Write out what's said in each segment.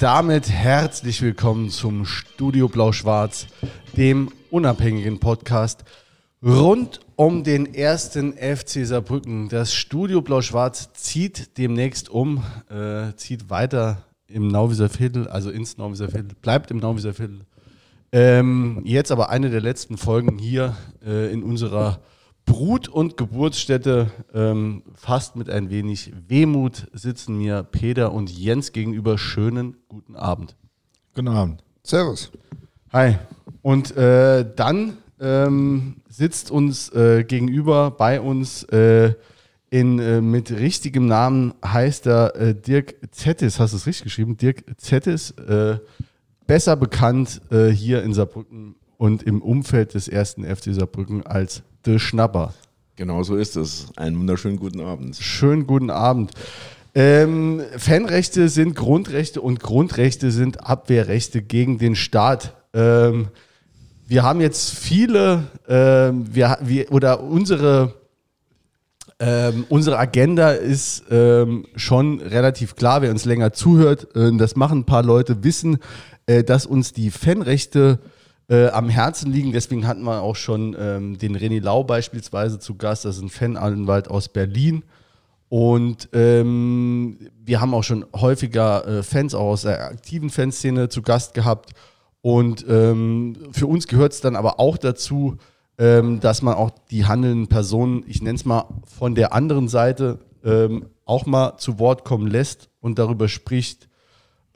Damit herzlich willkommen zum Studio Blau-Schwarz, dem unabhängigen Podcast rund um den ersten FC Saarbrücken. Das Studio Blau-Schwarz zieht demnächst um, äh, zieht weiter im Nauwieser Viertel, also ins Nauwieser Viertel, bleibt im Nauwieser Viertel. Ähm, jetzt aber eine der letzten Folgen hier äh, in unserer Brut- und Geburtsstätte. Ähm, fast mit ein wenig Wehmut sitzen mir Peter und Jens gegenüber. Schönen guten Abend. Guten Abend. Servus. Hi. Und äh, dann ähm, sitzt uns äh, gegenüber bei uns äh, in, äh, mit richtigem Namen heißt er äh, Dirk Zettis. Hast du es richtig geschrieben? Dirk Zettis. Äh, besser bekannt hier in Saarbrücken und im Umfeld des ersten FC Saarbrücken als The Schnapper. Genau so ist es. Einen wunderschönen guten Abend. Schönen guten Abend. Ähm, Fanrechte sind Grundrechte und Grundrechte sind Abwehrrechte gegen den Staat. Ähm, wir haben jetzt viele, ähm, wir, wir, oder unsere, ähm, unsere Agenda ist ähm, schon relativ klar, wer uns länger zuhört. Äh, das machen ein paar Leute, wissen, äh, dass uns die Fanrechte äh, am Herzen liegen. Deswegen hatten wir auch schon ähm, den René Lau beispielsweise zu Gast. Das ist ein Fananwalt aus Berlin. Und ähm, wir haben auch schon häufiger äh, Fans auch aus der aktiven Fanszene zu Gast gehabt. Und ähm, für uns gehört es dann aber auch dazu, ähm, dass man auch die handelnden Personen, ich nenne es mal von der anderen Seite, ähm, auch mal zu Wort kommen lässt und darüber spricht.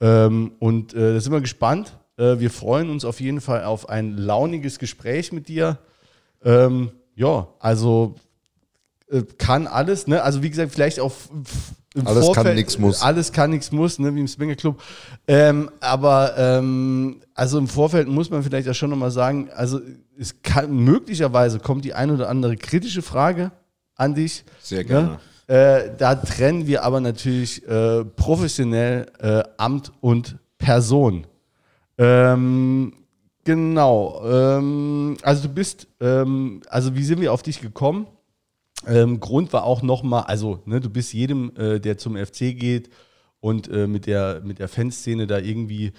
Ähm, und äh, da sind wir gespannt. Äh, wir freuen uns auf jeden Fall auf ein launiges Gespräch mit dir. Ähm, ja, also äh, kann alles, ne? Also wie gesagt, vielleicht auch im Alles Vorfeld, kann, nix muss. Alles kann, nichts muss, ne? Wie im Swinger Club. Ähm, aber ähm, also im Vorfeld muss man vielleicht auch schon nochmal sagen, also es kann möglicherweise kommt die ein oder andere kritische Frage an dich. Sehr gerne. Ne? Äh, da trennen wir aber natürlich äh, professionell äh, Amt und Person. Ähm, genau. Ähm, also du bist, ähm, also wie sind wir auf dich gekommen? Ähm, Grund war auch nochmal, also ne, du bist jedem, äh, der zum FC geht und äh, mit, der, mit der Fanszene da irgendwie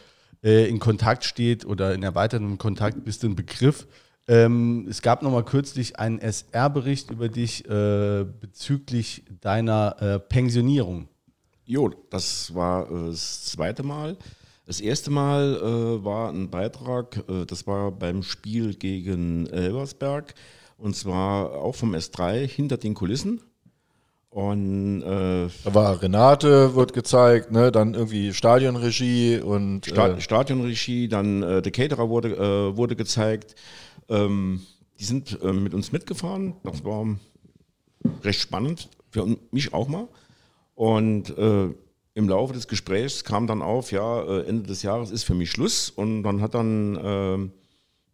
äh, in Kontakt steht oder in erweitertem Kontakt bist du ein Begriff. Ähm, es gab nochmal kürzlich einen SR-Bericht über dich äh, bezüglich deiner äh, Pensionierung. Jo, das war äh, das zweite Mal. Das erste Mal äh, war ein Beitrag, äh, das war beim Spiel gegen Elversberg und zwar auch vom S3 hinter den Kulissen. Und äh, Da war Renate, wird gezeigt, ne? dann irgendwie Stadionregie und Sta äh, Stadionregie, dann äh, der Caterer wurde, äh, wurde gezeigt. Ähm, die sind äh, mit uns mitgefahren. Das war recht spannend, für mich auch mal. Und äh, im Laufe des Gesprächs kam dann auf, ja, äh, Ende des Jahres ist für mich Schluss. Und dann hat dann äh,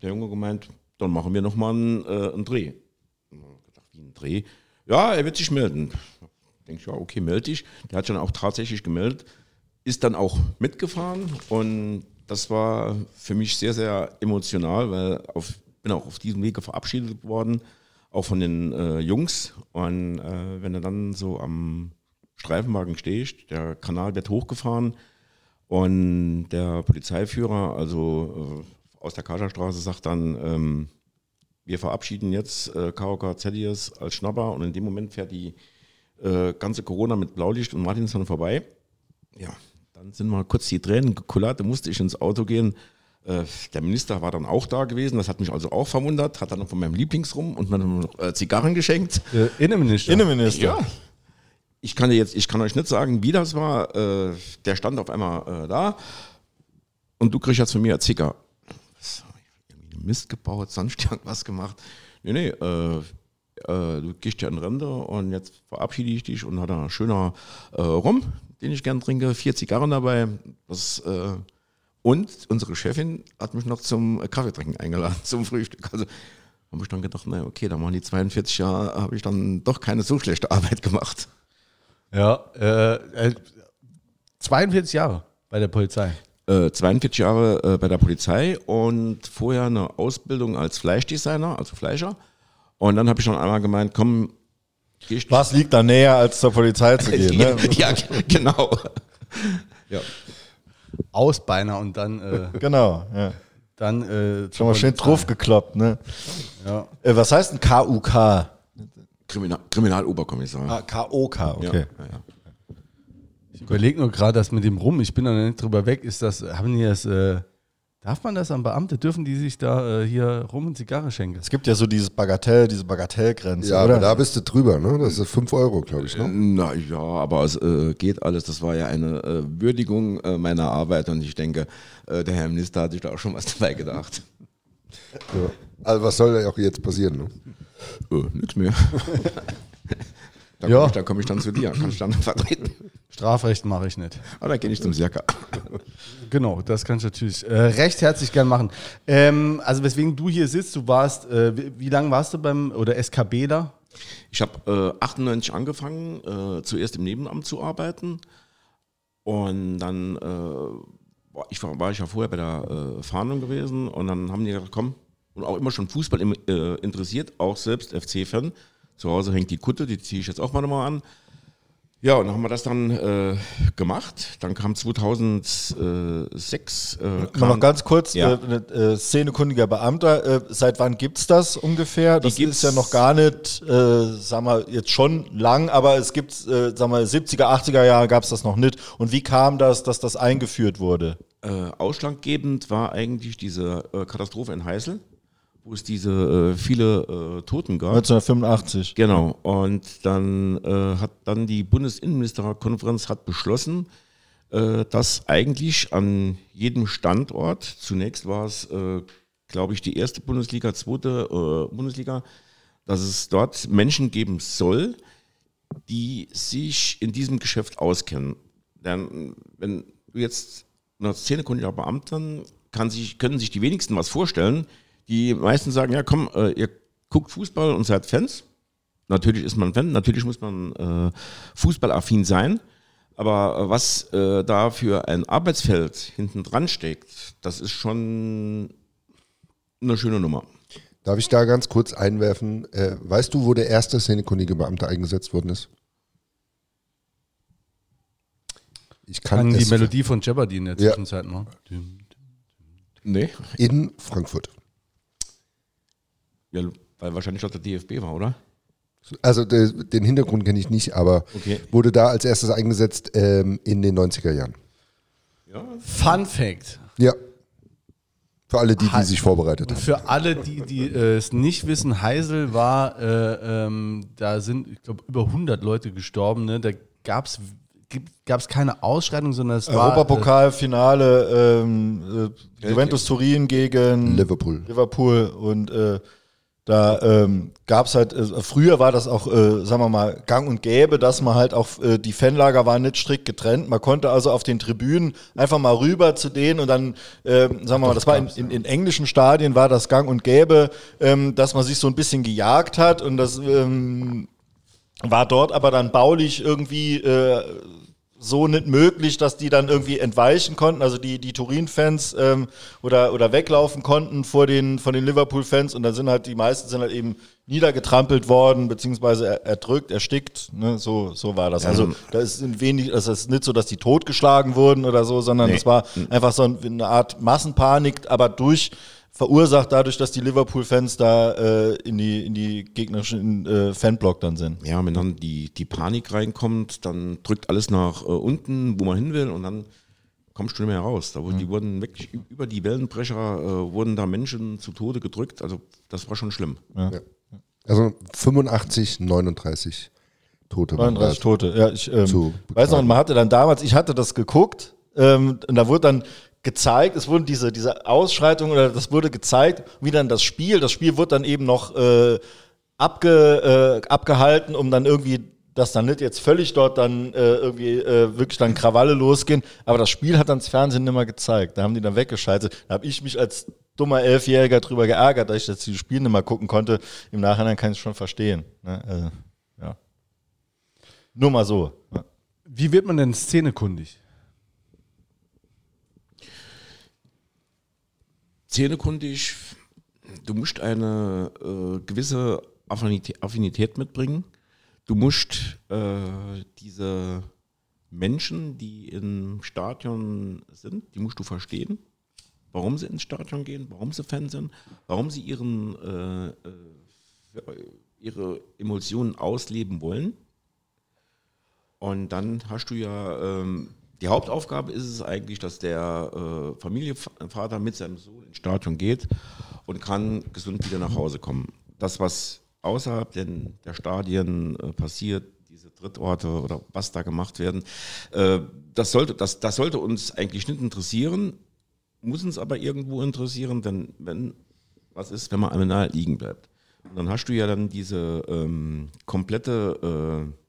der Junge gemeint, dann machen wir nochmal einen, äh, einen Dreh. Dann ich gedacht, wie ein Dreh? Ja, er wird sich melden. Denke ich, ja, okay, melde dich. Der hat schon auch tatsächlich gemeldet ist dann auch mitgefahren und das war für mich sehr, sehr emotional, weil auf, bin auch auf diesem Wege verabschiedet worden, auch von den äh, Jungs. Und äh, wenn du dann so am Streifenwagen stehst, der Kanal wird hochgefahren und der Polizeiführer, also äh, aus der Kaderstraße, sagt dann, ähm, wir verabschieden jetzt äh, KOK Zedius als Schnapper und in dem Moment fährt die äh, ganze Corona mit Blaulicht und Martinshorn vorbei. Ja, dann sind mal kurz die Tränen gekullert, da musste ich ins Auto gehen. Äh, der Minister war dann auch da gewesen, das hat mich also auch verwundert, hat dann noch von meinem Lieblingsrum und mir noch äh, Zigarren geschenkt. Äh, Innenminister. Innenminister. Ja. Ich kann jetzt, ich kann euch nicht sagen, wie das war. Äh, der stand auf einmal äh, da und du kriegst jetzt von mir Zicker. Mist gebaut, sonst irgendwas gemacht. Nee, nee, äh, äh, du gehst ja in Rente und jetzt verabschiede ich dich und hat ein schöner äh, Rum, den ich gern trinke, vier Zigarren dabei. Das, äh, und unsere Chefin hat mich noch zum Kaffeetrinken eingeladen, zum Frühstück. Also habe ich dann gedacht, na okay, da waren die 42 Jahre, habe ich dann doch keine so schlechte Arbeit gemacht. Ja, äh, äh, 42 Jahre bei der Polizei. Äh, 42 Jahre äh, bei der Polizei und vorher eine Ausbildung als Fleischdesigner, also Fleischer. Und dann habe ich schon einmal gemeint, komm, geh ich Was liegt da näher, als zur Polizei zu gehen? Ne? ja, genau. Ja. Ausbeiner und dann, äh, Genau, ja. dann äh, Schon mal schön drauf gekloppt, ne? Ja. Äh, was heißt ein KUK? Kriminal, Kriminaloberkommissar. Ah, KOK, okay. ja, ja. Ich überlege nur gerade, dass mit dem Rum, ich bin da nicht drüber weg, ist das, haben die das, äh, darf man das an Beamte? Dürfen die sich da äh, hier Rum und Zigarre schenken? Es gibt ja so dieses Bagatell, diese Bagatellgrenze, Ja, oder? aber da bist du drüber, ne? Das ist 5 Euro, glaube ich, ne? Na ja, aber es äh, geht alles. Das war ja eine äh, Würdigung äh, meiner Arbeit und ich denke, äh, der Herr Minister hat sich da auch schon was dabei gedacht. Ja. Also was soll da auch jetzt passieren, ne? Äh, nix mehr. da Ja. komme ich, da komm ich dann zu dir, kann ich dann vertreten. Strafrecht mache ich nicht. Aber dann gehe ich zum Sirka. Genau, das kannst du natürlich äh, recht herzlich gern machen. Ähm, also weswegen du hier sitzt, du warst, äh, wie, wie lange warst du beim, oder SKB da? Ich habe äh, 98 angefangen, äh, zuerst im Nebenamt zu arbeiten. Und dann äh, war, ich war, war ich ja vorher bei der äh, Fahndung gewesen und dann haben die gesagt, komm, und auch immer schon Fußball im, äh, interessiert, auch selbst FC-Fan. Zu Hause hängt die Kutte, die ziehe ich jetzt auch mal nochmal an. Ja, und dann haben wir das dann äh, gemacht. Dann kam 2006. Äh, kam, noch ganz kurz, Ja. äh, äh, szenekundiger Beamter, äh, seit wann gibt's das ungefähr? Das gibt's- ist ja noch gar nicht, äh, sagen wir, jetzt schon lang, aber es gibt, äh, sagen wir, 70er, 80er Jahre gab's das noch nicht. Und wie kam das, dass das eingeführt wurde? Ausschlaggebend war eigentlich diese Katastrophe in Heißel, wo es diese äh, viele äh, Toten gab. 1985. Genau. Und dann äh, hat dann die Bundesinnenministerkonferenz hat beschlossen, äh, dass eigentlich an jedem Standort, zunächst war es, äh, glaube ich, die erste Bundesliga, zweite äh, Bundesliga, dass es dort Menschen geben soll, die sich in diesem Geschäft auskennen. Denn wenn du jetzt einer szenekundiger Beamten kann sich, können sich die wenigsten was vorstellen. Die meisten sagen, ja komm, äh, ihr guckt Fußball und seid Fans. Natürlich ist man Fan, natürlich muss man äh, fußballaffin sein. Aber äh, was äh, da für ein Arbeitsfeld hinten dran steckt, das ist schon eine schöne Nummer. Darf ich da ganz kurz einwerfen? Äh, weißt du, wo der erste szenekundige Beamte eingesetzt worden ist? Ich kann, Kann die Melodie von Jeopardy in der Ja. Zwischenzeit machen. Nee. in Frankfurt. Ja, weil wahrscheinlich dort der DFB war, oder? Also de, den Hintergrund kenne ich nicht, aber Okay. wurde da als erstes eingesetzt ähm, in den 90er Jahren. Ja. Fun Fact. Ja. Für alle, die, die sich vorbereitet haben. Für alle, die, die äh, es nicht wissen, Heisel war, äh, ähm, da sind, ich glaube, über 100 Leute gestorben. Ne? Da gab es gab's keine Ausschreitung, sondern es war. Europapokalfinale, ähm, äh, Juventus Turin gegen Liverpool. Liverpool und äh, da ähm, gab es halt, äh, früher war das auch, äh, sagen wir mal, gang und gäbe, dass man halt auch, äh, die Fanlager waren nicht strikt getrennt. Man konnte also auf den Tribünen einfach mal rüber zu denen und dann, äh, sagen wir mal, das war in, in, in englischen Stadien war das gang und gäbe, ähm, dass man sich so ein bisschen gejagt hat und das ähm, war dort aber dann baulich irgendwie äh, so nicht möglich, dass die dann irgendwie entweichen konnten, also die, die Turin-Fans ähm, oder, oder weglaufen konnten vor den, von den Liverpool-Fans und dann sind halt die meisten sind halt eben niedergetrampelt worden, beziehungsweise er- erdrückt, erstickt, ne? so, so war das. Also da ist ein wenig, es ist nicht so, dass die totgeschlagen wurden oder so, sondern es war einfach so eine Art Massenpanik, aber durch verursacht dadurch, dass die Liverpool-Fans da äh, in die in die gegnerischen äh, Fanblock dann sind. Ja, wenn dann die, die Panik reinkommt, dann drückt alles nach äh, unten, wo man hin will und dann kommst du nicht mehr raus. Da wurden, Die wurden wirklich über die Wellenbrecher, äh, wurden da Menschen zu Tode gedrückt. Also das war schon schlimm. Also 85, 39 Tote. waren 39 das. Tote. Ja, ich ähm, weiß noch, man hatte dann damals, ich hatte das geguckt ähm, und da wurde dann gezeigt, es wurden diese, diese Ausschreitungen oder das wurde gezeigt, wie dann das Spiel, das Spiel wurde dann eben noch äh, abge, äh, abgehalten, um dann irgendwie dass dann nicht jetzt völlig dort dann äh, irgendwie äh, wirklich dann Krawalle losgehen, aber das Spiel hat dann das Fernsehen nicht mehr gezeigt. Da haben die dann weggeschaltet. Da habe ich mich als dummer Elfjähriger drüber geärgert, dass ich die Spiele nicht mehr gucken konnte. Im Nachhinein kann ich es schon verstehen. Ne? Also, ja. Nur mal so. Ja. Wie wird man denn szenekundig? Zähnekundig, du musst eine äh, gewisse Affinität, Affinität mitbringen. Du musst äh, diese Menschen, die im Stadion sind, die musst du verstehen, warum sie ins Stadion gehen, warum sie Fan sind, warum sie ihren, äh, äh, ihre Emotionen ausleben wollen. Und dann hast du ja, ähm, die Hauptaufgabe ist es eigentlich, dass der äh, Familienvater mit seinem Sohn ins Stadion geht und kann gesund wieder nach Hause kommen. Das, was außerhalb den, der Stadien äh, passiert, diese Drittorte oder was da gemacht werden, äh, das, sollte, das, das sollte uns eigentlich nicht interessieren, muss uns aber irgendwo interessieren, denn wenn was ist, wenn man einmal liegen bleibt. Und dann hast du ja dann diese ähm, komplette äh,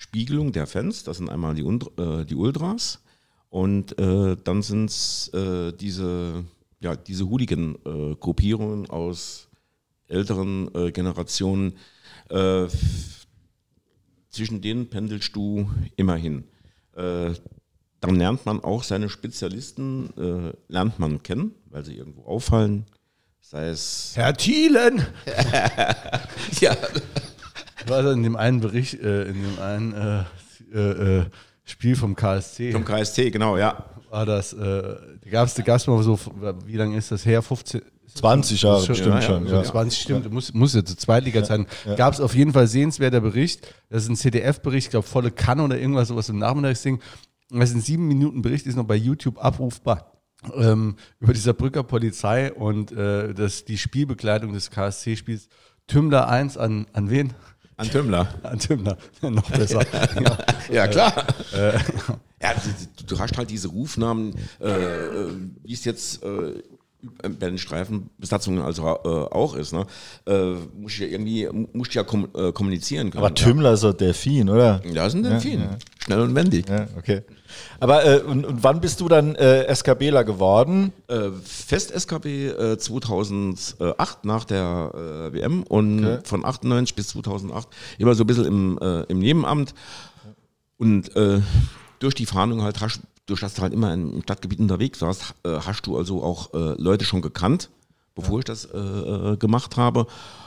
Spiegelung der Fans, das sind einmal die, äh, die Ultras und äh, dann sind es äh, diese, ja, diese Hooligan-Gruppierungen aus älteren äh, Generationen. Äh, zwischen denen pendelst du immerhin. Äh, dann lernt man auch seine Spezialisten, lernt man kennen, weil sie irgendwo auffallen. Sei es. Herr Thielen! ja, war in dem einen Bericht, äh, in dem einen äh, äh, äh Spiel vom KSC. Vom KSC, genau, ja. War das, äh, da gab es mal so, wie lange ist das her? 15, 20 Jahre schon, bestimmt ja, schon. Ja. 20 stimmt, ja. muss, muss jetzt Zweitliga sein. Ja. Gab es auf jeden Fall sehenswerter Bericht. Das ist ein CDF-Bericht, ich glaube volle Kanne oder irgendwas sowas im Nachmittagsding. Das ist ein sieben Minuten Bericht, ist noch bei YouTube abrufbar. Ähm, über dieser Brücker Polizei und äh, das, die Spielbegleitung des KSC-Spiels. Tümmler 1 an, an wen? An Tümmler. An Tümmler, noch besser. ja, ja, klar. Äh, ja, du, du, hast halt diese Rufnamen, äh, äh wie es jetzt äh, bei den Streifenbesatzungen also äh, auch ist, ne? Äh, muss ich ja irgendwie, muss ja kom äh, kommunizieren können. Aber Tümmler ja. ist doch Delfin, oder? Ja, ist ein Delfin. Schnell und wendig. Ja, okay. Aber äh, und, und, wann bist du dann äh, SKBler geworden? Äh, Fest SKB 2008 nach der WM und okay. von 98 bis 2008 immer so ein bisschen im, im Nebenamt. Und durch die Fahndung halt hast durch das du halt immer im Stadtgebiet unterwegs warst, äh, hast du also auch äh, Leute schon gekannt, bevor ja. ich das äh, äh, gemacht habe.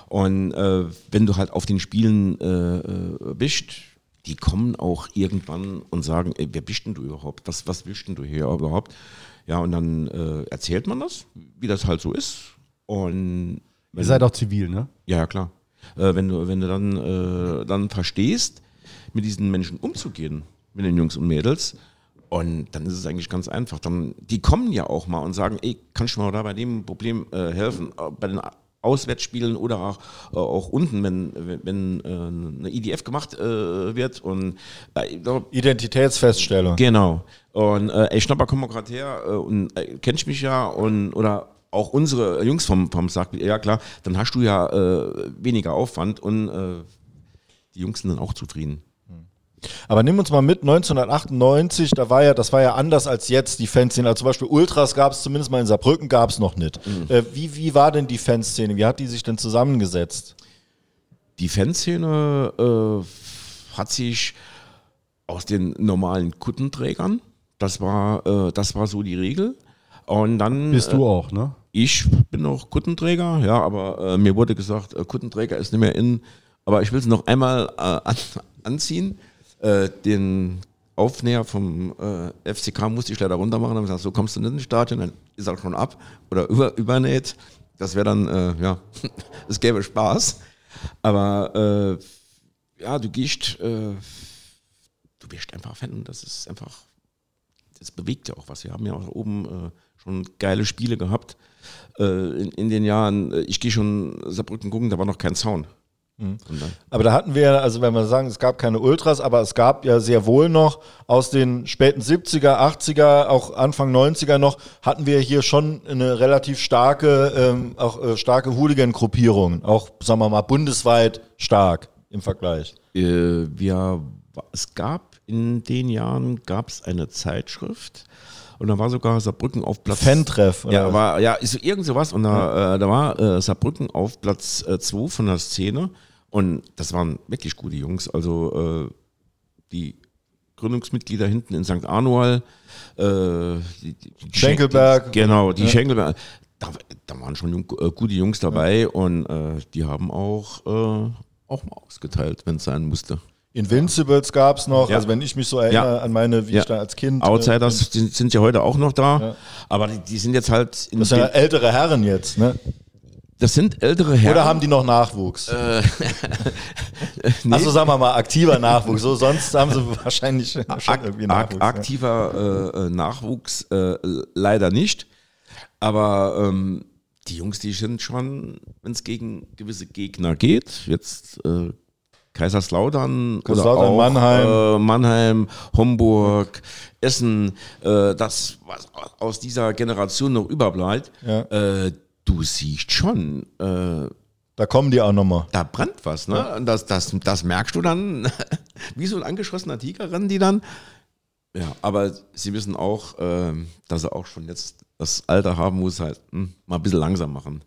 Und äh, wenn du halt auf den Spielen äh, bist, die kommen auch irgendwann und sagen, ey, wer bist denn du überhaupt? Was, was willst denn du hier überhaupt? Ja, und dann erzählt man das, wie das halt so ist. Und Ihr seid auch zivil, ne? Ja, ja klar. wenn du, wenn du dann, dann verstehst, mit diesen Menschen umzugehen, mit den Jungs und Mädels, und dann ist es eigentlich ganz einfach. Dann, die kommen ja auch mal und sagen, ey, kannst du mir da bei dem Problem äh, helfen? Äh, bei den Auswärtsspielen oder auch, äh, auch unten, wenn, wenn äh, eine IDF gemacht äh, wird und äh, Identitätsfeststellung. Genau. Und äh, ey, Schnapper, komm mal gerade her und äh, kennst mich ja und oder auch unsere Jungs vom, vom sagt, ja klar, dann hast du ja weniger Aufwand und die Jungs sind dann auch zufrieden. Aber nimm uns mal mit, 1998, da war ja, das war ja anders als jetzt die Fanszene. Also zum Beispiel Ultras gab es zumindest mal in Saarbrücken, gab es noch nicht. Mhm. Äh, wie, wie war denn die Fanszene? Wie hat die sich denn zusammengesetzt? Die Fanszene äh, hat sich aus den normalen Kuttenträgern, das war, äh, das war so die Regel. Und dann. Bist du auch, ne? Ich bin auch Kuttenträger, ja, aber äh, mir wurde gesagt, äh, Kuttenträger ist nicht mehr in, aber ich will es noch einmal äh, an, anziehen. Äh, den Aufnäher vom äh, FCK musste ich leider runter machen. Dann gesagt, so kommst du nicht ins Stadion, dann ist er schon ab oder über, übernäht. Das wäre dann, äh, ja, es gäbe Spaß. Aber äh, ja, du gehst, äh, du wirst einfach Fan. Das ist einfach, das bewegt ja auch was. Wir haben ja auch oben schon geile Spiele gehabt. In, in, den Jahren, ich gehe schon Saarbrücken gucken, da war noch kein Sound. Mhm. Aber da hatten wir, also wenn wir sagen, es gab keine Ultras, aber es gab ja sehr wohl noch aus den späten 70er, 80er, auch Anfang 90er noch, hatten wir hier schon eine relativ starke, ähm, auch äh, starke Hooligan-Gruppierung, auch, sagen wir mal, bundesweit stark im Vergleich. Äh, wir, es gab in den Jahren, gab es eine Zeitschrift, und da war sogar Saarbrücken auf Platz. Fan-Treff, Ja, war, ja, ist irgend sowas. Und da, äh, da war äh, Saarbrücken auf Platz 2 äh, von der Szene. Und das waren wirklich gute Jungs. Also äh, die Gründungsmitglieder hinten in St. Arnoal, äh, die, die Schenkelberg. Die, genau, die ja. Schenkelberg. Da, da, waren schon jung, äh, gute Jungs dabei ja. und die haben auch, auch mal ausgeteilt, wenn es sein musste. Invincibles gab es noch, Ja. also wenn ich mich so erinnere Ja. an meine, wie Ja. ich da als Kind. äh, Outsiders die sind ja heute auch noch da, Ja. aber die, die sind jetzt halt Das sind ja ältere Herren jetzt, ne? das sind ältere Herren. Oder haben die noch Nachwuchs? Äh, nee. Also sagen wir mal aktiver Nachwuchs. So, sonst haben sie wahrscheinlich schon Ak irgendwie Nachwuchs. aktiver äh, äh, Nachwuchs äh, leider nicht. Aber ähm, die Jungs, die sind schon, wenn es gegen gewisse Gegner geht, jetzt äh, Kaiserslautern, Kaiserslautern, oder auch, Mannheim. Äh, Mannheim, Homburg, Essen, äh, das, was aus dieser Generation noch überbleibt, Ja. äh, du siehst schon, äh, Da kommen die auch nochmal. da brennt was, ne? Und Das, das, das merkst du dann, wie so ein angeschossener Tiger rennen die dann. Ja, aber sie wissen auch, ähm, dass sie auch schon jetzt das Alter haben, wo sie halt hm, mal ein bisschen langsam machen.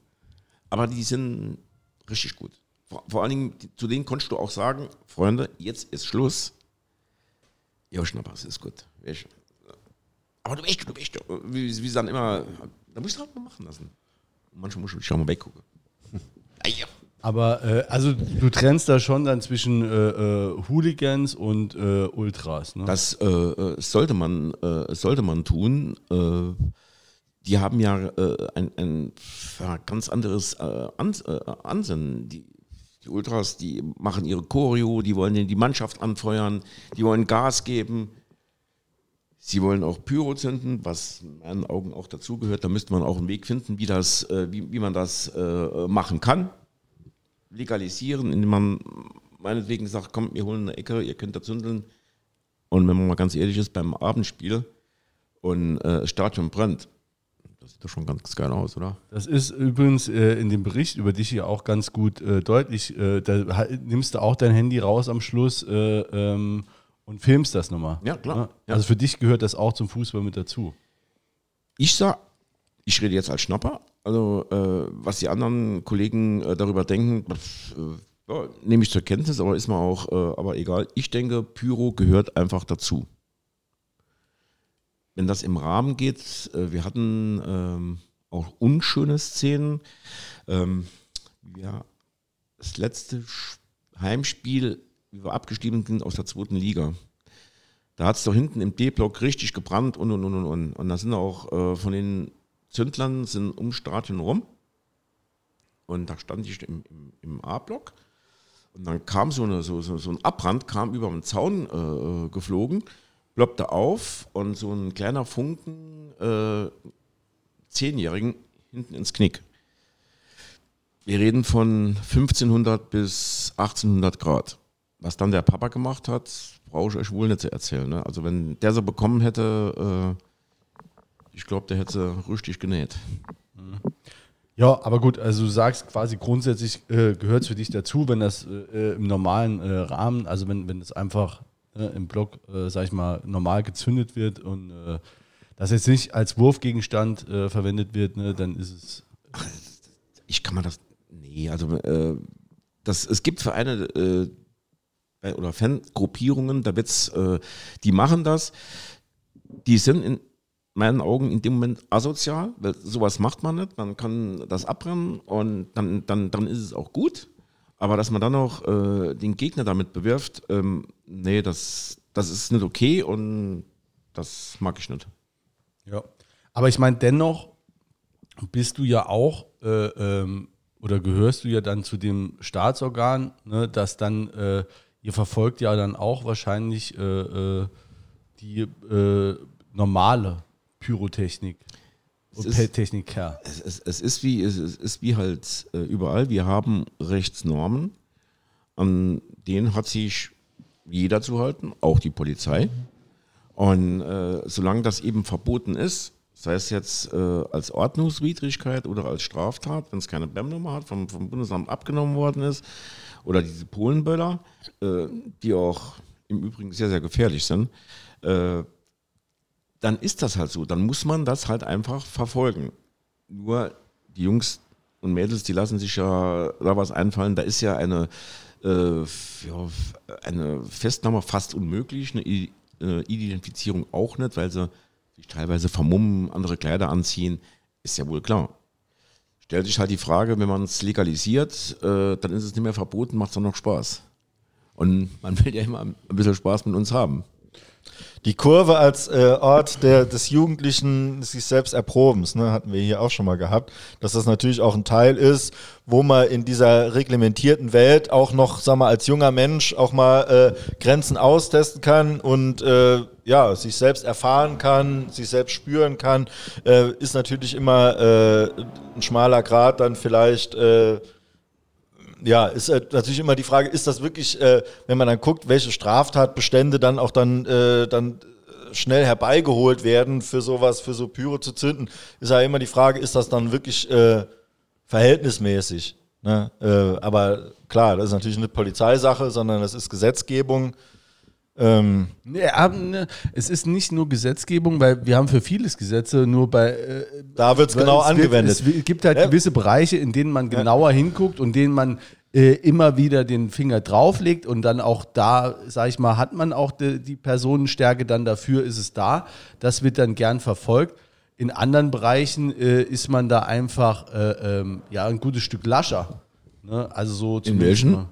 Aber die sind richtig gut. Vor, vor allen Dingen, zu denen konntest du auch sagen, Freunde, jetzt ist Schluss. Ja, Schnappers ist gut. Aber du weißt, du weißt, wie, wie sie dann immer, da musst du halt mal machen lassen. Manchmal musst du schon mal weggucken. Ja. Aber äh, also du trennst da schon dann zwischen äh, äh, Hooligans und äh, Ultras. Ne? Das äh, äh, sollte man sollte man tun. Die haben ja ein, ein ganz anderes Ans Ansinnen. Die, die Ultras, die machen ihre Choreo, die wollen die Mannschaft anfeuern, die wollen Gas geben. Sie wollen auch Pyro zünden, was in meinen Augen auch dazugehört. Da müsste man auch einen Weg finden, wie, das, äh, wie, wie man das äh, machen kann. Legalisieren, indem man meinetwegen sagt, kommt, wir holen eine Ecke, ihr könnt da zündeln. Und wenn man mal ganz ehrlich ist, beim Abendspiel und äh, das Stadion brennt, das sieht doch schon ganz geil aus, oder? Das ist übrigens äh, in dem Bericht über dich ja auch ganz gut äh, deutlich. Äh, da ha- nimmst du auch dein Handy raus am Schluss äh, ähm, und filmst das nochmal. Ja, klar. Ne? Ja. Also für dich gehört das auch zum Fußball mit dazu. Ich sag, ich rede jetzt als Schnapper, also äh, was die anderen Kollegen äh, darüber denken, pff, ja, nehme ich zur Kenntnis, aber ist mir auch, aber egal. Ich denke, Pyro gehört einfach dazu. Wenn das im Rahmen geht, äh, wir hatten ähm, auch unschöne Szenen. Ähm, ja, das letzte Heimspiel, wie wir abgestiegen sind aus der zweiten Liga. Da hat es doch hinten im D-Block richtig gebrannt und und und und und. Und da sind auch äh, von den Zündlern sind ums Stadion rum. Und da stand ich im, im, im A-Block. Und dann kam so, eine, so, so, so ein Abbrand, kam über den Zaun äh, geflogen, ploppte auf und so ein kleiner Funken äh, Zehnjährigen hinten ins Knick. Wir reden von 1500 bis 1800 Grad. Was dann der Papa gemacht hat, brauche ich euch wohl nicht zu erzählen. Ne? Also wenn der so bekommen hätte, äh, ich glaube, der hätte richtig genäht. Ja, aber gut, also du sagst quasi grundsätzlich äh, gehört es für dich dazu, wenn das äh, im normalen äh, Rahmen, also wenn, wenn es einfach äh, im Block, äh, sag ich mal, normal gezündet wird und äh, das jetzt nicht als Wurfgegenstand äh, verwendet wird, ne, dann ist es. Ich kann man das. Nee, also äh, das, es gibt Vereine äh, oder Fangruppierungen, da wird's, äh, die machen das, die sind in meinen Augen in dem Moment asozial, weil sowas macht man nicht. Man kann das abbrennen und dann, dann, dann ist es auch gut. Aber dass man dann noch äh, den Gegner damit bewirft, ähm, nee, das, das ist nicht okay und das mag ich nicht. Ja. Aber ich meine, dennoch bist du ja auch äh, ähm, oder gehörst du ja dann zu dem Staatsorgan, ne, das dann, äh, ihr verfolgt ja dann auch wahrscheinlich äh, äh, die äh, normale Pyrotechnik und ist- Techniker. es, es, es, ist wie, es, es ist wie halt äh, überall. Wir haben Rechtsnormen, an denen hat sich jeder zu halten, auch die Polizei. Und äh, solange das eben verboten ist, sei es jetzt äh, als Ordnungswidrigkeit oder als Straftat, wenn es keine BEM-Nummer hat, vom, vom Bundesamt abgenommen worden ist, oder diese Polenböller, äh, die auch im Übrigen sehr, sehr gefährlich sind, äh, dann ist das halt so. Dann muss man das halt einfach verfolgen. Nur die Jungs und Mädels, die lassen sich ja da was einfallen. Da ist ja eine, äh, ja, eine Festnahme fast unmöglich, eine Identifizierung auch nicht, weil sie sich teilweise vermummen, andere Kleider anziehen. Ist ja wohl klar. Stellt sich halt die Frage, wenn man es legalisiert, äh, dann ist es nicht mehr verboten, macht es auch noch Spaß. Und man will ja immer ein bisschen Spaß mit uns haben. Die Kurve als äh, Ort der, des Jugendlichen sich selbst Erprobens, ne, hatten wir hier auch schon mal gehabt, dass das natürlich auch ein Teil ist, wo man in dieser reglementierten Welt auch noch, sag mal, als junger Mensch auch mal äh, Grenzen austesten kann und äh, ja, sich selbst erfahren kann, sich selbst spüren kann, äh, ist natürlich immer äh, ein schmaler Grad dann vielleicht äh, ja, ist äh, natürlich immer die Frage, ist das wirklich, äh, wenn man dann guckt, welche Straftatbestände dann auch dann, äh, dann schnell herbeigeholt werden für sowas, für so Pyro zu zünden, ist ja immer die Frage, ist das dann wirklich äh, verhältnismäßig? Ne? Äh, aber klar, das ist natürlich eine Polizeisache, sondern das ist Gesetzgebung. Ähm, es ist nicht nur Gesetzgebung, weil wir haben für vieles Gesetze, nur bei. Äh, da wird es genau angewendet. es gibt halt ja. gewisse Bereiche, in denen man genauer ja. hinguckt und denen man äh, immer wieder den Finger drauflegt und dann auch da, sag ich mal, hat man auch die, die Personenstärke dann dafür, ist es da. Das wird dann gern verfolgt. In anderen Bereichen äh, ist man da einfach äh, ähm, ja, ein gutes Stück lascher. Ne? Also so In welchen?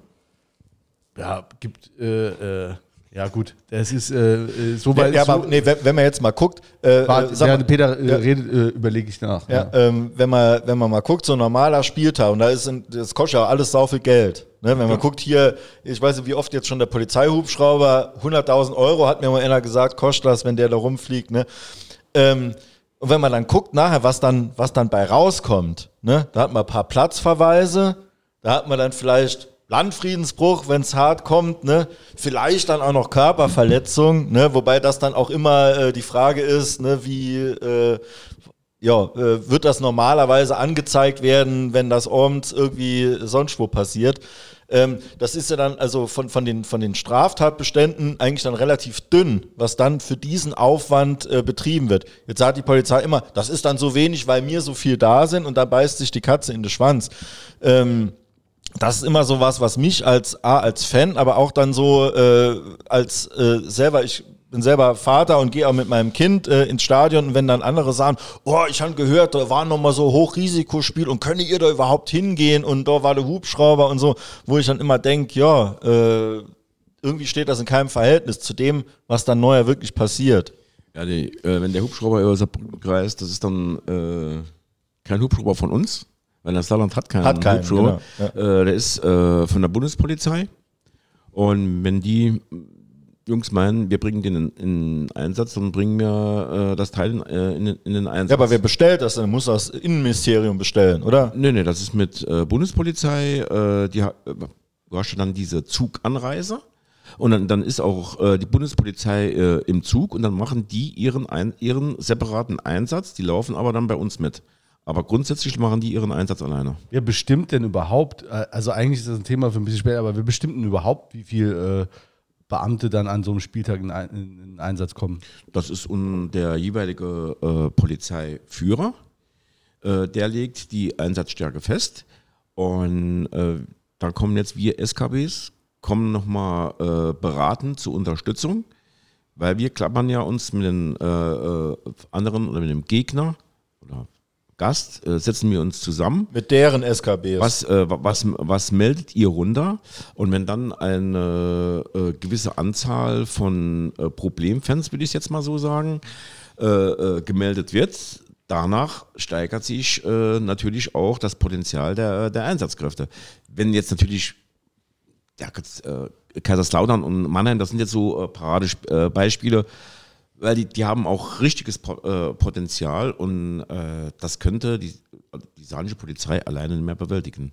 Ja, gibt äh, äh ja, gut, das ist äh, äh so weit. Ja, so aber nee, wenn, wenn man jetzt mal guckt. Äh, warte, äh, mal, Peter äh, ja, redet, äh, überlege ich nach. Ja, ja. Ähm, wenn, man, wenn man mal guckt, so ein normaler Spieltag, und da ist in, das kostet ja alles sau viel Geld. Ne? Wenn man guckt hier, ich weiß nicht, wie oft jetzt schon der Polizeihubschrauber, 100.000 Euro, hat mir mal einer gesagt, kostet das, wenn der da rumfliegt. Ne? Ähm, und wenn man dann guckt nachher, was dann, was dann bei rauskommt, ne? da hat man ein paar Platzverweise, da hat man dann vielleicht Landfriedensbruch, wenn es hart kommt, ne? vielleicht dann auch noch Körperverletzung, ne? wobei das dann auch immer äh, die Frage ist, ne? wie äh, ja, äh, wird das normalerweise angezeigt werden, wenn das abends irgendwie sonst wo passiert. Ähm, das ist ja dann also von, von, den, von den Straftatbeständen eigentlich dann relativ dünn, was dann für diesen Aufwand äh, betrieben wird. Jetzt sagt die Polizei immer, das ist dann so wenig, weil mir so viel da sind und da beißt sich die Katze in den Schwanz. Ähm, das ist immer so was, was mich als A, als Fan, aber auch dann so äh, als äh, selber, ich bin selber Vater und gehe auch mit meinem Kind äh, ins Stadion und wenn dann andere sagen, oh, ich habe gehört, da war nochmal so Hochrisikospiel und könnt ihr da überhaupt hingehen und da war der Hubschrauber und so, wo ich dann immer denke, ja, äh, irgendwie steht das in keinem Verhältnis zu dem, was dann neuer wirklich passiert. Ja, die, äh, wenn der Hubschrauber über Saarbrücken kreist, das ist dann äh, kein Hubschrauber von uns, weil das Saarland hat keinen, hat keinen Hubschrauber. Genau, ja. äh, der ist äh, von der Bundespolizei. Und wenn die Jungs meinen, wir bringen den in, in Einsatz, dann bringen wir äh, das Teil in, äh, in, in, den Einsatz. Ja, aber wer bestellt das denn? Muss das Innenministerium bestellen, oder? Nee, nee, das ist mit äh, Bundespolizei. Äh, die, du hast ja dann diese Zuganreise. Und dann, dann ist auch äh, die Bundespolizei äh, im Zug und dann machen die ihren, ein, ihren separaten Einsatz. Die laufen aber dann bei uns mit. Aber grundsätzlich machen die ihren Einsatz alleine. Wer bestimmt denn überhaupt, äh, also eigentlich ist das ein Thema für ein bisschen später, aber wer bestimmt denn überhaupt, wie viel äh, Beamte dann an so einem Spieltag in, in, in Einsatz kommen? Das ist der jeweilige äh, Polizeiführer. Äh, der legt die Einsatzstärke fest. Und äh, dann kommen jetzt wir SKBs, kommen nochmal äh, beraten zur Unterstützung, weil wir klappern ja uns mit den äh, anderen oder mit dem Gegner Gast, äh, setzen wir uns zusammen. Mit deren SKBs. Was, äh, was, was meldet ihr runter? Und wenn dann eine äh, gewisse Anzahl von äh, Problemfans, würde ich jetzt mal so sagen, äh, äh, gemeldet wird, danach steigert sich natürlich auch das Potenzial der, der Einsatzkräfte. Wenn jetzt natürlich ja, Kaiserslautern und Mannheim, das sind jetzt so Paradebeispiele, weil die, die haben auch richtiges äh, Potenzial und äh, das könnte die, die saarländische Polizei alleine nicht mehr bewältigen.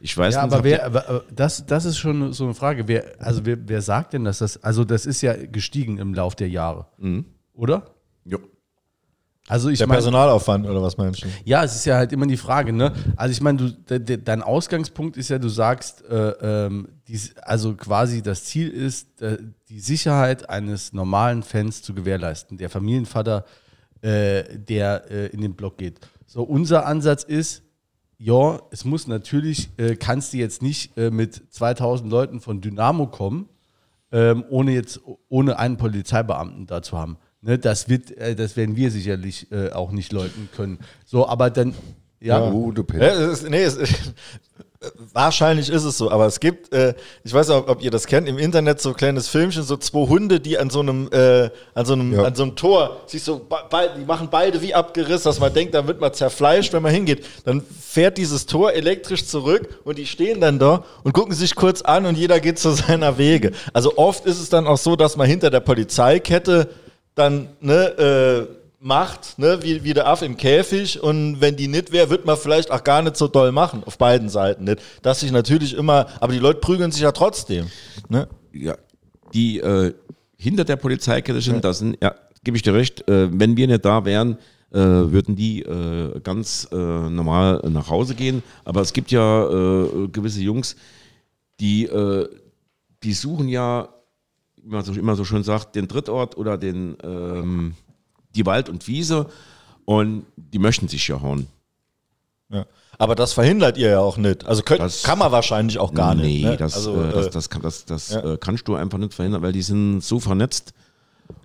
Ich weiß ja, nicht, aber wer, aber das, das ist schon so eine Frage. Wer, also wer, wer sagt denn, dass das, also das ist ja gestiegen im Lauf der Jahre, mhm. oder? Ja. Also ich der mein, Personalaufwand oder was meinst du? Ja, es ist ja halt immer die Frage, ne? Also ich meine, de, de, dein Ausgangspunkt ist ja, du sagst, äh, ähm, dies, also quasi das Ziel ist, äh, die Sicherheit eines normalen Fans zu gewährleisten. Der Familienvater, äh, der äh, in den Block geht. So, unser Ansatz ist, ja, es muss natürlich, äh, kannst du jetzt nicht äh, mit 2000 Leuten von Dynamo kommen, ähm, ohne jetzt, ohne einen Polizeibeamten da zu haben. Ne, das, wird, äh, das werden wir sicherlich äh, auch nicht leugnen können. So, aber dann, ja. ja. Uh, du ja, es ist, nee, es, Wahrscheinlich ist es so, aber es gibt, äh, ich weiß auch, ob ihr das kennt, im Internet so ein kleines Filmchen, so zwei Hunde, die an so einem, äh, an so einem, Ja. an so einem Tor, be- be- die machen beide wie abgerissen, dass man denkt, da wird man zerfleischt, wenn man hingeht. Dann fährt dieses Tor elektrisch zurück und die stehen dann da und gucken sich kurz an und jeder geht zu seiner Wege. Also oft ist es dann auch so, dass man hinter der Polizeikette dann, ne, äh, macht, ne, wie, wie der Aff im Käfig und wenn die nicht wäre, wird man vielleicht auch gar nicht so doll machen, auf beiden Seiten nicht. Dass sich natürlich immer, aber die Leute prügeln sich ja trotzdem. Ne? ja, die äh, hinter der Polizeikette sind, das sind, ja, gebe ich dir recht, äh, wenn wir nicht da wären, äh, würden die äh, ganz äh, normal nach Hause gehen. Aber es gibt ja äh, gewisse Jungs, die, die suchen ja, wie man so, immer so schön sagt, den Drittort oder den, ähm, die Wald und Wiese und die möchten sich ja hauen. Ja. Aber das verhindert ihr ja auch nicht. Also könnt, Das- kann man wahrscheinlich auch gar nee, nicht. Ne? das, also, äh, das, äh, das, kann, das, das ja. äh, kannst du einfach nicht verhindern, weil die sind so vernetzt.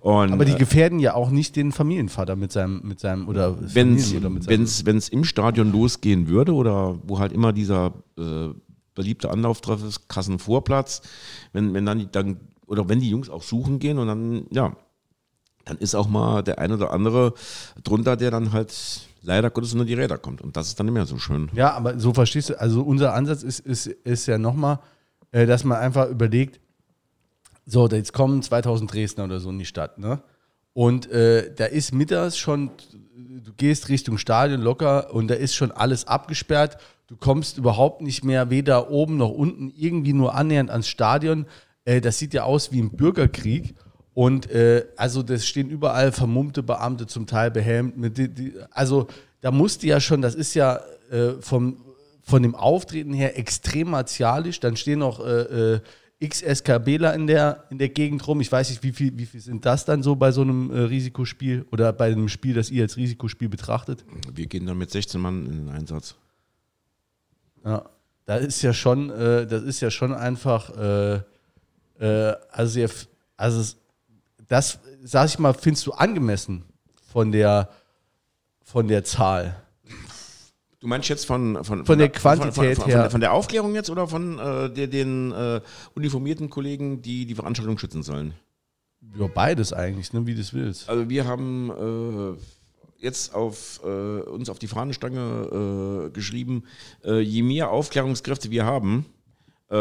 Und, Aber die äh, gefährden ja auch nicht den Familienvater mit seinem, mit seinem oder wenn Familie oder mit seinem. es im Stadion losgehen würde oder wo halt immer dieser äh, beliebte Anlauftreff ist, Kassenvorplatz, wenn, wenn dann, die- dann oder wenn die Jungs auch suchen gehen und dann, ja, dann ist auch mal der eine oder andere drunter, der dann halt leider Gottes unter die Räder kommt. Und das ist dann nicht mehr so schön. Ja, aber so verstehst du, also unser Ansatz ist, ist, ist ja nochmal, äh, dass man einfach überlegt, so, jetzt kommen 2000 Dresdner oder so in die Stadt, ne? Und äh, da ist mittags schon, du gehst Richtung Stadion locker und da ist schon alles abgesperrt. Du kommst überhaupt nicht mehr weder oben noch unten irgendwie nur annähernd ans Stadion. Äh, das sieht ja aus wie ein Bürgerkrieg. Und äh, also das stehen überall vermummte Beamte, zum Teil behelmt. Die, die, also da musste ja schon, das ist ja äh, vom, von dem Auftreten her extrem martialisch. Dann stehen noch äh, äh, x SKBler in der, in der Gegend rum. Ich weiß nicht, wie viel, wie viel sind das dann so bei so einem äh, Risikospiel oder bei einem Spiel, das ihr als Risikospiel betrachtet? Wir gehen dann mit 16 Mann in den Einsatz. Ja, da ist ja schon, äh, das ist ja schon einfach, äh, also, also das, sag ich mal, findest du angemessen von der, von der Zahl. Du meinst jetzt von, von, Von der Quantität von, her. Von, der Aufklärung jetzt oder von äh, der, den äh, uniformierten Kollegen, die die Veranstaltung schützen sollen? Ja, beides eigentlich, ne, wie du es willst. Also wir haben äh, jetzt auf, äh, uns auf die Fahnenstange äh, geschrieben, äh, je mehr Aufklärungskräfte wir haben, äh,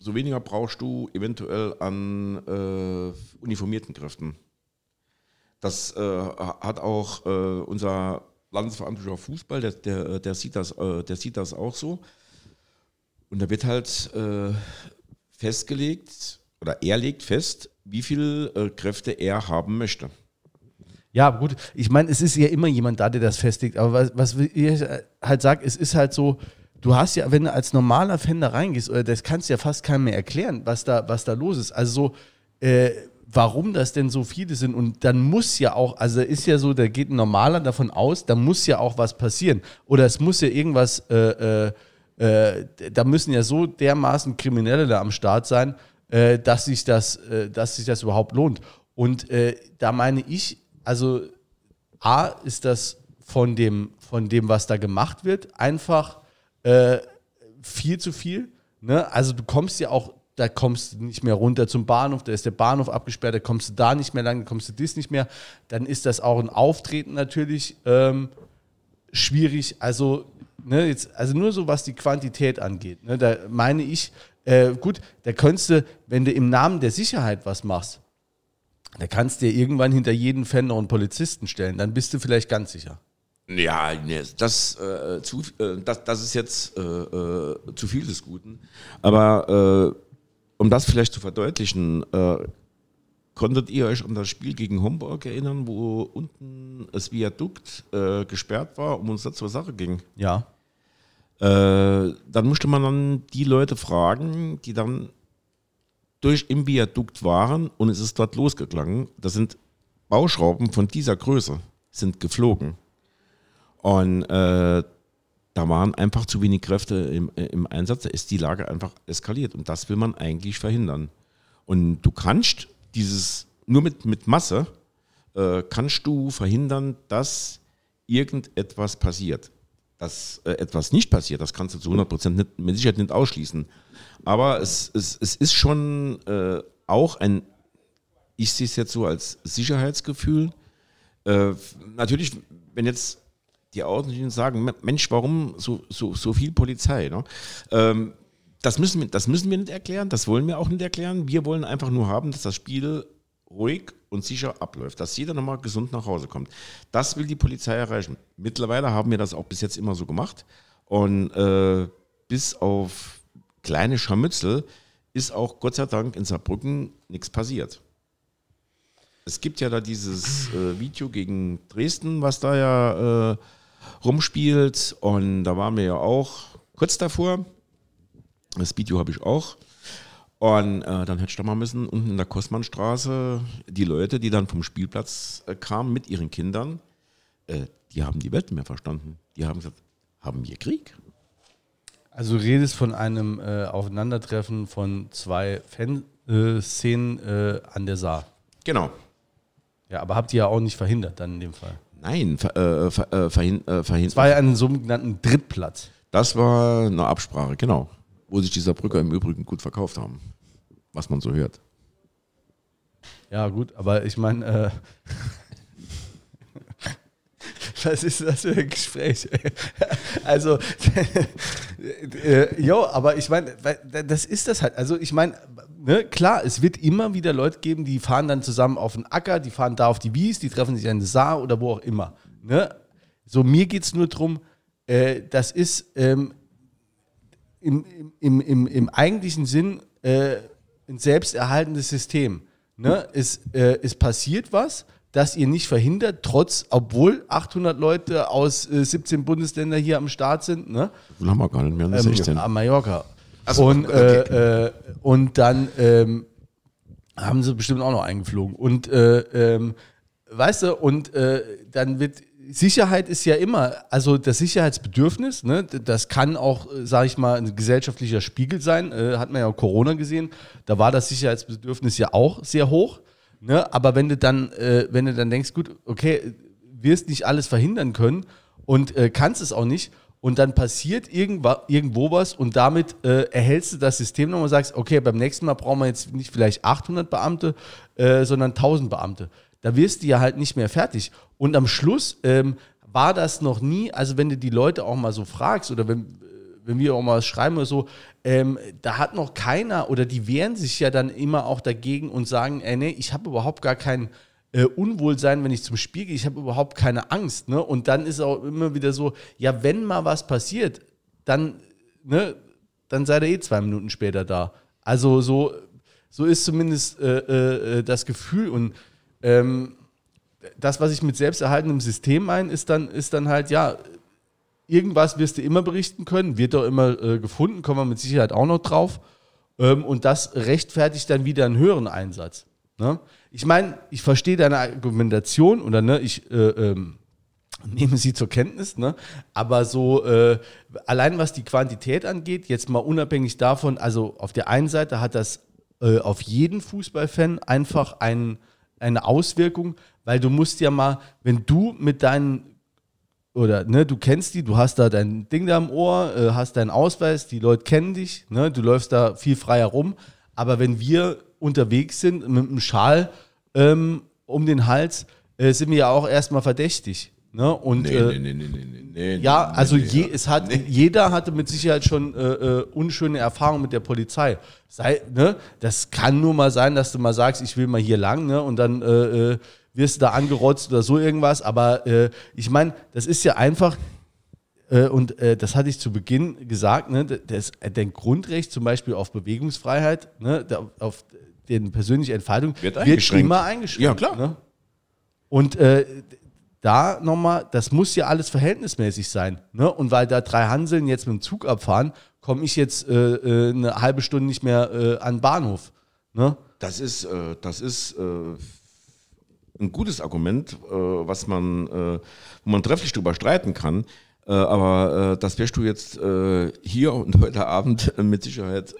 umso weniger brauchst du eventuell an äh, uniformierten Kräften. Das äh, hat auch äh, unser Landesverantwortlicher Fußball, der, der, der, sieht das, äh, der sieht das auch so. Und da wird halt äh, festgelegt, oder er legt fest, wie viel äh, Kräfte er haben möchte. Ja, gut. Ich meine, es ist ja immer jemand da, der das festlegt. Aber was, was ich halt sage, es ist halt so, du hast ja, wenn du als normaler Fan da reingehst, oder das kannst du ja fast keinem mehr erklären, was da, was da los ist. Also so, äh, warum das denn so viele sind. Und dann muss ja auch, also ist ja so, da geht ein Normaler davon aus, da muss ja auch was passieren. Oder es muss ja irgendwas, äh, äh, äh, da müssen ja so dermaßen Kriminelle da am Start sein, äh, dass, sich das, äh, dass sich das überhaupt lohnt. Und äh, da meine ich, also A ist das von dem, von dem, was da gemacht wird, einfach äh, viel zu viel. Ne? Also du kommst ja auch, da kommst du nicht mehr runter zum Bahnhof, da ist der Bahnhof abgesperrt, da kommst du da nicht mehr lang, da kommst du dies nicht mehr. Dann ist das auch ein Auftreten natürlich ähm, schwierig. Also, ne, jetzt, also nur so, was die Quantität angeht. Ne, da meine ich, äh, gut, da könntest du, wenn du im Namen der Sicherheit was machst, da kannst du dir irgendwann hinter jeden Fan noch einen Polizisten stellen, dann bist du vielleicht ganz sicher. Ja, nee, das, äh, zu, äh, das, das ist jetzt äh, äh, zu viel des Guten. Aber äh, um das vielleicht zu verdeutlichen, äh, konntet ihr euch an das Spiel gegen Homburg erinnern, wo unten das Viadukt gesperrt war, um uns da zur Sache ging? Ja. Dann musste man dann die Leute fragen, die dann durch im Viadukt waren und es ist dort losgegangen. Das sind Bauschrauben von dieser Größe, sind geflogen. Und äh, da waren einfach zu wenig Kräfte im, äh, im Einsatz, da ist die Lage einfach eskaliert und das will man eigentlich verhindern. Und du kannst dieses, nur mit, mit Masse, äh, kannst du verhindern, dass irgendetwas passiert. dass äh, etwas nicht passiert, das kannst du zu 100 Prozent nicht, mit Sicherheit nicht ausschließen. Aber es, es, es ist schon äh, auch ein, ich sehe es jetzt so als Sicherheitsgefühl. Äh, natürlich, wenn jetzt die Außenstehenden sagen, Mensch, warum so, so, so viel Polizei? Ne? Ähm, das, müssen wir, das müssen wir nicht erklären, das wollen wir auch nicht erklären. Wir wollen einfach nur haben, dass das Spiel ruhig und sicher abläuft, dass jeder nochmal gesund nach Hause kommt. Das will die Polizei erreichen. Mittlerweile haben wir das auch bis jetzt immer so gemacht. Und äh, bis auf kleine Scharmützel ist auch Gott sei Dank in Saarbrücken nichts passiert. Es gibt ja da dieses äh, Video gegen Dresden, was da ja äh, rumspielt. Und da waren wir ja auch kurz davor. Das Video habe ich auch. Und äh, dann hätte ich da mal müssen, unten in der Kosmannstraße, die Leute, die dann vom Spielplatz äh, kamen mit ihren Kindern, äh, die haben die Welt nicht mehr verstanden. Die haben gesagt, haben wir Krieg? Also du redest von einem äh, Aufeinandertreffen von zwei Fanszenen äh, an der Saar. Genau. Ja, aber habt ihr ja auch nicht verhindert dann in dem Fall. Nein, ver, äh, ver, äh, verhin, äh, verhindert. Es war ja ein sogenannten Drittplatz. Das war eine Absprache, genau. Wo sich dieser Brücker im Übrigen gut verkauft haben. Was man so hört. Ja, gut, aber ich meine, äh, was ist das für ein Gespräch? also, äh, jo, aber ich meine, das ist das halt. Also, ich meine, ne, klar, es wird immer wieder Leute geben, die fahren dann zusammen auf den Acker, die fahren da auf die Wies, die treffen sich an der Saar oder wo auch immer. Ne? So, mir geht es nur darum, äh, das ist ähm, im, im, im, im eigentlichen Sinn äh, ein selbsterhaltendes System. Ne? Es, äh, es passiert was, das ihr nicht verhindert, trotz, obwohl 800 Leute aus äh, 17 Bundesländern hier am Start sind. Ne? Haben wir gar nicht mehr, ähm, 16. Am Mallorca. So, und, okay. äh, äh, und dann ähm, haben sie bestimmt auch noch eingeflogen. Und äh, ähm, weißt du, und äh, dann wird Sicherheit ist ja immer, also das Sicherheitsbedürfnis, ne, das kann auch, sage ich mal, ein gesellschaftlicher Spiegel sein. Äh, hat man ja auch Corona gesehen. Da war das Sicherheitsbedürfnis ja auch sehr hoch. Ne? Aber wenn du dann, äh, wenn du dann denkst, gut, okay, wirst nicht alles verhindern können und äh, kannst es auch nicht, und dann passiert irgendwo was und damit äh, erhältst du das System nochmal und sagst, okay, beim nächsten Mal brauchen wir jetzt nicht vielleicht 800 Beamte, äh, sondern 1000 Beamte. Da wirst du ja halt nicht mehr fertig. Und am Schluss ähm, war das noch nie, also wenn du die Leute auch mal so fragst oder wenn, wenn wir auch mal schreiben oder so, ähm, da hat noch keiner oder die wehren sich ja dann immer auch dagegen und sagen, ey, nee, ich habe überhaupt gar keinen äh, Unwohlsein, wenn ich zum Spiel gehe. Ich habe überhaupt keine Angst. Ne? Und dann ist auch immer wieder so, ja, wenn mal was passiert, dann, ne, dann seid ihr eh zwei Minuten später da. Also so, so ist zumindest äh, äh, das Gefühl. Und ähm, das, was ich mit selbsterhaltendem System meine, ist dann, ist dann halt, ja, irgendwas wirst du immer berichten können, wird doch immer äh, gefunden, kommen wir mit Sicherheit auch noch drauf. Ähm, und das rechtfertigt dann wieder einen höheren Einsatz. Ne? Ich meine, ich verstehe deine Argumentation oder ne, ich äh, ähm, nehme sie zur Kenntnis, ne? aber so äh, allein was die Quantität angeht, jetzt mal unabhängig davon, also auf der einen Seite hat das äh, auf jeden Fußballfan einfach ein, eine Auswirkung, weil du musst ja mal, wenn du mit deinen oder ne, du kennst die, du hast da dein Ding da im Ohr, äh, hast deinen Ausweis, die Leute kennen dich, ne, du läufst da viel freier rum. Aber wenn wir unterwegs sind mit einem Schal ähm, um den Hals, äh, sind wir ja auch erstmal verdächtig. Ne? Und, Nee, äh, nee, nee, nee, nee, nee, nee, ja, also nee, je, ja. es hat, jeder hatte mit Sicherheit schon äh, äh, unschöne Erfahrungen mit der Polizei. Sei, ne? Das kann nur mal sein, dass du mal sagst, ich will mal hier lang, ne? Und dann äh, äh, wirst du da angerotzt oder so irgendwas. Aber äh, ich meine, das ist ja einfach, und das hatte ich zu Beginn gesagt, ne? das, dein Grundrecht zum Beispiel auf Bewegungsfreiheit, ne? auf den persönliche Entfaltung, Wird eingeschränkt. immer eingeschränkt. Ja, klar. Ne? Und äh, da nochmal, das muss ja alles verhältnismäßig sein. Ne? Und weil da drei Hanseln jetzt mit dem Zug abfahren, komme ich jetzt äh, äh, eine halbe Stunde nicht mehr äh, an den Bahnhof. Ne? Das ist, äh, das ist äh, ein gutes Argument, äh, was man, wo man trefflich drüber streiten kann. Aber das wirst du jetzt hier und heute Abend mit Sicherheit,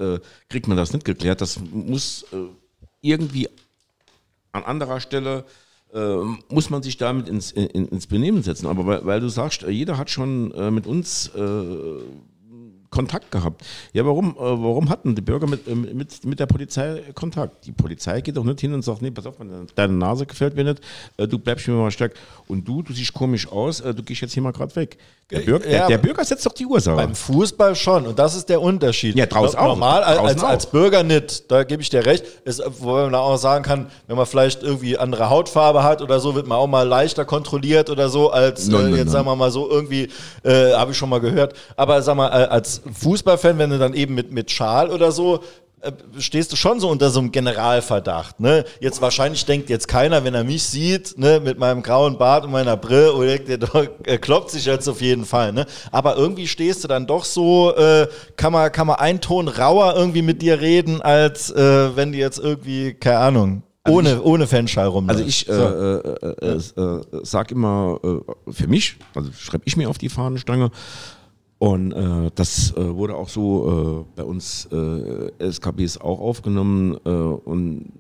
kriegt man das nicht geklärt. Das muss irgendwie an anderer Stelle äh, muss man sich damit ins, in, ins Benehmen setzen. Aber weil, weil du sagst, jeder hat schon äh, mit uns äh, Kontakt gehabt. Ja, warum, äh, warum hatten die Bürger mit, äh, mit, mit der Polizei Kontakt? Die Polizei geht doch nicht hin und sagt, nee, pass auf, deine Nase gefällt mir nicht, äh, du bleibst mir mal stark. Und du, du siehst komisch aus, du gehst jetzt hier mal gerade weg. Der, Bürger, Ja, der, der Bürger setzt doch die Ursache. Beim Fußball schon und das ist der Unterschied. Ja, draußen auch. Normal als, Draußen als, als auch. Bürger nicht, da gebe ich dir recht. Ist, wo man auch sagen kann, wenn man vielleicht irgendwie andere Hautfarbe hat oder so, wird man auch mal leichter kontrolliert oder so, als Nein, äh, nein, jetzt nein. sagen wir mal so irgendwie, äh, habe ich schon mal gehört. Aber sag mal, äh, als Fußballfan, wenn du dann eben mit, mit Schal oder so, äh, stehst du schon so unter so einem Generalverdacht. Ne? Jetzt wahrscheinlich denkt jetzt keiner, wenn er mich sieht, ne, mit meinem grauen Bart und meiner Brille, oder denkt, der äh, kloppt sich jetzt auf jeden Fall. Ne? Aber irgendwie stehst du dann doch so, äh, kann, man, kann man einen Ton rauer irgendwie mit dir reden, als äh, wenn die jetzt irgendwie, keine Ahnung, ohne, ohne Fanschall rum. Also ich äh, äh, äh, äh, sag immer äh, für mich, also schreibe ich mir auf die Fahnenstange. Und äh, das äh, wurde auch so äh, bei uns äh, SKBs auch aufgenommen äh, und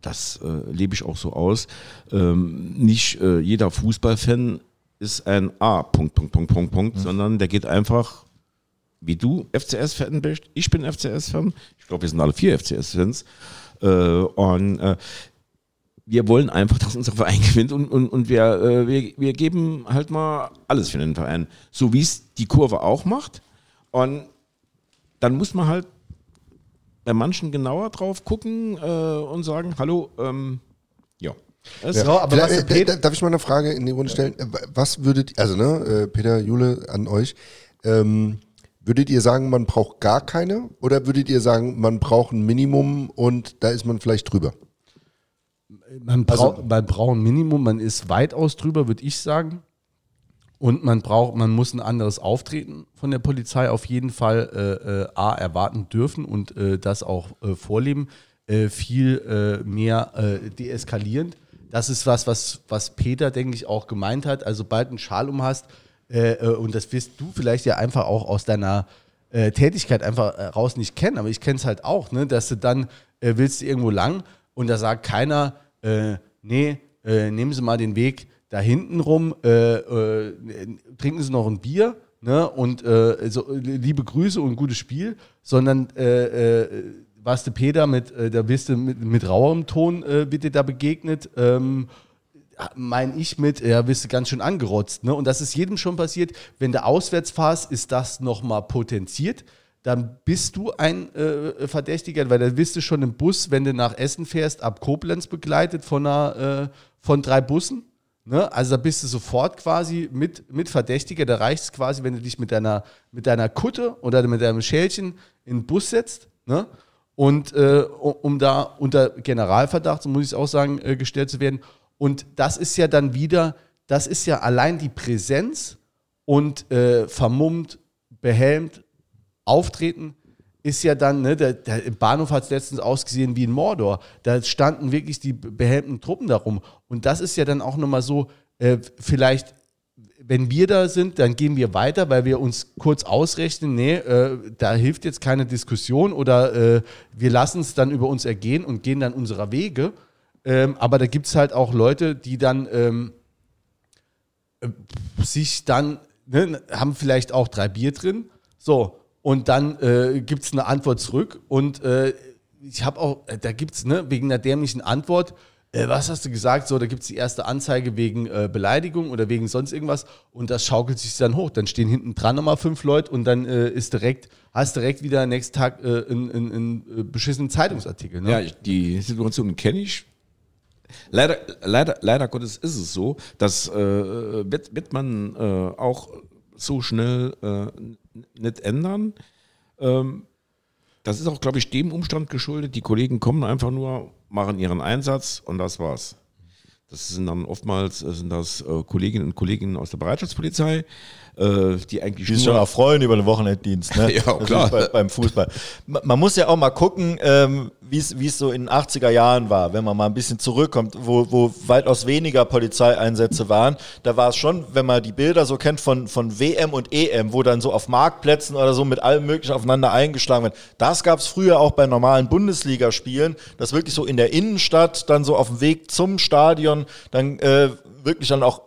das äh, lebe ich auch so aus. Ähm, nicht äh, jeder Fußballfan ist ein A, Punkt, Punkt, Punkt, Punkt, Punkt, sondern der geht einfach, wie du FCS-Fan bist, ich bin FCS-Fan, ich glaube, wir sind alle vier FCS-Fans. Äh, und äh, wir wollen einfach, dass unser Verein gewinnt und, und, und wir, äh, wir, wir geben halt mal alles für den Verein. So wie es die Kurve auch macht. Und dann muss man halt bei manchen genauer drauf gucken äh, und sagen, hallo, ähm, ja. Ja, aber was Äh, äh, darf ich mal eine Frage in die Runde stellen? Äh, Was würdet, also ne, äh, Peter, Jule, an euch, ähm, würdet ihr sagen, man braucht gar keine? Oder würdet ihr sagen, man braucht ein Minimum und da ist man vielleicht drüber? Man, man braucht ein Minimum, man ist weitaus drüber, würde ich sagen. Und man braucht, man muss ein anderes Auftreten von der Polizei auf jeden Fall äh, äh, A erwarten dürfen und äh, das auch äh, vorleben. Äh, viel äh, mehr deeskalierend. Das ist was, was, was Peter, denke ich, auch gemeint hat. Also, sobald einen Schal um hast, und das wirst du vielleicht ja einfach auch aus deiner Tätigkeit einfach raus nicht kennen, aber ich kenne es halt auch, ne, dass du dann willst du irgendwo lang und da sagt keiner, äh, nee, äh, nehmen Sie mal den Weg da hinten rum, äh, äh, trinken Sie noch ein Bier ne, und äh, so, liebe Grüße und gutes Spiel, sondern warst du Peter mit, da mit, mit rauerem Ton äh, bitte da begegnet, ähm, meine ich mit, ja, bist du ganz schön angerotzt. Ne? Und das ist jedem schon passiert. Wenn du auswärts fahrst, ist das nochmal potenziert. Dann bist du ein äh, Verdächtiger, weil dann bist du schon im Bus, wenn du nach Essen fährst, ab Koblenz begleitet von, einer, äh, von drei Bussen. Ne? Also da bist du sofort quasi mit, mit Verdächtiger. Da reicht es quasi, wenn du dich mit deiner, mit deiner Kutte oder mit deinem Schälchen in den Bus setzt. Ne? Und äh, um um da unter Generalverdacht, so muss ich es auch sagen, äh, gestellt zu werden. Und das ist ja dann wieder, das ist ja allein die Präsenz und äh, vermummt, behelmt, auftreten, ist ja dann, ne, der, der im Bahnhof hat es letztens ausgesehen wie in Mordor. Da standen wirklich die behelmten Truppen darum. Und das ist ja dann auch nochmal so, äh, vielleicht, wenn wir da sind, dann gehen wir weiter, weil wir uns kurz ausrechnen, nee, äh, da hilft jetzt keine Diskussion oder äh, wir lassen es dann über uns ergehen und gehen dann unserer Wege. Ähm, aber da gibt es halt auch Leute, die dann ähm, äh, sich dann, ne, haben vielleicht auch drei Bier drin, so, und dann äh, gibt es eine Antwort zurück und äh, ich habe auch, äh, da gibt es, ne, wegen einer dämlichen Antwort, äh, was hast du gesagt? So, da gibt es die erste Anzeige wegen äh, Beleidigung oder wegen sonst irgendwas und das schaukelt sich dann hoch. Dann stehen hinten dran nochmal fünf Leute und dann äh, ist direkt, hast direkt wieder nächsten Tag äh, einen, einen äh, beschissenen Zeitungsartikel. Ne? Ja, die Situation kenne ich. Leider, leider, leider Gottes ist es so, dass äh, wird, wird man äh, auch so schnell äh, nicht ändern. Ähm, das ist auch, glaube ich, dem Umstand geschuldet. Die Kollegen kommen einfach nur, machen ihren Einsatz und das war's. Das sind dann oftmals äh, sind das äh, Kolleginnen und Kollegen aus der Bereitschaftspolizei, äh, die eigentlich Die sich schon auch freuen über den Wochenenddienst, ne? Ja, Das klar. Bei, beim Fußball. Ma- Man muss ja auch mal gucken, ähm, wie es so in den 80er Jahren war, wenn man mal ein bisschen zurückkommt, wo, wo weitaus weniger Polizeieinsätze waren. Da war es schon, wenn man die Bilder so kennt von, von WM und EM, wo dann so auf Marktplätzen oder so mit allem möglichen aufeinander eingeschlagen wird. Das gab es früher auch bei normalen Bundesligaspielen, dass wirklich so in der Innenstadt, dann so auf dem Weg zum Stadion, Stadion dann äh, wirklich dann auch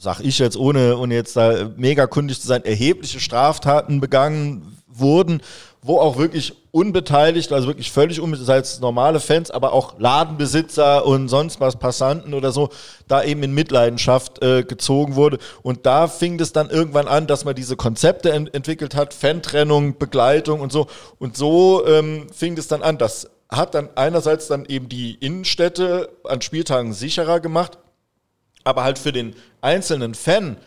sag ich jetzt, ohne, ohne jetzt da mega kundig zu sein, erhebliche Straftaten begangen wurden, wo auch wirklich unbeteiligt, also wirklich völlig unbeteiligt, als normale Fans, aber auch Ladenbesitzer und sonst was, Passanten oder so, da eben in Mitleidenschaft äh, gezogen wurde. Und da fing es dann irgendwann an, dass man diese Konzepte ent entwickelt hat, Fantrennung, Begleitung und so. Und so ähm, fing es dann an. Das hat dann einerseits dann eben die Innenstädte an Spieltagen sicherer gemacht, aber halt für den einzelnen Fan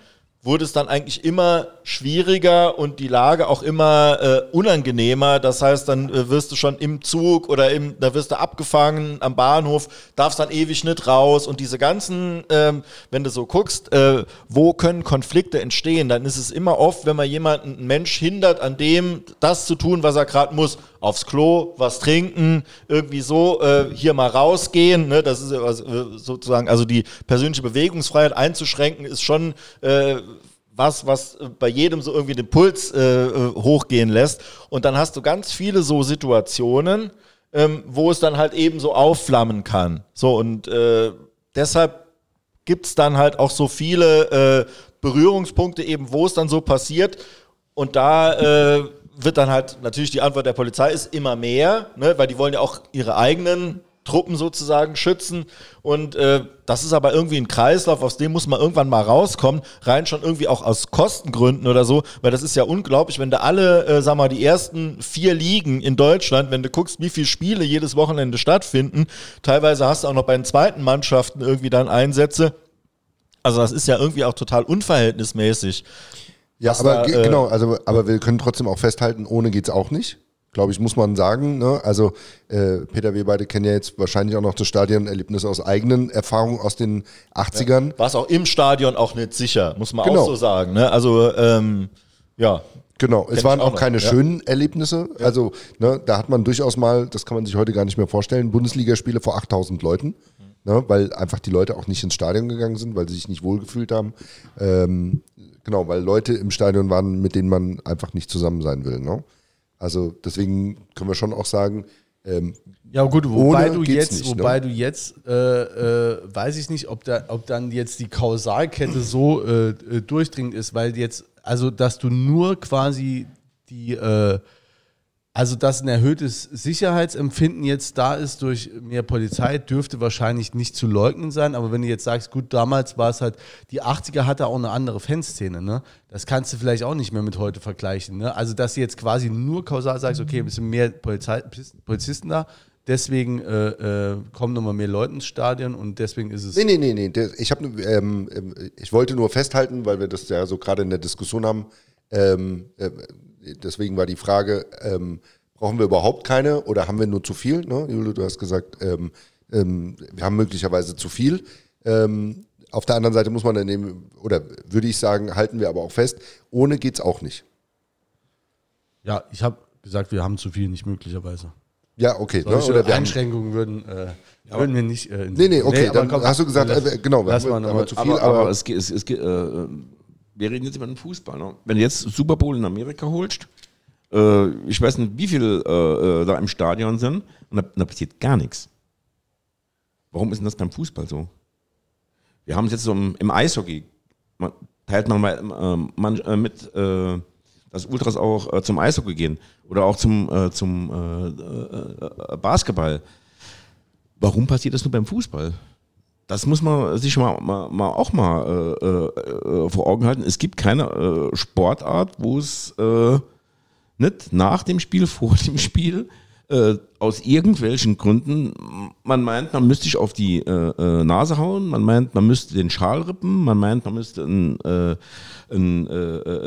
wurde es dann eigentlich immer schwieriger und die Lage auch immer äh, unangenehmer. Das heißt, dann äh, wirst du schon im Zug oder im, da wirst du abgefangen am Bahnhof, darfst dann ewig nicht raus und diese ganzen, ähm, wenn du so guckst, äh, wo können Konflikte entstehen, dann ist es immer oft, wenn man jemanden, einen Mensch hindert, an dem das zu tun, was er gerade muss, aufs Klo, was trinken, irgendwie so äh, hier mal rausgehen. Ne? Das ist äh, sozusagen, also die persönliche Bewegungsfreiheit einzuschränken, ist schon äh, was, was bei jedem so irgendwie den Puls äh, äh, hochgehen lässt. Und dann hast du ganz viele so Situationen, ähm, wo es dann halt eben so aufflammen kann. So, und äh, deshalb gibt es dann halt auch so viele äh, Berührungspunkte eben, wo es dann so passiert. Und da äh, wird dann halt natürlich die Antwort der Polizei ist immer mehr, ne, weil die wollen ja auch ihre eigenen Truppen sozusagen schützen. Und äh, das ist aber irgendwie ein Kreislauf, aus dem muss man irgendwann mal rauskommen, rein schon irgendwie auch aus Kostengründen oder so, weil das ist ja unglaublich, wenn du alle, äh, sag mal, die ersten vier Ligen in Deutschland, wenn du guckst, wie viele Spiele jedes Wochenende stattfinden, teilweise hast du auch noch bei den zweiten Mannschaften irgendwie dann Einsätze. Also das ist ja irgendwie auch total unverhältnismäßig. Ja, aber da, äh, genau, also aber wir können trotzdem auch festhalten, ohne geht's auch nicht. Glaube ich, muss man sagen. Ne? Also äh, Peter, wir beide kennen ja jetzt wahrscheinlich auch noch das Stadionerlebnis aus eigenen Erfahrungen aus den 80ern. Ja, War es auch im Stadion auch nicht sicher, muss man genau. auch so sagen. Ne? Also ähm, ja. Genau, es waren auch, auch keine ja. schönen Erlebnisse. Ja. Also ne, da hat man durchaus mal, das kann man sich heute gar nicht mehr vorstellen, Bundesligaspiele vor 8000 Leuten. Ne, weil einfach die Leute auch nicht ins Stadion gegangen sind, weil sie sich nicht wohlgefühlt haben. Ähm, genau, weil Leute im Stadion waren, mit denen man einfach nicht zusammen sein will. Ne? Also deswegen können wir schon auch sagen, ähm, ja gut, wobei du jetzt, nicht, wobei ne? du jetzt, äh, äh, weiß ich nicht, ob da, ob dann jetzt die Kausalkette so äh, äh durchdringend ist, weil jetzt, also dass du nur quasi die äh, also, dass ein erhöhtes Sicherheitsempfinden jetzt da ist durch mehr Polizei, dürfte wahrscheinlich nicht zu leugnen sein. Aber wenn du jetzt sagst, gut, damals war es halt, die 80er hatte auch eine andere Fanszene, ne? Das kannst du vielleicht auch nicht mehr mit heute vergleichen, ne? Also, dass du jetzt quasi nur kausal sagst, okay, es sind mehr Polizei, Polizisten da, deswegen äh, äh, kommen nochmal mehr Leute ins Stadion und deswegen ist es. Nee, nee, nee, nee. Ich, hab, ähm, ähm, ich wollte nur festhalten, weil wir das ja so gerade in der Diskussion haben. Ähm, äh, deswegen war die Frage, ähm, brauchen wir überhaupt keine oder haben wir nur zu viel? Ne? Jule, du hast gesagt, ähm, ähm, wir haben möglicherweise zu viel. Ähm, auf der anderen Seite muss man dann nehmen, oder würde ich sagen, halten wir aber auch fest, ohne geht es auch nicht. Ja, ich habe gesagt, wir haben zu viel, nicht möglicherweise. Ja, okay. Ne? Oder Einschränkungen würden, äh, würden wir nicht. Äh, nee, nee, okay. Nee, dann komm, hast du gesagt, äh, genau, wir haben, haben zu viel. Aber, aber, aber es, es, es, äh, wir reden jetzt über den Fußball. Ne? Wenn du jetzt Super Bowl in Amerika holst, äh, ich weiß nicht, wie viele äh, äh, da im Stadion sind, und da, da, passiert gar nichts. Warum ist denn das beim Fußball so? Wir haben es jetzt so im, im Eishockey, man, teilt man mal äh, man, äh, mit, äh, dass Ultras auch zum Eishockey gehen oder auch zum, zum Basketball. Warum passiert das nur beim Fußball? Das muss man sich mal, mal, mal auch mal äh, äh, vor Augen halten. Es gibt keine äh, Sportart, wo es äh, nicht nach dem Spiel, vor dem Spiel, äh, aus irgendwelchen Gründen, man meint, man müsste sich auf die äh, Nase hauen, man meint, man müsste den Schal rippen, man meint, man müsste ein, ein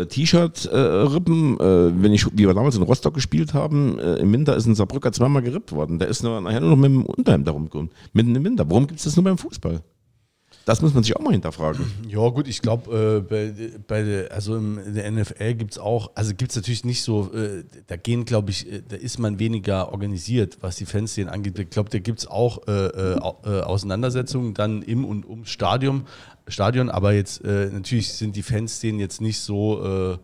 T-Shirt rippen. wenn ich, wie wir damals in Rostock gespielt haben, im Winter ist ein Saarbrücker zweimal gerippt worden. Der ist nur, nachher nur noch mit dem Unterhemd darum gekommen. Mitten im Winter. Warum gibt es das nur beim Fußball? Das muss man sich auch mal hinterfragen. Ja, gut, ich glaube, äh, bei, bei also in der NFL gibt es auch, also gibt es natürlich nicht so, äh, da gehen, glaube ich, äh, da ist man weniger organisiert, was die Fanszenen angeht. Ich glaube, da gibt es auch äh, äh, Auseinandersetzungen dann im und ums Stadion, Stadion aber jetzt natürlich sind die Fanszenen jetzt nicht so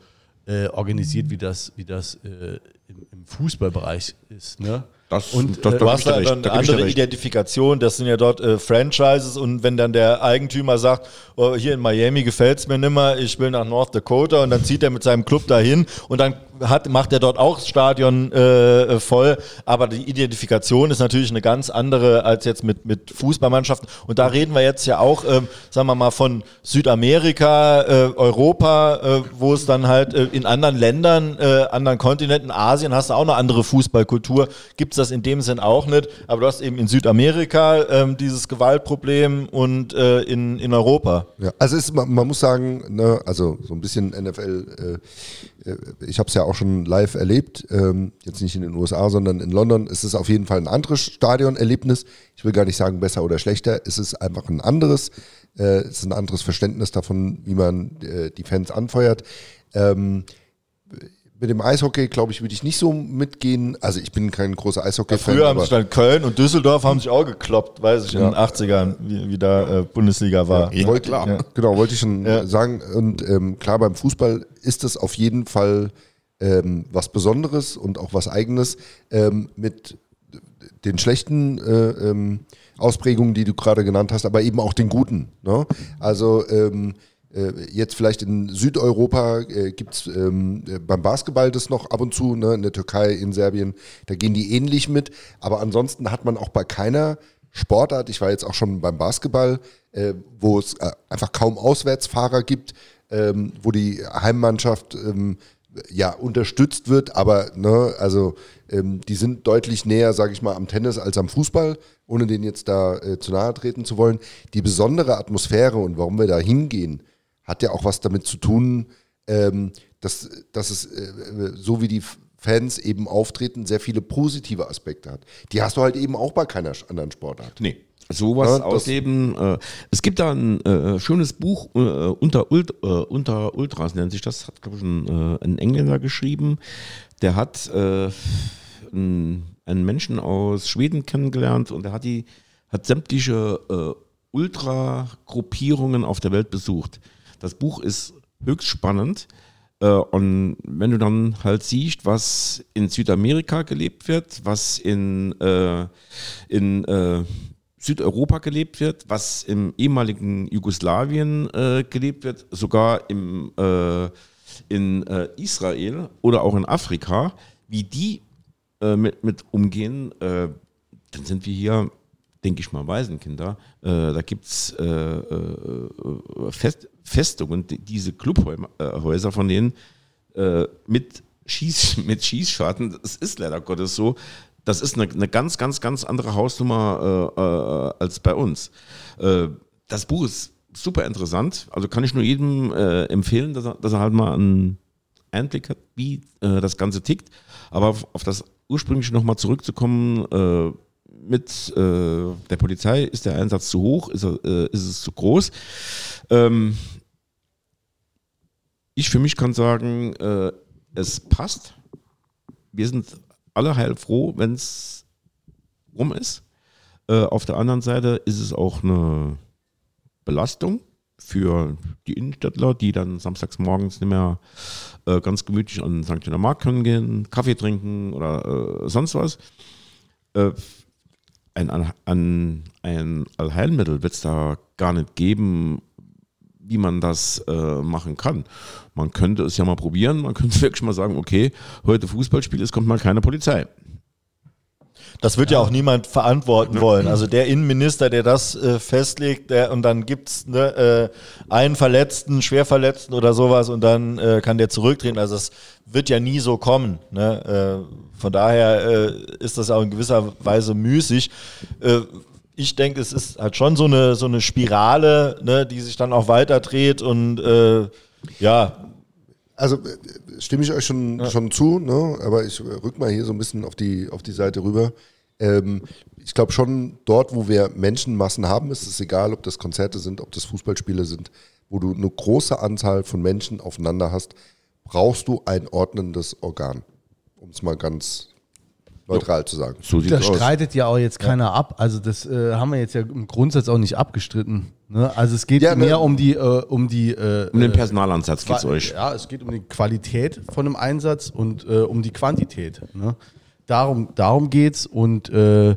organisiert, wie das, wie das im, im, Fußballbereich ist. Ne? Das, Und, das, äh, da Du hast da recht, dann da andere recht. Identifikation, das sind ja dort äh, Franchises und wenn dann der Eigentümer sagt, oh, hier in Miami gefällt es mir nimmer, ich will nach North Dakota und dann zieht er mit seinem Club dahin und dann hat, macht er dort auch das Stadion äh, voll, aber die Identifikation ist natürlich eine ganz andere als jetzt mit, mit Fußballmannschaften. Und da reden wir jetzt ja auch, ähm, sagen wir mal, von Südamerika, äh, Europa, äh, wo es dann halt äh, in anderen Ländern, äh, anderen Kontinenten, Asien hast du auch eine andere Fußballkultur, gibt es das in dem Sinn auch nicht, aber du hast eben in Südamerika ähm, dieses Gewaltproblem und äh, in, in Europa. Ja, also ist, man, man muss sagen, ne, also so ein bisschen NFL, äh, äh, ich habe es ja auch schon live erlebt, ähm, jetzt nicht in den USA, sondern in London. Es ist auf jeden Fall ein anderes Stadionerlebnis. Ich will gar nicht sagen besser oder schlechter, es ist einfach ein anderes, äh, es ist ein anderes Verständnis davon, wie man äh, die Fans anfeuert. Ähm, mit dem Eishockey, glaube ich, würde ich nicht so mitgehen. Also ich bin kein großer Eishockey-Fan. Früher haben sich dann Köln und Düsseldorf haben sich auch gekloppt, weiß ich, in den 80ern, wie, wie da äh, Bundesliga war. Ja, wollte, klar. Ja. Genau, wollte ich schon Ja. sagen. Und ähm, klar, beim Fußball ist es auf jeden Fall ähm, was Besonderes und auch was Eigenes. Ähm, mit den schlechten äh, ähm, Ausprägungen, die du gerade genannt hast, aber eben auch den guten. Ne? Also ähm, äh, jetzt vielleicht in Südeuropa äh, gibt es ähm, äh, beim Basketball das noch ab und zu, ne? in der Türkei, in Serbien, da gehen die ähnlich mit. Aber ansonsten hat man auch bei keiner Sportart, ich war jetzt auch schon beim Basketball, äh, wo es äh, einfach kaum Auswärtsfahrer gibt, ähm, wo die Heimmannschaft ähm, ja unterstützt wird, aber ne, also ähm, die sind deutlich näher, sage ich mal, am Tennis als am Fußball, ohne den jetzt da äh, zu nahe treten zu wollen. Die besondere Atmosphäre und warum wir da hingehen, hat ja auch was damit zu tun, ähm, dass, dass es äh, so wie die Fans eben auftreten, sehr viele positive Aspekte hat. Die hast du halt eben auch bei keiner anderen Sportart. Nee. Sowas Ja, ausleben. Äh, es gibt da ein äh, schönes Buch äh, unter, Ult, äh, unter Ultras nennt sich das, hat glaube ich ein, äh, ein Engländer geschrieben. Der hat einen, einen Menschen aus Schweden kennengelernt und der hat die hat sämtliche Ultra-Gruppierungen auf der Welt besucht. Das Buch ist höchst spannend. Äh, und wenn du dann halt siehst, was in Südamerika gelebt wird, was in, äh, in äh, Südeuropa gelebt wird, was im ehemaligen Jugoslawien äh, gelebt wird, sogar im, äh, in äh, Israel oder auch in Afrika, wie die mit, mit umgehen, dann sind wir hier, denke ich mal, Waisenkinder. Da gibt es Fest, Festungen, die, diese Clubhäuser von denen äh, mit, Schieß, mit Schießscharten, das ist leider Gottes so, das ist eine, eine ganz, ganz, ganz andere Hausnummer äh, äh, als bei uns. Äh, das Buch ist super interessant, also kann ich nur jedem empfehlen, dass er, dass er halt mal einen Einblick hat, wie äh, das Ganze tickt. Aber auf, auf das ursprüngliche nochmal zurückzukommen, äh, mit äh, der Polizei ist der Einsatz zu hoch, ist, ist es zu groß. Ähm, ich für mich kann sagen, äh, es passt. Wir sind alle heilfroh, wenn es rum ist. Äh, auf der anderen Seite ist es auch eine Belastung für die Innenstädtler, die dann samstags morgens nicht mehr äh, ganz gemütlich an St. Johann Markt können gehen, Kaffee trinken oder äh, sonst was. Äh, ein, ein, ein Allheilmittel wird es da gar nicht geben, wie man das äh, machen kann. Man könnte es ja mal probieren, man könnte wirklich mal sagen, okay, heute Fußballspiel, es kommt mal keine Polizei. Das wird ja, auch niemand verantworten wollen. Also der Innenminister, der das äh, festlegt, der, und dann gibt's ne, äh, einen Verletzten, Schwerverletzten oder sowas und dann äh, kann der zurücktreten. Also das wird ja nie so kommen. Ne? Äh, von daher äh, ist das auch in gewisser Weise müßig. Ich denke, es ist halt schon so eine, so eine Spirale, ne, die sich dann auch weiterdreht und äh, ja, Also äh, stimme ich euch schon, schon zu, ne? aber ich äh, rück mal hier so ein bisschen auf die, auf die Seite rüber. Ähm, ich glaube schon, dort, wo wir Menschenmassen haben, ist es egal, ob das Konzerte sind, ob das Fußballspiele sind, wo du eine große Anzahl von Menschen aufeinander hast, brauchst du ein ordnendes Organ. Um es mal ganz neutral zu sagen. So aus. streitet ja auch jetzt keiner ab. Also das äh, haben wir jetzt ja im Grundsatz auch nicht abgestritten. Ne? Also es geht Ja, ne- mehr um die, äh, um die äh, Um den äh, Personalansatz geht es Qua- euch. Ja, es geht um die Qualität von einem Einsatz und äh, um die Quantität. Ne? darum, darum geht's und äh,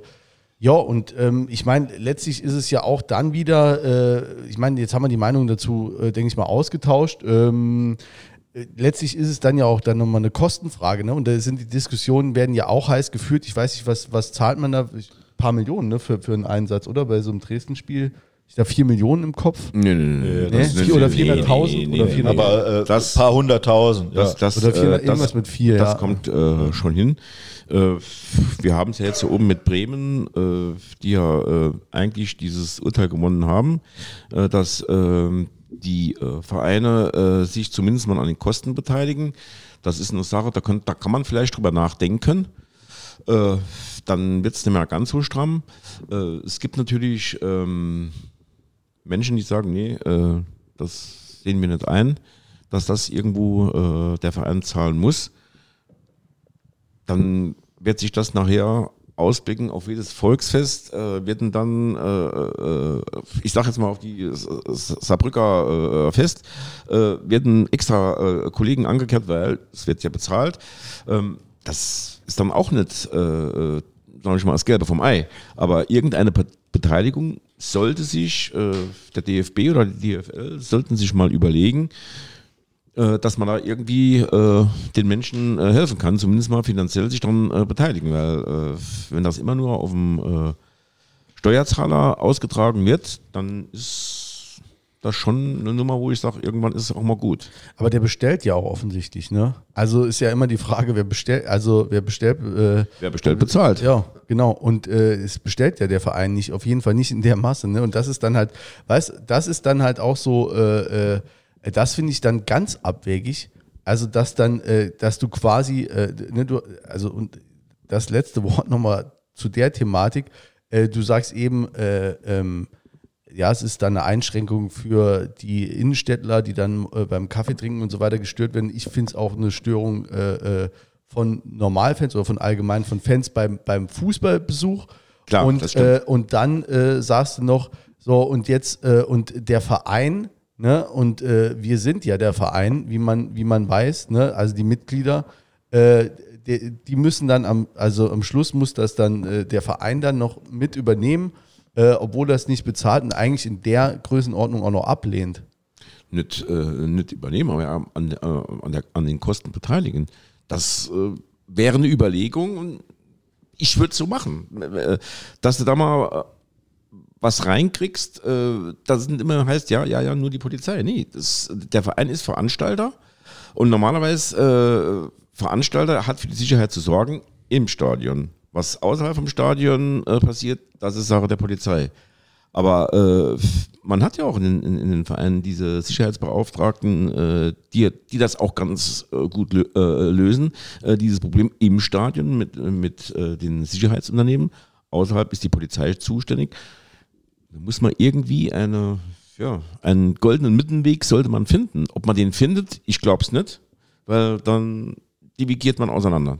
ja, und ähm, ich meine, letztlich ist es ja auch dann wieder, äh, ich meine, jetzt haben wir die Meinung dazu, äh, denke ich mal, ausgetauscht. Ähm, äh, letztlich ist es dann ja auch dann nochmal eine Kostenfrage, ne? Und da sind die Diskussionen werden ja auch heiß geführt. Ich weiß nicht, was, was zahlt man da? Ein paar Millionen, ne, für, für einen Einsatz, oder? Bei so einem Dresden-Spiel. Ich da vier Millionen im Kopf. Nee, nee, nee. Nee? Vier- oder 400.000 oder 400 Aber äh, Das- ein paar hunderttausend. Das, ja. das, Oder vier- äh, irgendwas das, mit vier, Das ja. kommt äh, schon hin. Äh, wir haben es ja jetzt hier oben mit Bremen, äh, die ja äh, eigentlich dieses Urteil gewonnen haben, äh, dass ähm, die äh, Vereine äh, sich zumindest mal an den Kosten beteiligen. Das ist eine Sache, da, kann, da kann man vielleicht drüber nachdenken. Äh, dann wird es nicht mehr ganz so stramm. Äh, es gibt natürlich ähm, Menschen, die sagen, nee, äh, das sehen wir nicht ein, dass das irgendwo äh, der Verein zahlen muss. Dann wird sich das nachher ausblicken auf jedes Volksfest, äh, werden dann, äh, äh, ich sage jetzt mal auf die Saarbrücker äh, Fest, äh, werden extra äh, Kollegen angekehrt, weil es wird ja bezahlt. Ähm, das ist dann auch nicht, äh, äh, sag ich mal, das Gelbe vom Ei. Aber irgendeine Be Beteiligung sollte sich der DFB oder die DFL sollten sich mal überlegen, dass man da irgendwie äh, den Menschen äh, helfen kann, zumindest mal finanziell sich daran äh, beteiligen, weil äh, wenn das immer nur auf dem äh, Steuerzahler ausgetragen wird, dann ist das schon eine Nummer, wo ich sage, irgendwann ist es auch mal gut. Aber der bestellt ja auch offensichtlich, ne? Also ist ja immer die Frage, wer bestellt, also wer bestellt, äh, Wer bestellt, bezahlt. Ja, genau. Und äh, es bestellt ja der Verein nicht, auf jeden Fall nicht in der Masse. Ne? Und das ist dann halt, weißt das ist dann halt auch so, äh, äh, das finde ich dann ganz abwegig. Also, dass dann, äh, dass du quasi, äh, ne, du, also und das letzte Wort nochmal zu der Thematik, äh, du sagst eben, äh, ähm, ja, es ist dann eine Einschränkung für die Innenstädtler, die dann äh, beim Kaffee trinken und so weiter gestört werden. Ich finde es auch eine Störung äh, von Normalfans oder von allgemein von Fans beim, beim Fußballbesuch. Klar, und, das stimmt. und dann sagst du noch, so und jetzt, äh, und der Verein, ne, und äh, wir sind ja der Verein, wie man, wie man weiß, ne, also die Mitglieder, äh, die, die müssen dann am, also am Schluss muss das dann äh, der Verein dann noch mit übernehmen, äh, obwohl das nicht bezahlt und eigentlich in der Größenordnung auch noch ablehnt. nicht, äh, nicht übernehmen, aber an, äh, an, der, an den Kosten beteiligen. Das wäre eine Überlegung und ich würde es so machen. Dass du da mal was reinkriegst, äh, das sind immer heißt, ja, ja, ja, nur die Polizei. Nee, das, der Verein ist Veranstalter und normalerweise äh, Veranstalter hat für die Sicherheit zu sorgen im Stadion. Was außerhalb vom Stadion äh, passiert, das ist Sache der Polizei. Aber äh, man hat ja auch in, in, in den Vereinen diese Sicherheitsbeauftragten, äh, die, die das auch ganz äh, gut lö äh, lösen, äh, dieses Problem im Stadion mit, mit äh, den Sicherheitsunternehmen. Außerhalb ist die Polizei zuständig. Da muss man irgendwie eine, ja, einen goldenen Mittenweg sollte man finden. Ob man den findet, ich glaube es nicht, weil dann divigiert man auseinander.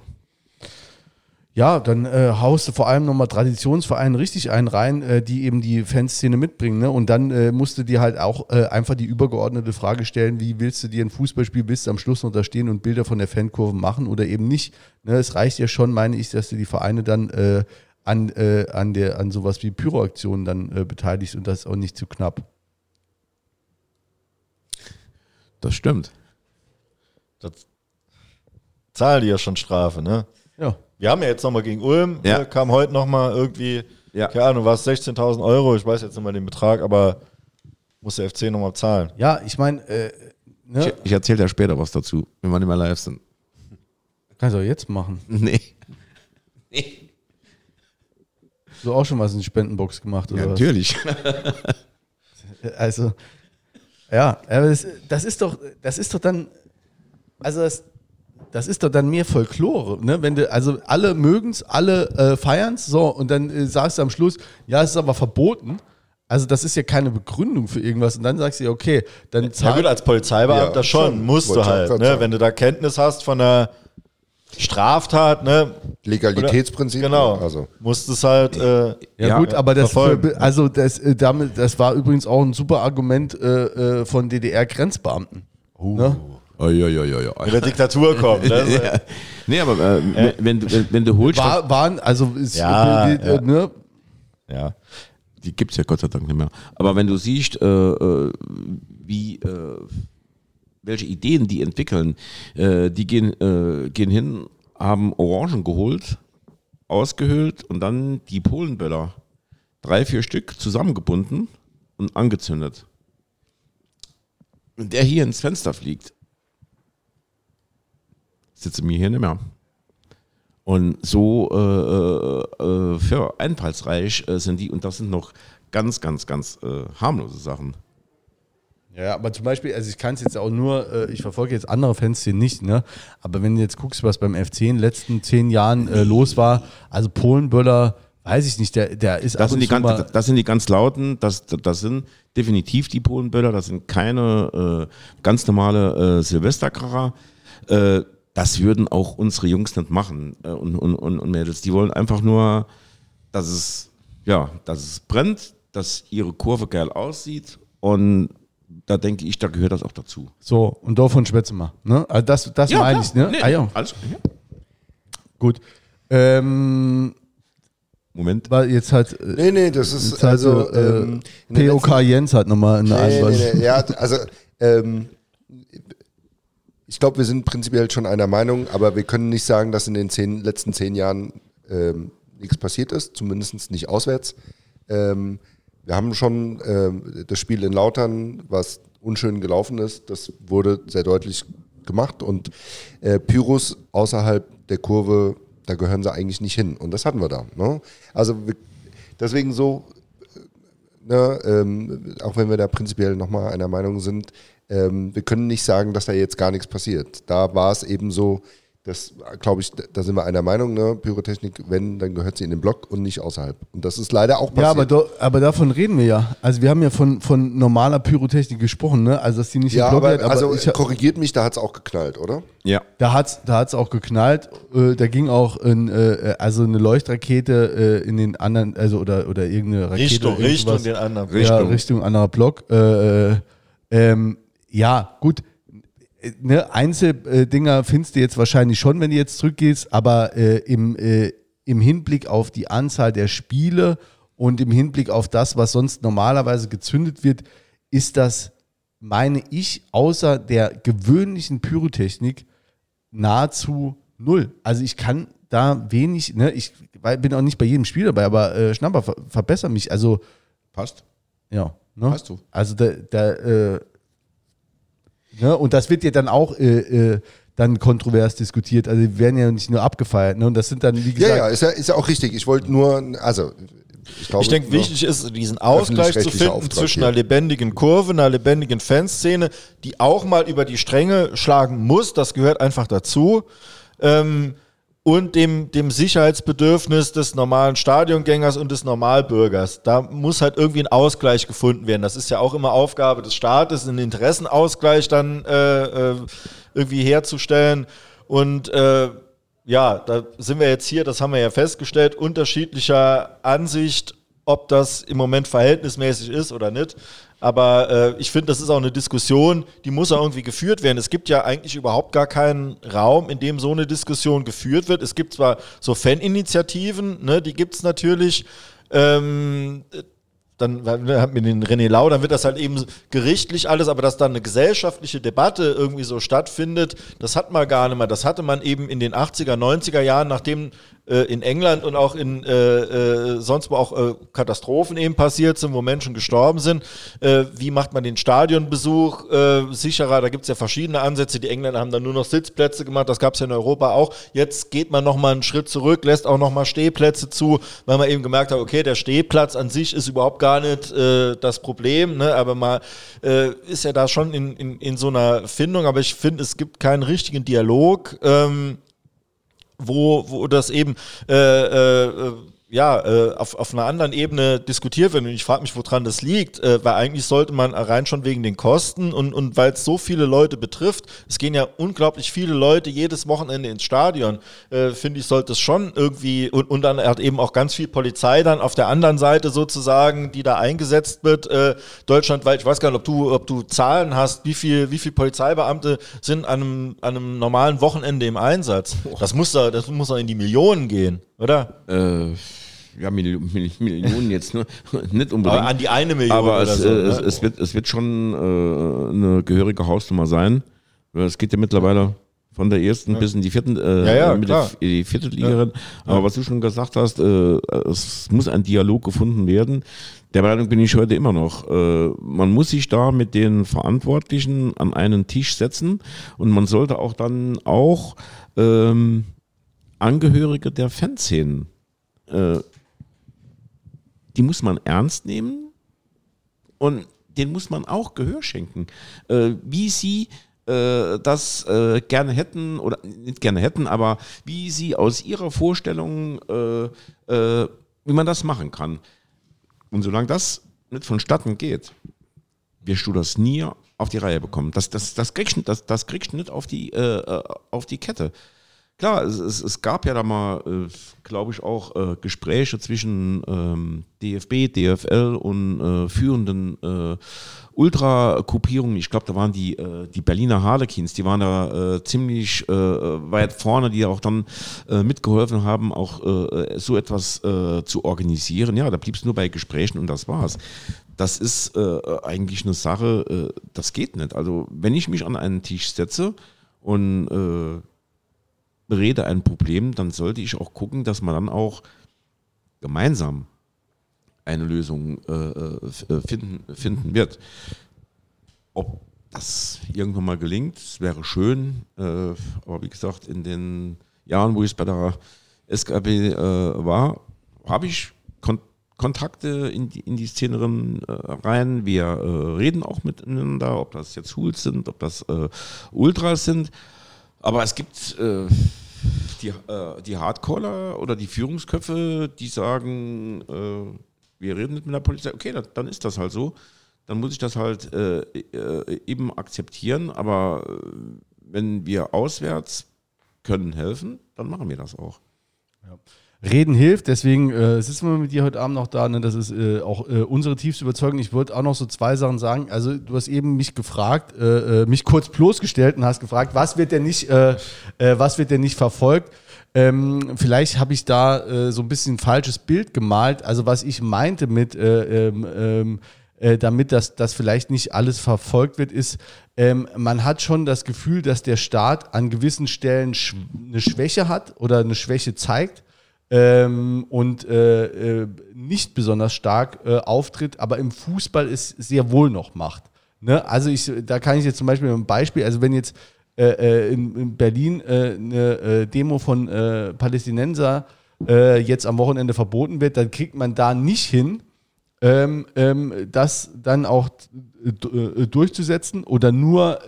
Ja, dann äh, haust du vor allem nochmal Traditionsvereine richtig einen rein, äh, die eben die Fanszene mitbringen. Ne? Und dann äh, musst du dir halt auch äh, einfach die übergeordnete Frage stellen, wie willst du dir ein Fußballspiel, willst du am Schluss noch da stehen und Bilder von der Fankurve machen oder eben nicht. Ne? Es reicht ja schon, meine ich, dass du die Vereine dann äh, an, äh, an, der, an sowas wie Pyroaktionen dann äh, beteiligst und das ist auch nicht zu knapp. Das stimmt. Das zahlen die ja schon Strafe, ne? Ja. Wir haben ja jetzt nochmal gegen Ulm, Ja. hier kam heute nochmal irgendwie, Ja. keine Ahnung, war es 16.000 Euro, ich weiß jetzt nicht mal den Betrag, aber muss der FC nochmal zahlen. Ja, ich meine, äh, ne? Ich, ich erzähle dir später was dazu, wenn wir nicht mehr live sind. kannst du auch jetzt machen. Nee. Du auch schon was in die Spendenbox gemacht oder Ja, was? natürlich. Also, ja, aber das, das ist doch, das ist doch dann, also das, das ist doch dann mehr Folklore, ne? Wenn du, also alle mögen's, alle äh, feiern's, so, und dann äh, sagst du am Schluss, ja, es ist aber verboten. Also, das ist ja keine Begründung für irgendwas. Und dann sagst du, ja, okay, dann Ja zahl, gut, als Polizeibeamter Ja, schon, schon. musst du halt, ne? wenn du da Kenntnis hast von der Straftat, ne? Legalitätsprinzip. Genau, Also. musst es halt, äh, Ja, Ja, gut, aber das, verfolgen. also das, äh, damit, das war übrigens auch ein super Argument äh, äh, von DDR-Grenzbeamten. Ne? Oh, ja, ja, ja, ja. Mit der Diktatur kommt. Ne? ja. Nee, aber äh, wenn, du- wenn, wenn du holst, War, waren, also ist, Ja, äh, ja. Ne? Ja. die gibt es ja Gott sei Dank nicht mehr. Aber wenn du siehst, äh, äh, wie, äh, welche Ideen die entwickeln, äh, die gehen, äh, gehen hin, haben Orangen geholt, ausgehöhlt und dann die Polenböller, drei, vier Stück zusammengebunden und angezündet. Wenn der hier ins Fenster fliegt, sitze mir hier nicht mehr. Und so äh, äh, äh, für einfallsreich äh, sind die und das sind noch ganz, ganz, ganz äh, harmlose Sachen. Ja, aber zum Beispiel, also ich kann es jetzt auch nur, äh, ich verfolge jetzt andere Fans hier nicht, ne? Aber wenn du jetzt guckst, was beim FC in den letzten zehn Jahren äh, los war, also Polenböller, weiß ich nicht, der, der ist Das sind, die ganz, das sind die ganz lauten, das, das sind definitiv die Polenböller, das sind keine äh, ganz normale äh, Silvesterkracher. Äh, das würden auch unsere Jungs nicht machen äh, und, und, und, und Mädels. Die wollen einfach nur, dass es, ja, dass es brennt, dass ihre Kurve geil aussieht und da denke ich, da gehört das auch dazu. So, und davon schwätzen wir. Ne? Also das, das meine ich, ne? Nee, ah, ja. alles, ja. Gut. Ähm, Moment. war jetzt halt, äh, Nee, nee, das ist halt also. so, äh, ähm, POK Jens hat nochmal eine Nee, Antwort. nee, nee, ja, also ähm, ich glaube, wir sind prinzipiell schon einer Meinung, aber wir können nicht sagen, dass in den zehn, letzten zehn Jahren ähm, nichts passiert ist, zumindest nicht auswärts. Ähm, wir haben schon ähm, das Spiel in Lautern, was unschön gelaufen ist, das wurde sehr deutlich gemacht und äh, Pyros außerhalb der Kurve, da gehören sie eigentlich nicht hin und das hatten wir da. Ne? Also wir, deswegen so ne, ähm, auch wenn wir da prinzipiell nochmal einer Meinung sind, ähm, wir können nicht sagen, dass da jetzt gar nichts passiert. Da war es eben so, das glaube ich, da sind wir einer Meinung, ne? Pyrotechnik, wenn, dann gehört sie in den Block und nicht außerhalb. Und das ist leider auch passiert. Ja, aber, do, aber davon reden wir ja. Also wir haben ja von, von normaler Pyrotechnik gesprochen, ne? Also dass die nicht ja, im Block aber, wird, aber also ich, korrigiert mich, da hat es auch geknallt, oder? Ja. da hat's da hat's auch geknallt. Äh, da ging auch ein, äh, also eine Leuchtrakete äh, in den anderen, also oder, oder irgendeine Rakete. Richtung, Richtung den anderen. Ja, Richtung anderer Block. Äh, äh, ähm, ja, gut. Ne, Einzeldinger findest du jetzt wahrscheinlich schon, wenn du jetzt zurückgehst, aber äh, im, äh, im Hinblick auf die Anzahl der Spiele und im Hinblick auf das, was sonst normalerweise gezündet wird, ist das, meine ich, außer der gewöhnlichen Pyrotechnik nahezu null. Also ich kann da wenig, ne, ich bin auch nicht bei jedem Spiel dabei, aber äh, Schnapper, ver verbessere mich. Also Passt. ja. Ne? Hast du. Also da, da äh, ne? und das wird ja dann auch äh, äh, dann kontrovers diskutiert. Also die werden ja nicht nur abgefeiert. Ne? Und das sind dann, wie Ja, gesagt, ja, ist ja, ist ja auch richtig. Ich wollte nur, also ich glaube, Ich denke, wichtig ist, diesen Ausgleich zu finden Auftrag zwischen hier. einer lebendigen Kurve, einer lebendigen Fanszene, die auch mal über die Stränge schlagen muss. Das gehört einfach dazu. Ähm, und dem, dem Sicherheitsbedürfnis des normalen Stadiongängers und des Normalbürgers. Da muss halt irgendwie ein Ausgleich gefunden werden. Das ist ja auch immer Aufgabe des Staates, einen Interessenausgleich dann äh, äh, irgendwie herzustellen. Und äh, ja, da sind wir jetzt hier, das haben wir ja festgestellt, unterschiedlicher Ansicht, ob das im Moment verhältnismäßig ist oder nicht. Aber äh, ich finde, das ist auch eine Diskussion, die muss auch irgendwie geführt werden. Es gibt ja eigentlich überhaupt gar keinen Raum, in dem so eine Diskussion geführt wird. Es gibt zwar so Faninitiativen, ne, die gibt es natürlich. Ähm, dann hat mir den René Lau, dann wird das halt eben gerichtlich alles, aber dass dann eine gesellschaftliche Debatte irgendwie so stattfindet, das hat man gar nicht mehr. Das hatte man eben in den 80er, 90er Jahren, nachdem äh, in England und auch in äh, äh, sonst wo auch äh, Katastrophen eben passiert sind, wo Menschen gestorben sind. Äh, wie macht man den Stadionbesuch äh, sicherer? Da gibt es ja verschiedene Ansätze. Die Engländer haben dann nur noch Sitzplätze gemacht, das gab es ja in Europa auch. Jetzt geht man nochmal einen Schritt zurück, lässt auch nochmal Stehplätze zu, weil man eben gemerkt hat, okay, der Stehplatz an sich ist überhaupt gar nicht äh, das Problem, ne? aber man äh, ist ja da schon in, in, in so einer Findung, aber ich finde, es gibt keinen richtigen Dialog. Ähm, wo, wo das eben äh, äh, ja, äh, auf, auf einer anderen Ebene diskutiert wird. Und ich frage mich, woran das liegt, äh, weil eigentlich sollte man rein schon wegen den Kosten und, und weil es so viele Leute betrifft, es gehen ja unglaublich viele Leute jedes Wochenende ins Stadion, äh, finde ich, sollte es schon irgendwie, und, und dann hat eben auch ganz viel Polizei dann auf der anderen Seite sozusagen, die da eingesetzt wird, äh, deutschlandweit. Ich weiß gar nicht, ob du, ob du Zahlen hast, wie viel, wie viel Polizeibeamte sind an einem, an einem normalen Wochenende im Einsatz. Das muss da, das muss da in die Millionen gehen, oder? Äh, ja, Milli- Milli- Millionen jetzt, ne? nicht unbedingt. Aber an die eine Million Aber es, so, äh, ne? es, es, wird, es wird schon äh, eine gehörige Hausnummer sein. Es geht ja mittlerweile von der ersten bis in die vierten, äh, Ja, ja, mit klar. die vierte Ligerin. Aber was du schon gesagt hast, äh, es muss ein Dialog gefunden werden. Der Meinung bin ich heute immer noch. Äh, man muss sich da mit den Verantwortlichen an einen Tisch setzen und man sollte auch dann auch ähm, Angehörige der Fanszenen äh, die muss man ernst nehmen und den muss man auch Gehör schenken. Äh, wie sie äh, das äh, gerne hätten, oder nicht gerne hätten, aber wie sie aus ihrer Vorstellung, äh, äh, wie man das machen kann. Und solange das nicht vonstatten geht, wirst du das nie auf die Reihe bekommen. Das, das, das, kriegst, das, das kriegst du nicht auf die, äh, auf die Kette. Klar, es, es, es gab ja da mal, äh, glaube ich, auch äh, Gespräche zwischen ähm, DFB, DFL und äh, führenden äh, Ultra-Gruppierungen. Ich glaube, da waren die, äh, die Berliner Harlequins, die waren da äh, ziemlich äh, weit vorne, die auch dann mitgeholfen haben, auch so etwas zu organisieren. Ja, da blieb es nur bei Gesprächen und das war's. Das ist eigentlich eine Sache, das geht nicht. Also, wenn ich mich an einen Tisch setze und berede ein Problem, dann sollte ich auch gucken, dass man dann auch gemeinsam eine Lösung äh, äh, finden, finden wird. Ob das irgendwann mal gelingt, wäre schön, äh, aber wie gesagt, in den Jahren, wo ich bei der SKB äh, war, habe ich Kon Kontakte in die, in die Szenerin äh, rein. Wir äh, reden auch miteinander, ob das jetzt Hools sind, ob das äh, Ultras sind. Aber es gibt äh, die, äh, die Hardcaller oder die Führungsköpfe, die sagen, äh, wir reden nicht mit der Polizei. Okay, dann, dann ist das halt so. Dann muss ich das halt äh, äh, eben akzeptieren. Aber äh, wenn wir auswärts können helfen, dann machen wir das auch. Reden hilft, deswegen äh, sitzen wir mit dir heute Abend noch da. Ne? Das ist äh, auch äh, unsere tiefste Überzeugung. Ich würde auch noch so zwei Sachen sagen. Also, du hast eben mich gefragt, äh, äh, mich kurz bloßgestellt und hast gefragt, was wird denn nicht, äh, was wird denn nicht verfolgt? Ähm, vielleicht habe ich da so ein bisschen ein falsches Bild gemalt. Also, was ich meinte mit, äh, ähm, ähm, äh, damit das, das vielleicht nicht alles verfolgt wird, ist, ähm, man hat schon das Gefühl, dass der Staat an gewissen Stellen sch eine Schwäche hat oder eine Schwäche zeigt ähm, und äh, äh, nicht besonders stark äh, auftritt, aber im Fußball es sehr wohl noch macht. Ne? Also ich, da kann ich jetzt zum Beispiel ein Beispiel, also wenn jetzt äh, äh, in, in Berlin äh, eine Demo von Palästinenser jetzt am Wochenende verboten wird, dann kriegt man da nicht hin, ähm, ähm, das dann auch durchzusetzen oder nur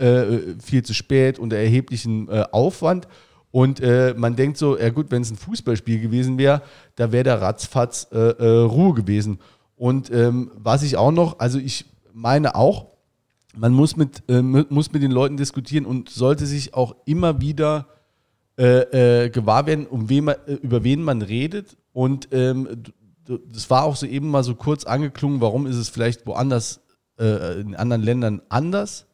viel zu spät unter erheblichen äh, Aufwand. Und äh, man denkt so, ja gut, wenn es ein Fußballspiel gewesen wäre, da wäre der ratzfatz äh, äh, Ruhe gewesen. Und ähm, was ich auch noch, also ich meine auch, man muss mit, äh, mu- muss mit den Leuten diskutieren und sollte sich auch immer wieder äh, äh, gewahr werden, um wen man, über wen man redet. Und ähm, das war auch so eben mal so kurz angeklungen, warum ist es vielleicht woanders, in anderen Ländern anders,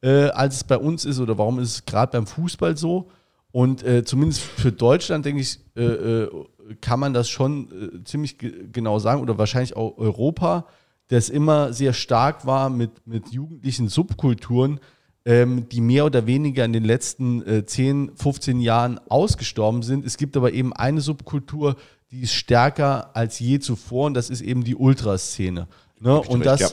als es bei uns ist, oder warum ist es gerade beim Fußball so. Und äh, zumindest für Deutschland, denke ich, äh, äh, kann man das schon äh, ziemlich ge genau sagen, oder wahrscheinlich auch Europa, das immer sehr stark war mit, mit jugendlichen Subkulturen, ähm, die mehr oder weniger in den letzten äh, 10, 15 Jahren ausgestorben sind. Es gibt aber eben eine Subkultur, die ist stärker als je zuvor und das ist eben die Ultraszene. Ne? Und recht, das ja.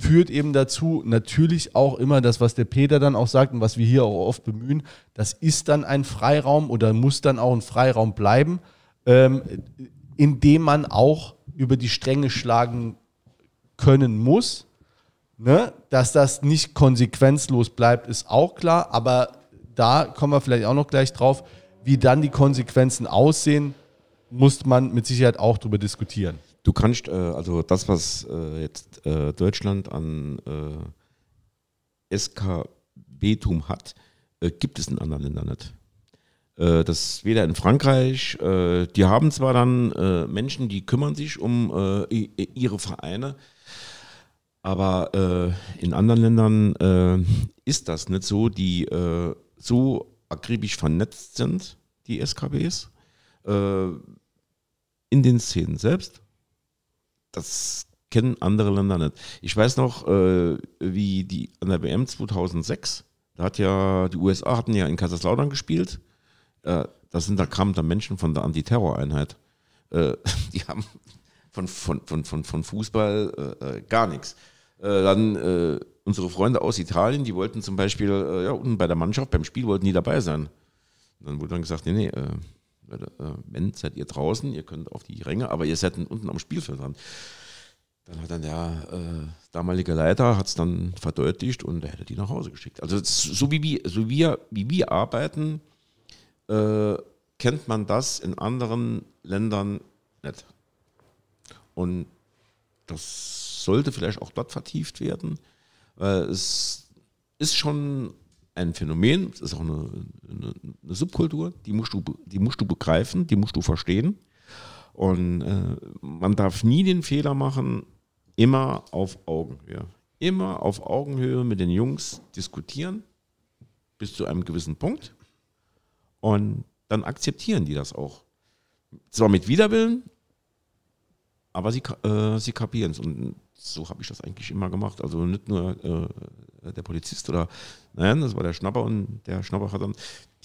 führt eben dazu, natürlich auch immer das, was der Peter dann auch sagt und was wir hier auch oft bemühen, das ist dann ein Freiraum oder muss dann auch ein Freiraum bleiben, ähm, in dem man auch über die Stränge schlagen können muss. Ne? Dass das nicht konsequenzlos bleibt, ist auch klar, aber da kommen wir vielleicht auch noch gleich drauf, wie dann die Konsequenzen aussehen, muss man mit Sicherheit auch darüber diskutieren. Du kannst, äh, also das, was äh, jetzt äh, Deutschland an äh, SKB-Tum hat, äh, gibt es in anderen Ländern nicht. Äh, das weder in Frankreich, die haben zwar dann Menschen, die kümmern sich um ihre Vereine, aber in anderen Ländern ist das nicht so, die so akribisch vernetzt sind, die SKBs, in den Szenen selbst. Das kennen andere Länder nicht. Ich weiß noch, äh, wie die an der WM 2006, da hat ja, die USA hatten ja in Kaiserslautern gespielt. Äh, da sind da kamen da Menschen von der Antiterroreinheit. Äh, die haben von, von, von, von, von Fußball äh, äh, gar nichts. Äh, dann äh, unsere Freunde aus Italien, die wollten zum Beispiel, ja, unten bei der Mannschaft, beim Spiel wollten die dabei sein. Und dann wurde dann gesagt, nee, nee, wenn, seid ihr draußen, ihr könnt auf die Ränge, aber ihr seid unten am Spielfeld dran. Dann hat dann der äh, damalige Leiter hat es dann verdeutlicht und er hätte die nach Hause geschickt. Also so wie wir, so wir, wie wir arbeiten, äh, kennt man das in anderen Ländern nicht. Und das sollte vielleicht auch dort vertieft werden, weil es ist schon ein Phänomen, es ist auch eine, eine, eine Subkultur, die musst, du, die musst du begreifen, die musst du verstehen. Und äh, man darf nie den Fehler machen, immer auf Augenhöhe. Immer auf Augenhöhe mit den Jungs diskutieren, bis zu einem gewissen Punkt. Und dann akzeptieren die das auch. Zwar mit Widerwillen, aber sie, äh, sie kapieren es. Und so habe ich das eigentlich immer gemacht. Also nicht nur äh, der Polizist oder, nein, das war der Schnapper und der Schnapper hat dann,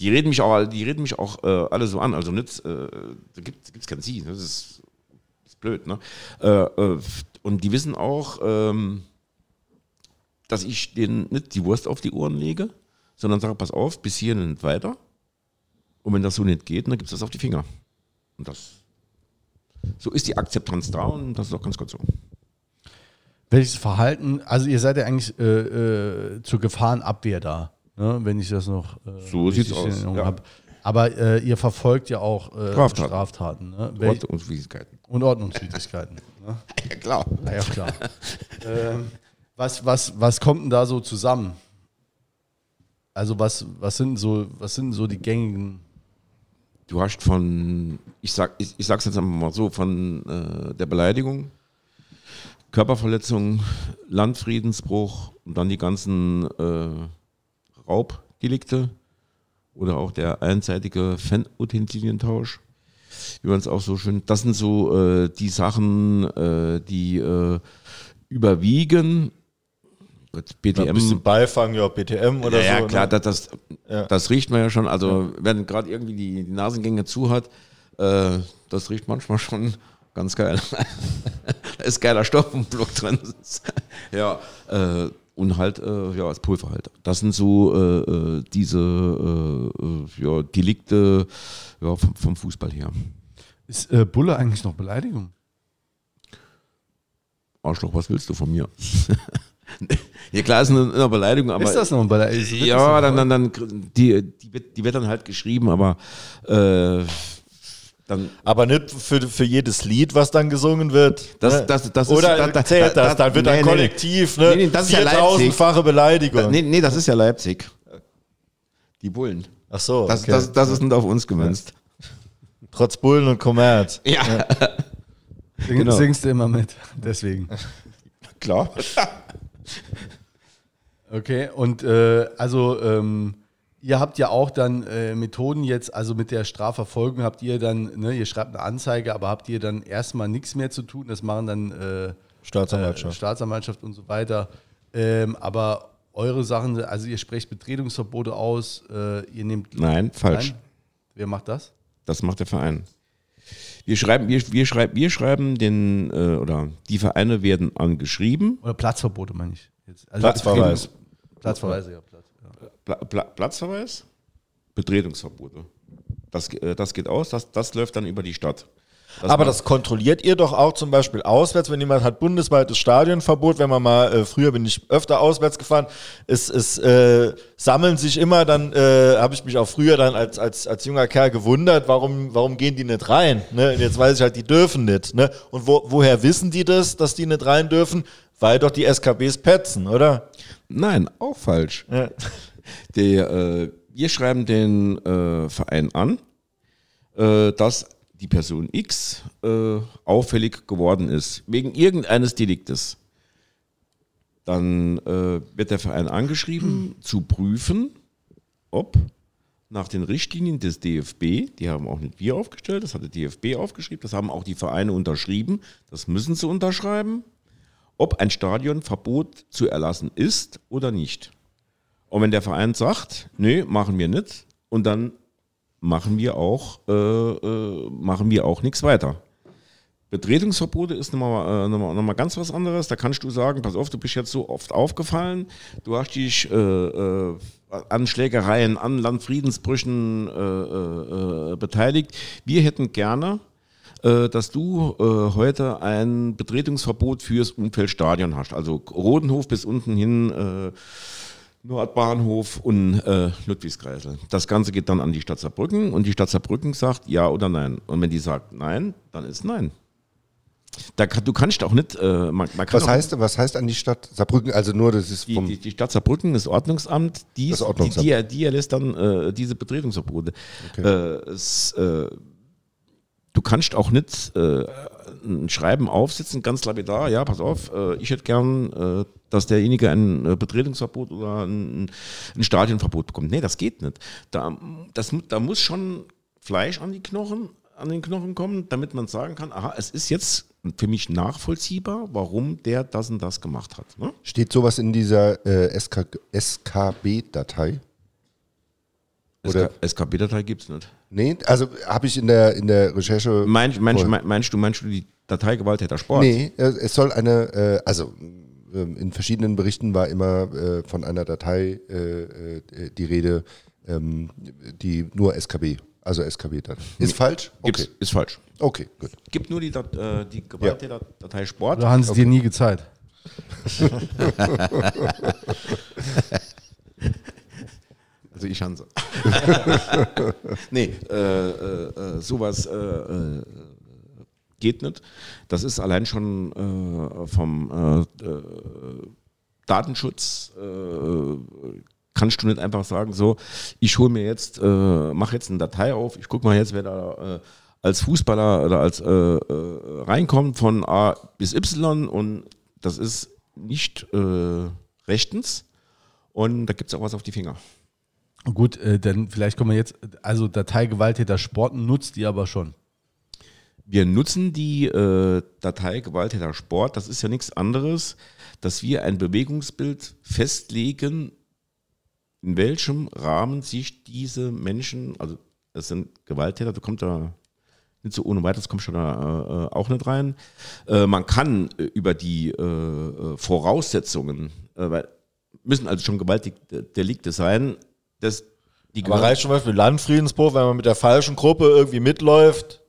die reden mich auch, die reden mich auch äh, alle so an. Also nicht, äh, da gibt es kein Sie. Das ist, ist blöd, ne? Äh, äh, und die wissen auch, ähm, dass ich denen nicht die Wurst auf die Ohren lege, sondern sage, pass auf, bis hier nicht weiter. Und wenn das so nicht geht, dann gibt es das auf die Finger. Und das, so ist die Akzeptanz da und das ist auch ganz gut so. Welches Verhalten, also ihr seid ja eigentlich äh, äh, zur Gefahrenabwehr da, ne? wenn ich das noch äh, So sieht's aus, ja. hab. Aber äh, ihr verfolgt ja auch äh, Straftaten. Straftaten ne? Ordnungswidrigkeiten. und Ordnungswidrigkeiten. ne? Ja, klar. Na ja, klar. ähm, was, was, was kommt denn da so zusammen? Also was, was sind so, was sind so die gängigen Du hast von, ich, sag, ich, ich sag's jetzt einfach mal so, von äh, der Beleidigung, Körperverletzung, Landfriedensbruch und dann die ganzen äh, Raubdelikte oder auch der einseitige Fanutensilientausch, wie man es auch so schön, das sind so äh, die Sachen, äh, die äh, überwiegen. Gott, Ein BTM, bisschen Beifang, ja, BTM oder ja, so. ja, klar, ne? das, das, Ja. das riecht man ja schon. Also, wenn gerade irgendwie die, die Nasengänge zu hat, äh, das riecht manchmal schon ganz geil. da ist geiler Stoff im Block drin. ja, äh, und halt, äh, ja, das Pulver halt. Das sind so äh, äh, diese äh, äh, ja, Delikte ja, vom, vom Fußball her. Ist Bulle eigentlich noch Beleidigung? Arschloch, was willst du von mir? ja, klar, ist eine, eine Beleidigung, aber. ist das noch eine Beleidigung? Ja, dann, dann, dann die, die, wird, die wird dann halt geschrieben, aber äh, dann. Aber nicht für, für jedes Lied, was dann gesungen wird. Das- ne? das- das ist- Oder da- da- zählt da- das, dann wird nee, ein nee. Kollektiv, ne? Nee, nee, das ist ja Leipzig. 4000-fache Beleidigung. Nee, nee, das ist ja Leipzig. Die Bullen. Ach so, Das, okay. das, das ist nicht auf uns gemünzt. trotz Bullen und Kommerz. Ja, Sing, genau. Singst du immer mit, deswegen. klar. Okay, und äh, also ähm, ihr habt ja auch dann äh, Methoden jetzt, also mit der Strafverfolgung habt ihr dann, ne, ihr schreibt eine Anzeige, aber habt ihr dann erstmal nichts mehr zu tun, das machen dann äh, Staatsanwaltschaft. äh, Staatsanwaltschaft und so weiter. Ähm, aber eure Sachen, also ihr sprecht Betretungsverbote aus, äh, ihr nehmt. Nein, falsch. Nein? Wer macht das? Das macht der Verein. Wir schreiben, wir, wir schreiben, wir schreiben den, äh, oder die Vereine werden angeschrieben. Oder Platzverbote, meine ich. Jetzt. Also Platzverweis. Platzverweise, ja. Pla Pla Platzverweis, Betretungsverbote. Das, ge- äh, das geht aus, das, das läuft dann über die Stadt. dass Aber das kontrolliert ihr doch auch zum Beispiel auswärts, wenn jemand hat bundesweites Stadionverbot, wenn man mal, äh, früher bin ich öfter auswärts gefahren, es, es äh, sammeln sich immer, dann äh, habe ich mich auch früher dann als, als, als junger Kerl gewundert, warum, warum gehen die nicht rein? Ne? Und jetzt weiß ich halt, die dürfen nicht. Ne? Und wo, woher wissen die das, dass die nicht rein dürfen? Weil doch die SKBs petzen, oder? Nein, auch falsch. Ja. Der, äh, wir schreiben den äh, Verein an, äh, dass die Person X äh, auffällig geworden ist, wegen irgendeines Deliktes. Dann äh, wird der Verein angeschrieben, zu prüfen, ob nach den Richtlinien des DFB, die haben auch nicht wir aufgestellt, das hat der DFB aufgeschrieben, das haben auch die Vereine unterschrieben, das müssen sie unterschreiben, ob ein Stadionverbot zu erlassen ist oder nicht. Und wenn der Verein sagt, nee, machen wir nicht, und dann machen wir auch, äh, äh, auch nichts weiter. Betretungsverbote ist nochmal äh, noch mal, noch mal ganz was anderes. Da kannst du sagen, pass auf, du bist jetzt so oft aufgefallen, du hast dich äh, äh, an Schlägereien, an Landfriedensbrüchen äh, äh, äh, beteiligt. Wir hätten gerne, dass du heute ein Betretungsverbot fürs Umfeldstadion hast. Also Rodenhof bis unten hin, Nordbahnhof und äh, Ludwigskreisel. Das Ganze geht dann an die Stadt Saarbrücken und die Stadt Saarbrücken sagt ja oder nein. Und wenn die sagt nein, dann ist nein. Da, du kannst auch nicht, äh, man, man kann Was heißt, was heißt an die Stadt Saarbrücken? Also nur, das ist die, die, die Stadt Saarbrücken, das Ordnungsamt, die, Das Ordnungsamt. die, die, erlässt dann äh, diese Betretungsverbote. Äh, es, äh, du kannst auch nicht äh, ein Schreiben aufsetzen, ganz lapidar, ja, pass auf, äh, ich hätte gern, äh, dass derjenige ein äh, Betretungsverbot oder ein, ein Stadionverbot bekommt. Nee, das geht nicht. Da, das, da muss schon Fleisch an die Knochen, an den Knochen kommen, damit man sagen kann, aha, es ist jetzt für mich nachvollziehbar, warum der das und das gemacht hat. Ne? Steht sowas in dieser äh, SK, SKB-Datei? Oder- SKB-Datei gibt es nicht. Nee, also habe ich in der, in der Recherche. Meinst, meinst, meinst, du, meinst du die Datei Gewalttäter Sport? Nee, äh, es soll eine, äh, also ähm, in verschiedenen Berichten war immer äh, von einer Datei die Rede, ähm, die nur SKB, also SKB-Datei. Ist falsch? Gibt's, Okay. Ist falsch. Okay, gut. Gibt nur die, Dat- äh, die Gewalttäter-Datei Sport. Oder haben sie dir nie gezeigt? Also ich Hanse. nee, äh, äh, äh, sowas äh, äh, geht nicht. Das ist allein schon äh, vom äh, äh, Datenschutz. Äh, kannst du nicht einfach sagen, so, ich hole mir jetzt, äh, mache jetzt eine Datei auf, ich gucke mal jetzt, wer da als Fußballer oder als reinkommt von A bis Y und das ist nicht rechtens und da gibt es auch was auf die Finger. Gut, äh, dann vielleicht kommen wir jetzt, also Datei Gewalttäter Sport nutzt die aber schon. Wir nutzen die äh, Datei Gewalttäter Sport. Das ist ja nichts anderes, dass wir ein Bewegungsbild festlegen, in welchem Rahmen sich diese Menschen, also es sind Gewalttäter, da kommt da nicht so ohne weiteres, kommst du da äh, auch nicht rein. Äh, man kann äh, über die äh, äh, Voraussetzungen, äh, weil müssen also schon Gewaltdelikte sein, dass die Aber reicht zum Beispiel Landfriedensbruch, wenn man mit der falschen Gruppe irgendwie mitläuft,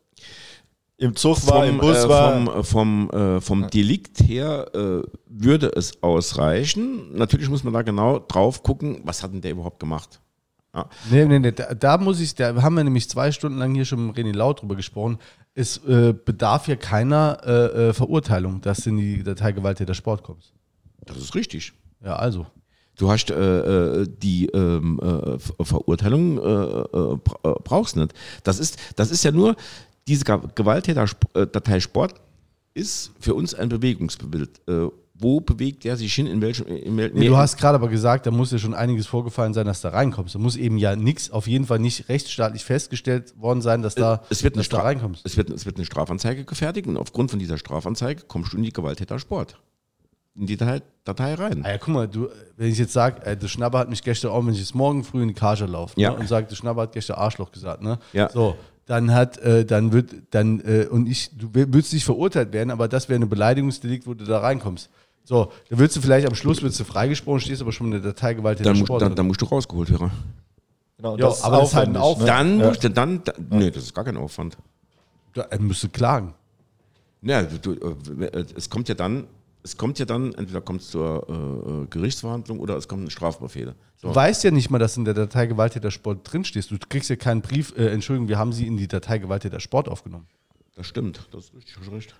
im Zug war, im Bus äh, war. Vom, äh, vom, äh, vom Delikt her äh, würde es ausreichen. Natürlich muss man da genau drauf gucken, was hat denn der überhaupt gemacht. Ja. Nee, nee, nee, da, da muss ich, da haben wir nämlich zwei Stunden lang hier schon mit René Laut drüber gesprochen. Es äh, bedarf ja keiner äh, Verurteilung, dass du in die Datei Gewalttäter Sport kommst. Das ist richtig. Ja, also. Du hast äh, die ähm, äh, Ver- Verurteilung äh, brauchst nicht. Das ist, das ist ja nur, diese Gewalttäter-Datei Sport ist für uns ein Bewegungsbild. Äh, wo bewegt der sich hin, in welchem... In wel Nee, du hast gerade aber gesagt, da muss ja schon einiges vorgefallen sein, dass da reinkommst. Da muss eben ja nichts, auf jeden Fall nicht rechtsstaatlich festgestellt worden sein, dass da, es wird, dass da reinkommst. es, wird, es wird eine Strafanzeige gefertigt und aufgrund von dieser Strafanzeige kommst du in die Gewalttäter Sport. In die Datei, Datei rein. Ah ja, guck mal, du, wenn ich jetzt sage, äh, der Schnabber hat mich gestern auch, wenn ich jetzt morgen früh in die Kage laufe Ja. ne, und sage, der Schnabber hat gestern Arschloch gesagt, ne? Ja. So, dann hat, äh, dann wird, dann, äh, und ich, du würdest nicht verurteilt werden, aber das wäre eine Beleidigungsdelikt, wo du da reinkommst. So, dann würdest du vielleicht am Schluss würdest du freigesprochen, stehst aber schon in der Datei Gewalttäter Dann, Sport. dann, dann musst du rausgeholt werden. Genau, aber das ist halt ein Aufwand. ne? Dann Ja. musst du dann, da, nee, das ist gar kein Aufwand. Ja, er müsste klagen. Ja, du, du, äh, es kommt ja dann, es kommt ja dann, entweder kommt es zur äh, äh, Gerichtsverhandlung oder es kommt ein Strafbefehl. So. Du weißt ja nicht mal, dass in der Datei Gewalttäter Sport drinstehst. Du kriegst ja keinen Brief, äh, Entschuldigung, wir haben sie in die Datei Gewalttäter Sport aufgenommen. Das stimmt, das ist richtig, recht.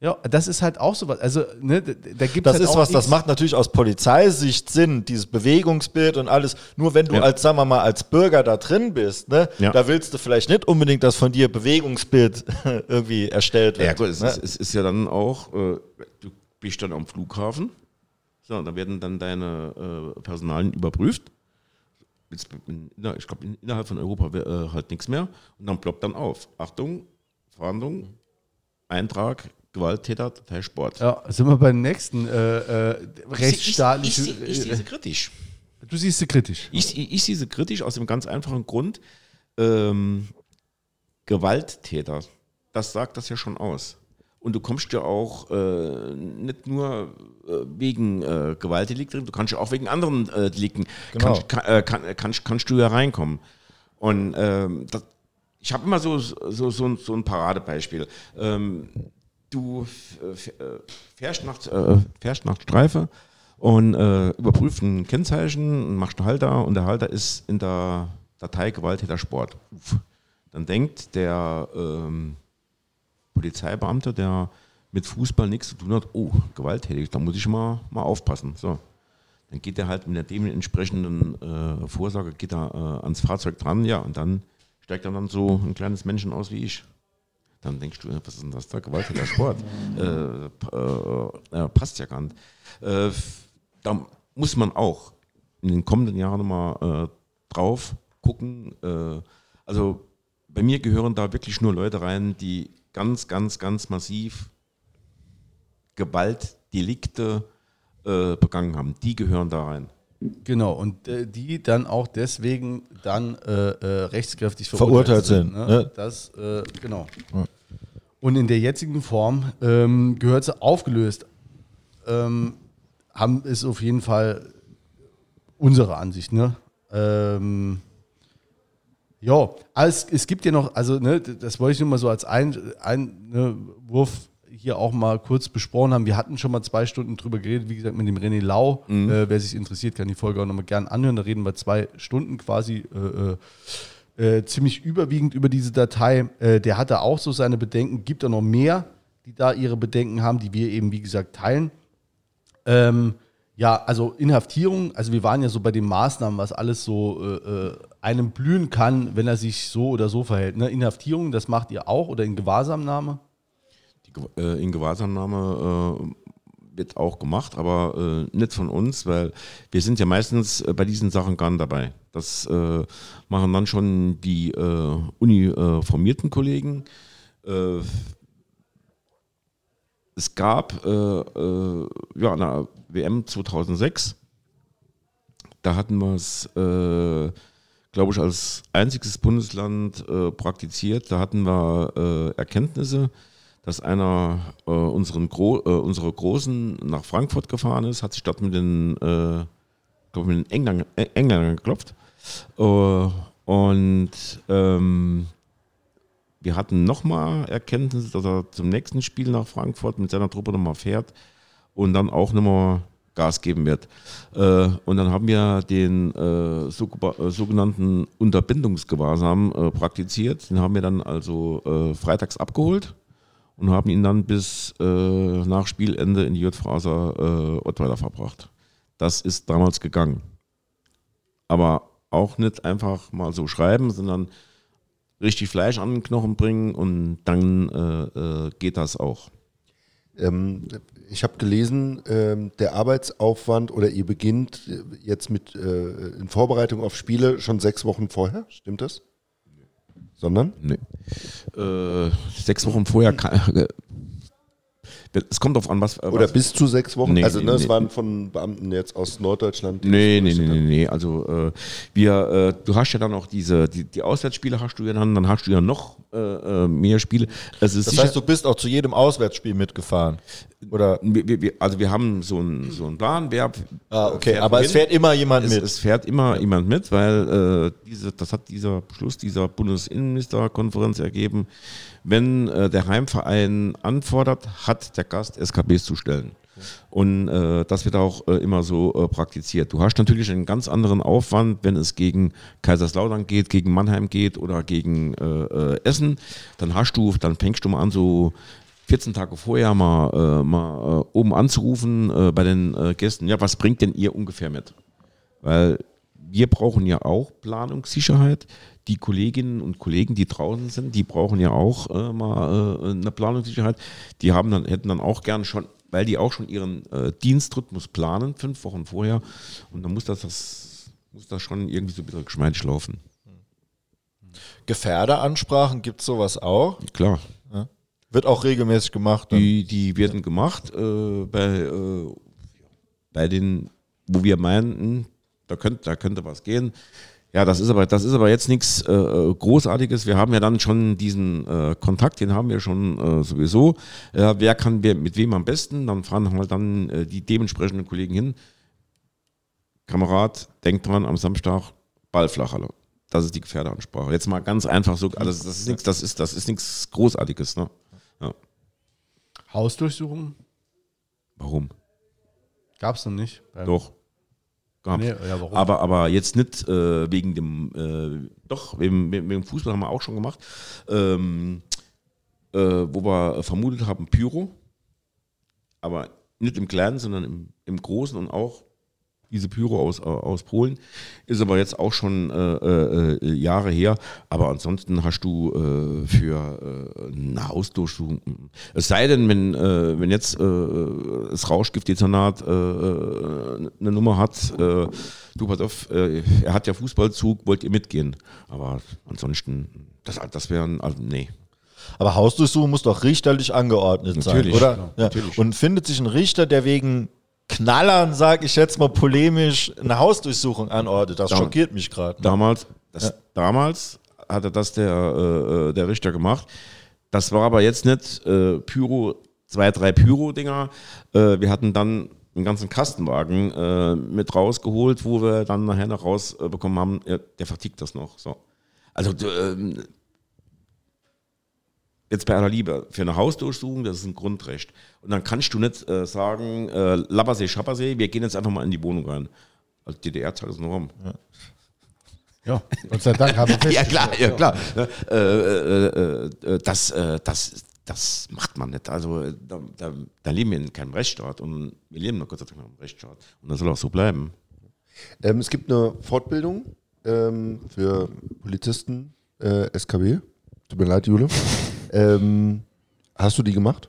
Ja, das ist halt auch sowas. Also, ne, da gibt Das halt ist auch was, das macht natürlich aus Polizeisicht Sinn, dieses Bewegungsbild und alles. Nur wenn du Ja. als, sagen wir mal, als Bürger da drin bist, ne, Ja. da willst du vielleicht nicht unbedingt, dass von dir Bewegungsbild irgendwie erstellt wird. Ja gut, es, ne? ist, es ist ja dann auch, äh, bist dann am Flughafen, so, dann werden dann deine äh, Personalien überprüft. Jetzt, inner- ich glaube, in, innerhalb von Europa wär, äh, halt nichts mehr. Und dann ploppt dann auf. Achtung, Fahndung, Eintrag, Gewalttäter, Datei Sport. Ja, sind wir beim nächsten äh, äh, Ich, rechtsstaatlichen. ich, ich, ich sehe sie kritisch. du siehst sie kritisch. Ich, ich, ich sehe sie kritisch aus dem ganz einfachen Grund, ähm, Gewalttäter, das sagt das ja schon aus. Und du kommst ja auch äh, nicht nur äh, wegen äh, Gewaltdelikten, du kannst ja auch wegen anderen äh, Delikten, Genau. kannst, kann, äh, kann, kannst, kannst du ja reinkommen. Und ähm, das, ich habe immer so, so, so, ein- so ein Paradebeispiel. Ähm, du äh, äh, fährst nach, äh, fährst nach Streife und überprüfst ein Kennzeichen und machst einen Halter und der Halter ist in der Datei Gewalttäter Sport. Dann denkt der ähm, Polizeibeamte, der mit Fußball nichts zu tun hat, oh, gewalttätig, da muss ich mal, mal aufpassen. So. Dann geht er halt mit der dementsprechenden äh, Vorsorge geht er, äh, ans Fahrzeug dran, ja, und dann steigt er dann so ein kleines Menschen aus wie ich. Dann denkst du, was ist denn das da? Gewalttätiger Sport. äh, p- äh, äh, passt ja gar nicht. Äh, da muss man auch in den kommenden Jahren mal äh, drauf gucken. Also bei mir gehören da wirklich nur Leute rein, die ganz, ganz, ganz massiv Gewaltdelikte äh, begangen haben. Die gehören da rein. Genau, und äh, die dann auch deswegen dann äh, äh, rechtskräftig verurteilt, Verurteilt sind, Ne? ne? Das, äh, genau. Und in der jetzigen Form ähm, gehört sie aufgelöst. Ähm, haben ist auf jeden Fall unsere Ansicht, ne? Ähm, ja, aber es, gibt ja noch, also ne, das wollte ich nur mal so als Ein- Einwurf hier auch mal kurz besprochen haben. Wir hatten schon mal zwei Stunden drüber geredet, wie gesagt, mit dem René Lau. Äh, wer sich interessiert, kann die Folge auch nochmal gern anhören. Da reden wir zwei Stunden quasi äh, äh, äh, ziemlich überwiegend über diese Datei. Äh, der hatte auch so seine Bedenken. Gibt auch noch mehr, die da ihre Bedenken haben, die wir eben, wie gesagt, teilen. Ähm, ja, also Inhaftierung, also wir waren ja so bei den Maßnahmen, was alles so äh, einem blühen kann, wenn er sich so oder so verhält. Ne? Inhaftierung, das macht ihr auch oder in Gewahrsamnahme? Die, äh, in Gewahrsamnahme äh, wird auch gemacht, aber äh, nicht von uns, weil wir sind ja meistens äh, bei diesen Sachen gar nicht dabei. Das äh, machen dann schon die äh, uniformierten Kollegen. Es gab ja, eine WM 2006, da hatten wir es, äh, glaube ich, als einziges Bundesland äh, praktiziert. Da hatten wir äh, Erkenntnisse, dass einer äh, unseren Gro äh, unserer Großen nach Frankfurt gefahren ist, hat sich dort mit den, äh, glaub, mit den Engländern, Engländern geklopft. Äh, und ähm, wir hatten nochmal Erkenntnisse, dass er zum nächsten Spiel nach Frankfurt mit seiner Truppe nochmal fährt und dann auch nochmal Gas geben wird. Äh, und dann haben wir den äh, äh, sogenannten Unterbindungsgewahrsam praktiziert. Den haben wir dann also freitags abgeholt und haben ihn dann bis nach Spielende in die J-Fraser äh, Ottweiler verbracht. Das ist damals gegangen. Aber auch nicht einfach mal so schreiben, sondern richtig Fleisch an den Knochen bringen und dann geht das auch. Ähm, ich habe gelesen, ähm, der Arbeitsaufwand oder ihr beginnt äh, jetzt mit äh, in Vorbereitung auf Spiele schon sechs Wochen vorher, stimmt das? Sondern? Nee. Äh, sechs Wochen vorher kann, es kommt auf an, was. Oder was, bis zu sechs Wochen? Nee, also nee, ne, es nee. waren von Beamten jetzt aus Norddeutschland. die Nee, nee, nee, nee, nee. Also äh, wir, äh, du hast ja dann auch diese, die, die Auswärtsspiele hast du ja dann, dann hast du ja noch äh, äh, mehr Spiele. Es Das sicher, heißt, du bist auch zu jedem Auswärtsspiel mitgefahren. Oder? wir, wir, also wir haben so einen so einen Plan, wer Ah, okay. Aber es wohin. fährt immer jemand es, mit. es fährt immer jemand mit, weil äh, diese, das hat dieser Beschluss dieser Bundesinnenministerkonferenz ergeben. Wenn äh, der Heimverein anfordert, hat der Gast SKBs zu stellen. Und äh, das wird auch äh, immer so äh, praktiziert. Du hast natürlich einen ganz anderen Aufwand, wenn es gegen Kaiserslautern geht, gegen Mannheim geht oder gegen äh, äh, Essen. Dann hast du, dann fängst du mal an, so 14 Tage vorher mal, äh, mal oben anzurufen bei den Gästen. Ja, was bringt denn ihr ungefähr mit? Weil wir brauchen ja auch Planungssicherheit. Die Kolleginnen und Kollegen, die draußen sind, die brauchen ja auch äh, mal äh, eine Planungssicherheit. Die haben dann, hätten dann auch gern schon, weil die auch schon ihren äh, Dienstrhythmus planen, fünf Wochen vorher. Und dann muss das, das, muss das schon irgendwie so ein bisschen geschmeidig laufen. Gefährderansprachen gibt es sowas auch. Klar. Wird auch regelmäßig gemacht. Dann. Die, die werden gemacht äh, bei, äh, bei den, wo wir meinten, da könnte, da könnte was gehen. Ja, das ist aber, das ist aber jetzt nichts äh, Großartiges. Wir haben ja dann schon diesen äh, Kontakt, den haben wir schon äh, sowieso. Äh, wer kann wer, mit wem am besten? Dann fahren halt dann äh, die dementsprechenden Kollegen hin. Kamerad, denkt dran, am Samstag Ballflachhalle. Das ist die Gefährderansprache. Jetzt mal ganz einfach so, also das ist nichts, das ist, das ist nichts Großartiges, ne? Ja. Hausdurchsuchung Warum? gab es noch nicht. Doch. Gab's. Nee, ja, warum? Aber, aber jetzt nicht äh, wegen dem, äh, doch, wegen, wegen Fußball haben wir auch schon gemacht, ähm, äh, wo wir vermutet haben, Pyro, aber nicht im Kleinen, sondern im, im Großen und auch diese Pyro aus, äh, aus Polen. Ist aber jetzt auch schon äh, äh, Jahre her. Aber ansonsten hast du äh, für äh, eine Hausdurchsuchung, es sei denn, wenn, äh, wenn jetzt äh, das Rauschgiftdezernat äh, äh, eine Nummer hat, äh, du pass auf, äh, er hat ja Fußballzug, wollt ihr mitgehen? Aber ansonsten, das, das wären, also nee. Aber Hausdurchsuchung muss doch richterlich angeordnet Natürlich, sein, oder? ja, Ja. natürlich. Und findet sich ein Richter, der wegen Knallern, sag ich jetzt mal polemisch, eine Hausdurchsuchung anordnet. Das Da- schockiert mich gerade. ne? Damals, das, damals hatte das der, äh, äh, der Richter gemacht. Das war aber jetzt nicht äh, Pyro, zwei, drei Pyro-Dinger. Äh, wir hatten dann einen ganzen Kastenwagen äh, mit rausgeholt, wo wir dann nachher noch rausbekommen äh, bekommen haben, ja, der vertickt das noch. So. Also ähm, jetzt bei aller Liebe, für eine Hausdurchsuchung, das ist ein Grundrecht. Und dann kannst du nicht äh, sagen, äh, Labbersee, Schappersee, wir gehen jetzt einfach mal in die Wohnung rein. Also DDR-Zeit ist ein Raum. ja, Gott sei Dank haben wir Ja festgestellt. klar, ja klar. Äh, äh, äh, das, äh, das, das macht man nicht. Also da, da, da leben wir in keinem Rechtsstaat und wir leben noch Gott sei Dank in einem Rechtsstaat. Und das soll auch so bleiben. Ähm, es gibt eine Fortbildung ähm, für Polizisten äh, SKW. Tut mir leid, Jule. Ähm, hast du die gemacht?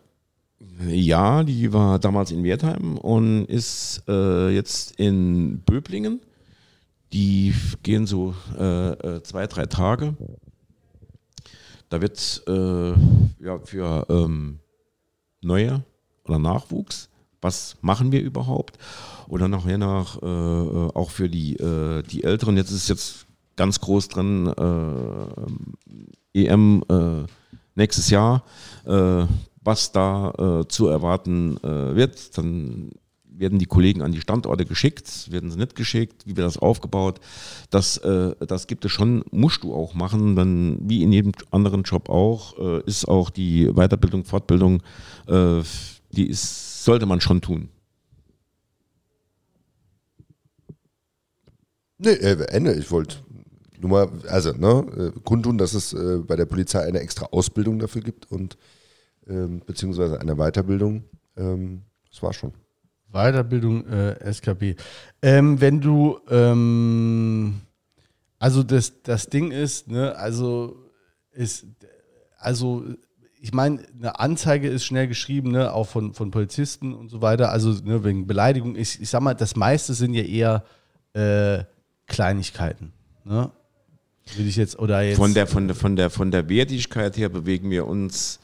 Ja, die war damals in Wertheim und ist äh, jetzt in Böblingen. Die gehen so äh, äh, zwei, drei Tage. Da wird äh, ja, für ähm, Neue oder Nachwuchs, was machen wir überhaupt? Oder nachher nach, äh, äh, auch für die, die Älteren, jetzt ist jetzt ganz groß drin, äh, EM äh, nächstes Jahr, äh, was da äh, zu erwarten äh, wird. Dann werden die Kollegen an die Standorte geschickt, werden sie nicht geschickt, wie wird das aufgebaut. Das, äh, das gibt es schon, musst du auch machen, dann wie in jedem anderen Job auch, äh, ist auch die Weiterbildung, Fortbildung, äh, die ist, sollte man schon tun. Nee, äh, Ende. Ich wollte nur mal, also, ne, äh, kundtun, dass es äh, bei der Polizei eine extra Ausbildung dafür gibt und ähm, beziehungsweise eine Weiterbildung. Ähm, das war schon. Weiterbildung äh, SKB. Ähm, wenn du, ähm, also das, das Ding ist, ne, also ist, also ich meine, eine Anzeige ist schnell geschrieben, ne, auch von, von Polizisten und so weiter, also ne, wegen Beleidigung. Ich, ich sag mal, das meiste sind ja eher äh, Kleinigkeiten, ne? Will ich jetzt, oder jetzt. Von der, von, der, von, der, von der Wertigkeit her bewegen wir uns,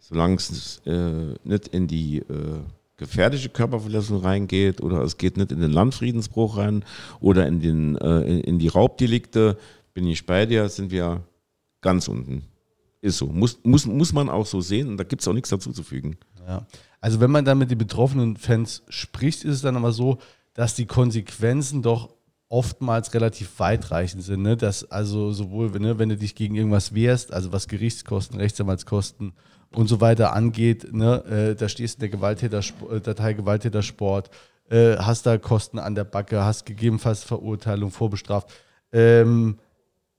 solange es äh, nicht in die äh, gefährliche Körperverletzung reingeht oder es geht nicht in den Landfriedensbruch rein oder in, den, äh, in, in die Raubdelikte, bin ich bei dir, sind wir ganz unten. Ist so. Muss, muss, muss man auch so sehen und da gibt es auch nichts dazuzufügen. Ja. Also wenn man dann mit den betroffenen Fans spricht, ist es dann aber so, dass die Konsequenzen doch oftmals relativ weitreichend sind. Ne? Dass also sowohl, ne, wenn du dich gegen irgendwas wehrst, also was Gerichtskosten, Rechtsanwaltskosten und so weiter angeht, ne, äh, da stehst du in der Gewalttäter, Datei Gewalttätersport, äh, hast da Kosten an der Backe, hast gegebenenfalls Verurteilung, vorbestraft. Ähm,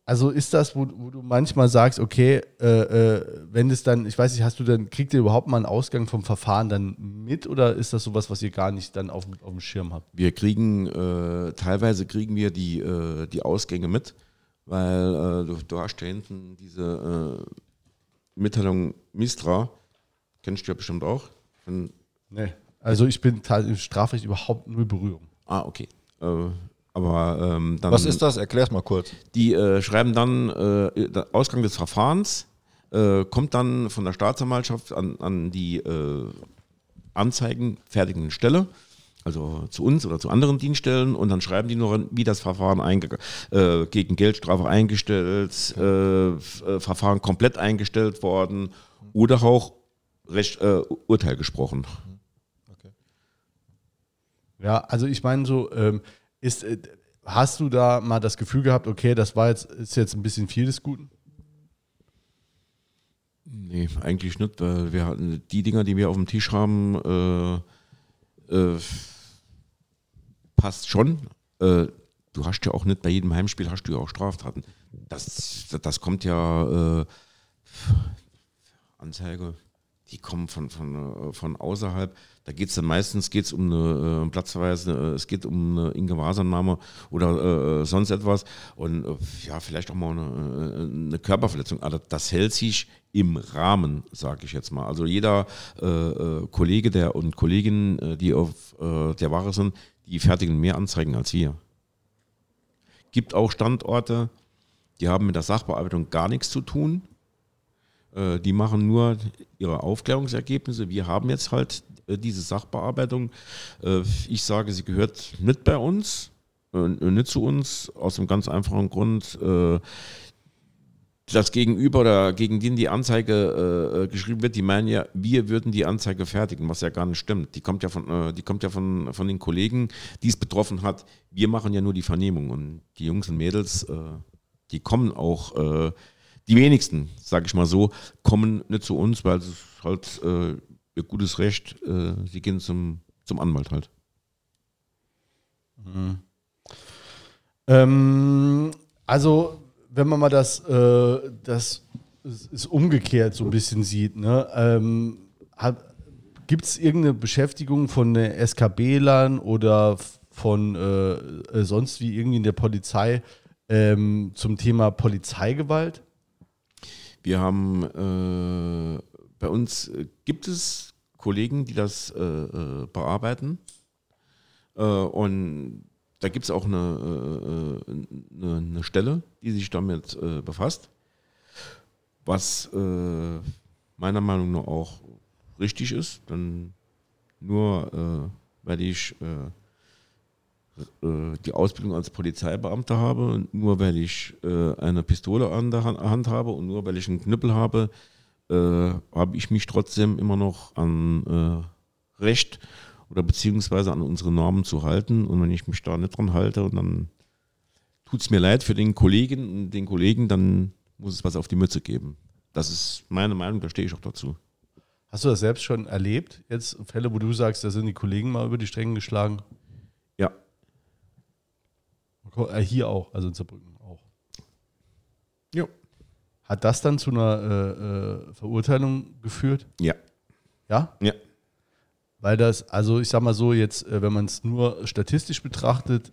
also ist das, wo, wo, du manchmal sagst, okay, äh, äh, wenn es dann, ich weiß nicht, hast du dann, kriegt ihr überhaupt mal einen Ausgang vom Verfahren dann mit oder ist das sowas, was ihr gar nicht dann auf, auf dem Schirm habt? Wir kriegen, äh, teilweise kriegen wir die, äh, die Ausgänge mit, weil äh, du, du, hast da hinten diese äh, Mitteilung Mistra, kennst du ja bestimmt auch. Von, nee, also ich bin im Strafrecht überhaupt null Berührung. Ah, okay. Aber ähm, dann. Was ist das? Erklär's mal kurz. Die äh, schreiben dann äh, der Ausgang des Verfahrens, äh, kommt dann von der Staatsanwaltschaft an, an die äh, anzeigenfertigenden Stelle, also zu uns oder zu anderen Dienststellen, und dann schreiben die nur, wie das Verfahren äh, gegen Geldstrafe eingestellt, äh, äh, Verfahren komplett eingestellt worden oder auch Recht, Urteil gesprochen. Okay. Ja, also ich meine so. Ähm, ist, äh, hast du da mal das Gefühl gehabt, okay, das war jetzt, ist jetzt ein bisschen viel des Guten? Nee, eigentlich nicht, weil wir hatten die Dinger, die wir auf dem Tisch haben, äh, äh, passt schon. Äh, du hast ja auch nicht bei jedem Heimspiel hast du ja auch Straftaten. Das, das kommt ja äh, Anzeige, die kommen von, von, äh, von außerhalb. Da geht es dann meistens geht's um eine äh, Platzverweis, äh, es geht um eine Ingewahrsannahme oder äh, sonst etwas. Und äh, ja, vielleicht auch mal eine, äh, eine Körperverletzung. Aber das hält sich im Rahmen, sage ich jetzt mal. Also jeder äh, Kollege der und Kollegin, die auf der Wache sind, die fertigen mehr Anzeigen als wir. Gibt auch Standorte, die haben mit der Sachbearbeitung gar nichts zu tun äh, die machen nur ihre Aufklärungsergebnisse. Wir haben jetzt halt äh, diese Sachbearbeitung. Äh, ich sage, sie gehört nicht bei uns, nicht zu uns, aus einem ganz einfachen Grund. Das Gegenüber oder gegen den die Anzeige geschrieben wird, die meinen ja, wir würden die Anzeige fertigen, was ja gar nicht stimmt. Die kommt ja von, die kommt ja von, von den Kollegen, die es betroffen hat. Wir machen ja nur die Vernehmung und die Jungs und Mädels, die kommen auch die wenigsten, sage ich mal so, kommen nicht zu uns, weil es halt äh, ihr gutes Recht, äh, sie gehen zum, zum Anwalt halt. Mhm. Ähm, also, wenn man mal das, äh, das ist umgekehrt so ein bisschen sieht, ne? Ähm, Gibt es irgendeine Beschäftigung von den SKB-Lern oder von äh, sonst wie irgendwie in der Polizei ähm, zum Thema Polizeigewalt? Wir haben äh, bei uns äh, gibt es Kollegen, die das äh, äh bearbeiten. Und da gibt es auch eine, eine, eine, Stelle, die sich damit befasst. Was meiner Meinung nach auch richtig ist, denn nur weil ich die Ausbildung als Polizeibeamter habe, nur weil ich äh, eine Pistole an der Hand habe und nur weil ich einen Knüppel habe, äh, habe ich mich trotzdem immer noch an Recht oder beziehungsweise an unsere Normen zu halten. Und wenn ich mich da nicht dran halte und dann tut es mir leid für den Kollegen und den Kollegen, dann muss es was auf die Mütze geben. Das ist meine Meinung, da stehe ich auch dazu. Hast du das selbst schon erlebt? Jetzt Fälle, wo du sagst, da sind die Kollegen mal über die Stränge geschlagen? Äh, hier auch, also in Saarbrücken auch. Ja. Hat das dann zu einer äh, äh, Verurteilung geführt? Ja. Ja? Ja. Weil das, also ich sag mal so, jetzt, äh, wenn man es nur statistisch betrachtet,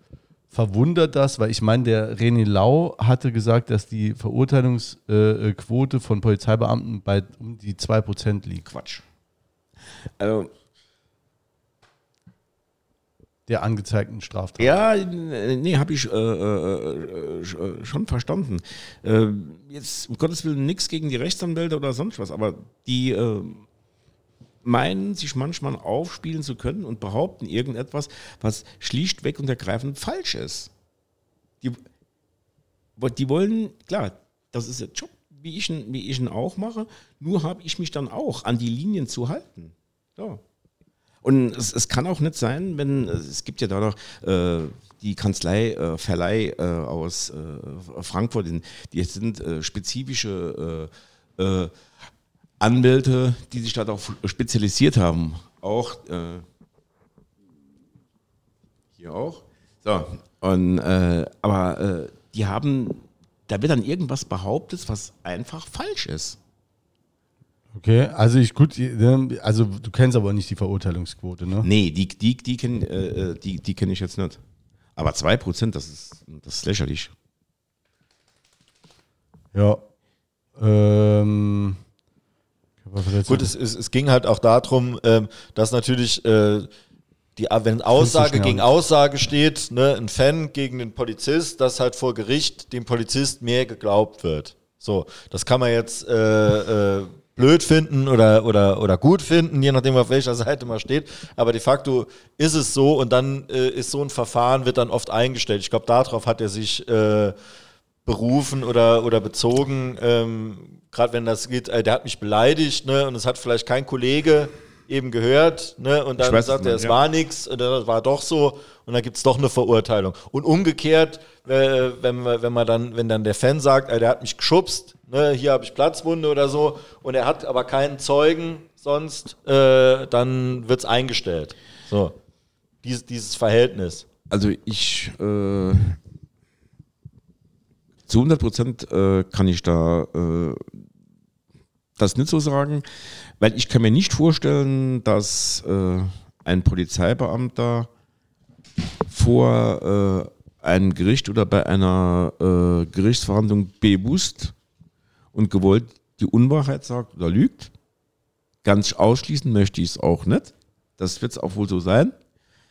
verwundert das, weil ich meine, der René Lau hatte gesagt, dass die Verurteilungsquote von Polizeibeamten bei um die 2% liegt. Quatsch. Also der angezeigten Straftat. Ja, nee, habe ich äh, äh, äh, schon verstanden. Äh, jetzt, um Gottes Willen, nichts gegen die Rechtsanwälte oder sonst was, aber die äh, meinen, sich manchmal aufspielen zu können und behaupten irgendetwas, was schlichtweg und ergreifend falsch ist. Die, die wollen, klar, das ist der Job, wie ich, ihn, wie ich ihn auch mache, nur habe ich mich dann auch an die Linien zu halten. So. Und es, es, kann auch nicht sein, wenn, es gibt ja da noch äh, die Kanzlei äh, Verleih äh, aus äh, Frankfurt, die sind äh, spezifische äh, Anwälte, die sich darauf spezialisiert haben. Auch hier auch. So, und, aber die haben, da wird dann irgendwas behauptet, was einfach falsch ist. Okay, also ich gut, also du kennst aber nicht die Verurteilungsquote, ne? Nee, die, die, die kenne äh, die, die kenn ich jetzt nicht. Aber 2%, das ist, das ist lächerlich. Ja. Ähm, Gut, es, es, es ging halt auch darum, ähm, dass natürlich äh, die, wenn Aussage gegen Aussage steht, ne, ein Fan gegen den Polizist, dass halt vor Gericht dem Polizist mehr geglaubt wird. So, das kann man jetzt äh, äh, blöd finden oder, oder, oder gut finden, je nachdem, auf welcher Seite man steht. Aber de facto ist es so und dann äh, ist so ein Verfahren, wird dann oft eingestellt. Ich glaube, darauf hat er sich äh, berufen oder, oder bezogen. Ähm, Gerade wenn das geht, äh, der hat mich beleidigt ne, und es hat vielleicht kein Kollege eben gehört ne, und dann sagt er, es meinst, war nichts dann war doch so und dann gibt es doch eine Verurteilung. Und umgekehrt, äh, wenn, wenn man dann, wenn dann der Fan sagt, äh, der hat mich geschubst, ne, hier habe ich Platzwunde oder so und er hat aber keinen Zeugen sonst, äh, dann wird es eingestellt. So. Dies, dieses Verhältnis. Also ich äh, zu 100 Prozent äh, kann ich da äh, das nicht so sagen, weil ich kann mir nicht vorstellen, dass äh, ein Polizeibeamter vor äh, einem Gericht oder bei einer äh, Gerichtsverhandlung bewusst und gewollt die Unwahrheit sagt oder lügt. Ganz ausschließen möchte ich es auch nicht. Das wird es auch wohl so sein.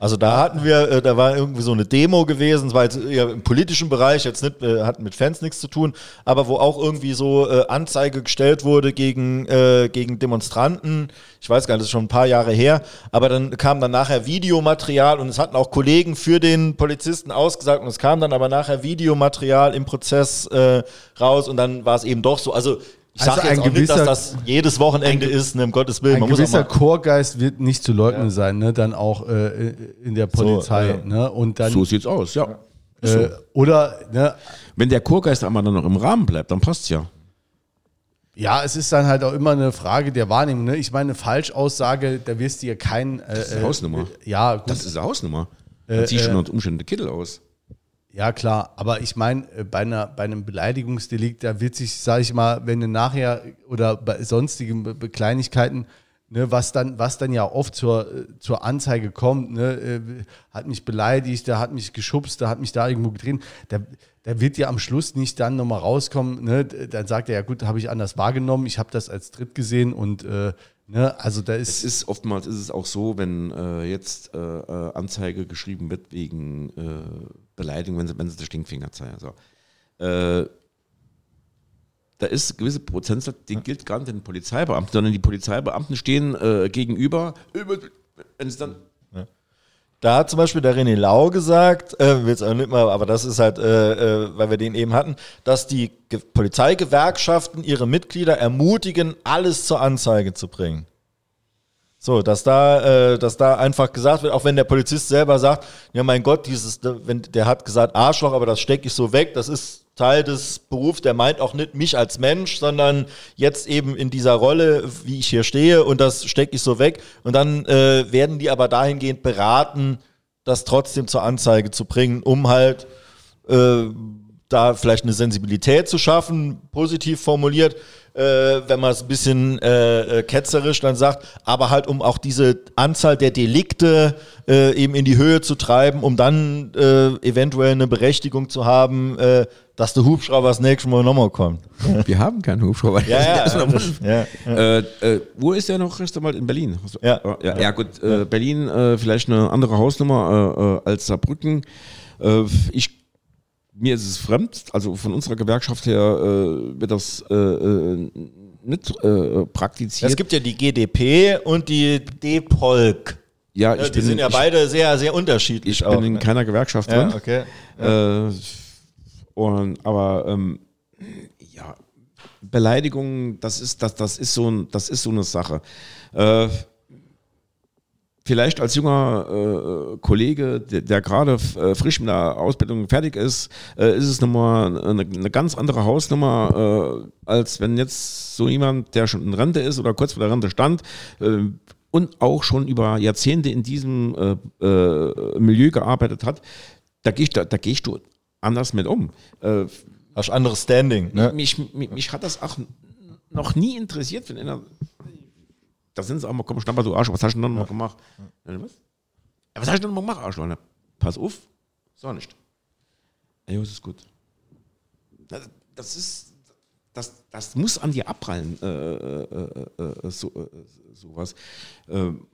Also da hatten wir, äh, da war irgendwie so eine Demo gewesen, es war jetzt eher im politischen Bereich, jetzt nicht, äh, hat mit Fans nichts zu tun, aber wo auch irgendwie so äh, Anzeige gestellt wurde gegen, äh, gegen Demonstranten. Ich weiß gar nicht, das ist schon ein paar Jahre her, aber dann kam dann nachher Videomaterial und es hatten auch Kollegen für den Polizisten ausgesagt und es kam dann aber nachher Videomaterial im Prozess äh, raus und dann war es eben doch so. Also ich Also sage jetzt ein auch nicht, dass gewisser- das jedes Wochenende ist, ne, um Gottes Willen. Ein Man auch gewisser Chorgeist wird nicht zu leugnen sein, ne? Dann auch äh, in der Polizei, ja. ne? Und dann So sieht's aus, ja. äh, oder ne, Wenn der Chorgeist aber dann noch im Rahmen bleibt, dann passt's ja. ja, es ist dann halt auch immer eine Frage der Wahrnehmung. Ne? Ich meine, eine Falschaussage, da wirst du ja kein. Äh, ist eine Hausnummer. Äh, ja, gut. Das ist eine Hausnummer. Dann ziehst du äh, unter Umständen den Kittel aus. Ja, klar, aber ich meine, äh, bei, einer, bei einem Beleidigungsdelikt, da wird sich, sage ich mal, wenn du nachher oder bei sonstigen Kleinigkeiten, ne, was, dann, was dann ja oft zur, äh, zur Anzeige kommt, ne, äh, hat mich beleidigt, der hat mich geschubst, der hat mich da irgendwo gedreht, da, da wird ja am Schluss nicht dann nochmal rauskommen, ne, dann sagt er, ja gut, habe ich anders wahrgenommen, ich habe das als Dritt gesehen und äh, ne, also da Es ist, ist oftmals ist es auch so, wenn äh, jetzt äh, äh, Anzeige geschrieben wird wegen äh, Beleidigung, wenn sie, wenn sie der Stinkfinger zeigen. So. Äh, da ist ein gewisser Prozentsatz, den gilt gar nicht den Polizeibeamten, sondern die Polizeibeamten stehen äh, gegenüber. Wenn es dann Da hat zum Beispiel der René Lau gesagt, äh, will jetzt auch nicht mal, aber das ist halt, äh, äh, weil wir den eben hatten, dass die Ge Polizeigewerkschaften ihre Mitglieder ermutigen, alles zur Anzeige zu bringen. So, dass da, äh, dass da einfach gesagt wird, auch wenn der Polizist selber sagt, ja mein Gott, dieses, wenn der hat gesagt Arschloch, aber das stecke ich so weg, das ist Teil des Berufs, der meint auch nicht mich als Mensch, sondern jetzt eben in dieser Rolle, wie ich hier stehe und das stecke ich so weg. Und dann äh, werden die aber dahingehend beraten, das trotzdem zur Anzeige zu bringen, um halt äh, da vielleicht eine Sensibilität zu schaffen, positiv formuliert, äh, wenn man es ein bisschen äh, äh, ketzerisch dann sagt, aber halt um auch diese Anzahl der Delikte äh, eben in die Höhe zu treiben, um dann äh, eventuell eine Berechtigung zu haben, äh, dass der Hubschrauber das nächste Mal nochmal kommt. wir haben keinen Hubschrauber. Ja, ja, ja. Äh, wo ist der noch Rechtsanwalt in Berlin? Ja. ja, ja gut, Berlin vielleicht eine andere Hausnummer als Saarbrücken. Ich, mir ist es fremd, also von unserer Gewerkschaft her äh, wird das äh, äh, nicht äh, praktiziert. Es gibt ja die GDP und die DPOLK. ja, Ja, die sind ja ich, beide sehr, sehr unterschiedlich. Ich auch, bin in ne? keiner Gewerkschaft ja, drin. okay. Äh, und, aber ähm, ja, Beleidigung, das ist, das, das ist so ein, das ist so eine Sache. Vielleicht als junger äh, Kollege, der, der gerade äh, frisch mit der Ausbildung fertig ist, äh, ist es nochmal eine, eine ganz andere Hausnummer, äh, als wenn jetzt so jemand, der schon in Rente ist oder kurz vor der Rente stand äh, und auch schon über Jahrzehnte in diesem äh, Milieu gearbeitet hat, da gehst, da, da gehst du anders mit um. Hast anderes Standing, ne? mich, mich, mich hat das auch noch nie interessiert, wenn einer. Da sind sie auch mal, komm, Schnapper, du Arsch, was hast du denn noch mal gemacht? Ja. Was? Ja, was hast du denn noch mal gemacht, Arschloch? Na, Pass auf, so nicht. Ey, das ist gut. Das, das ist. Das, das muss an dir abprallen, äh, äh, äh, äh, so, äh, sowas. Ähm,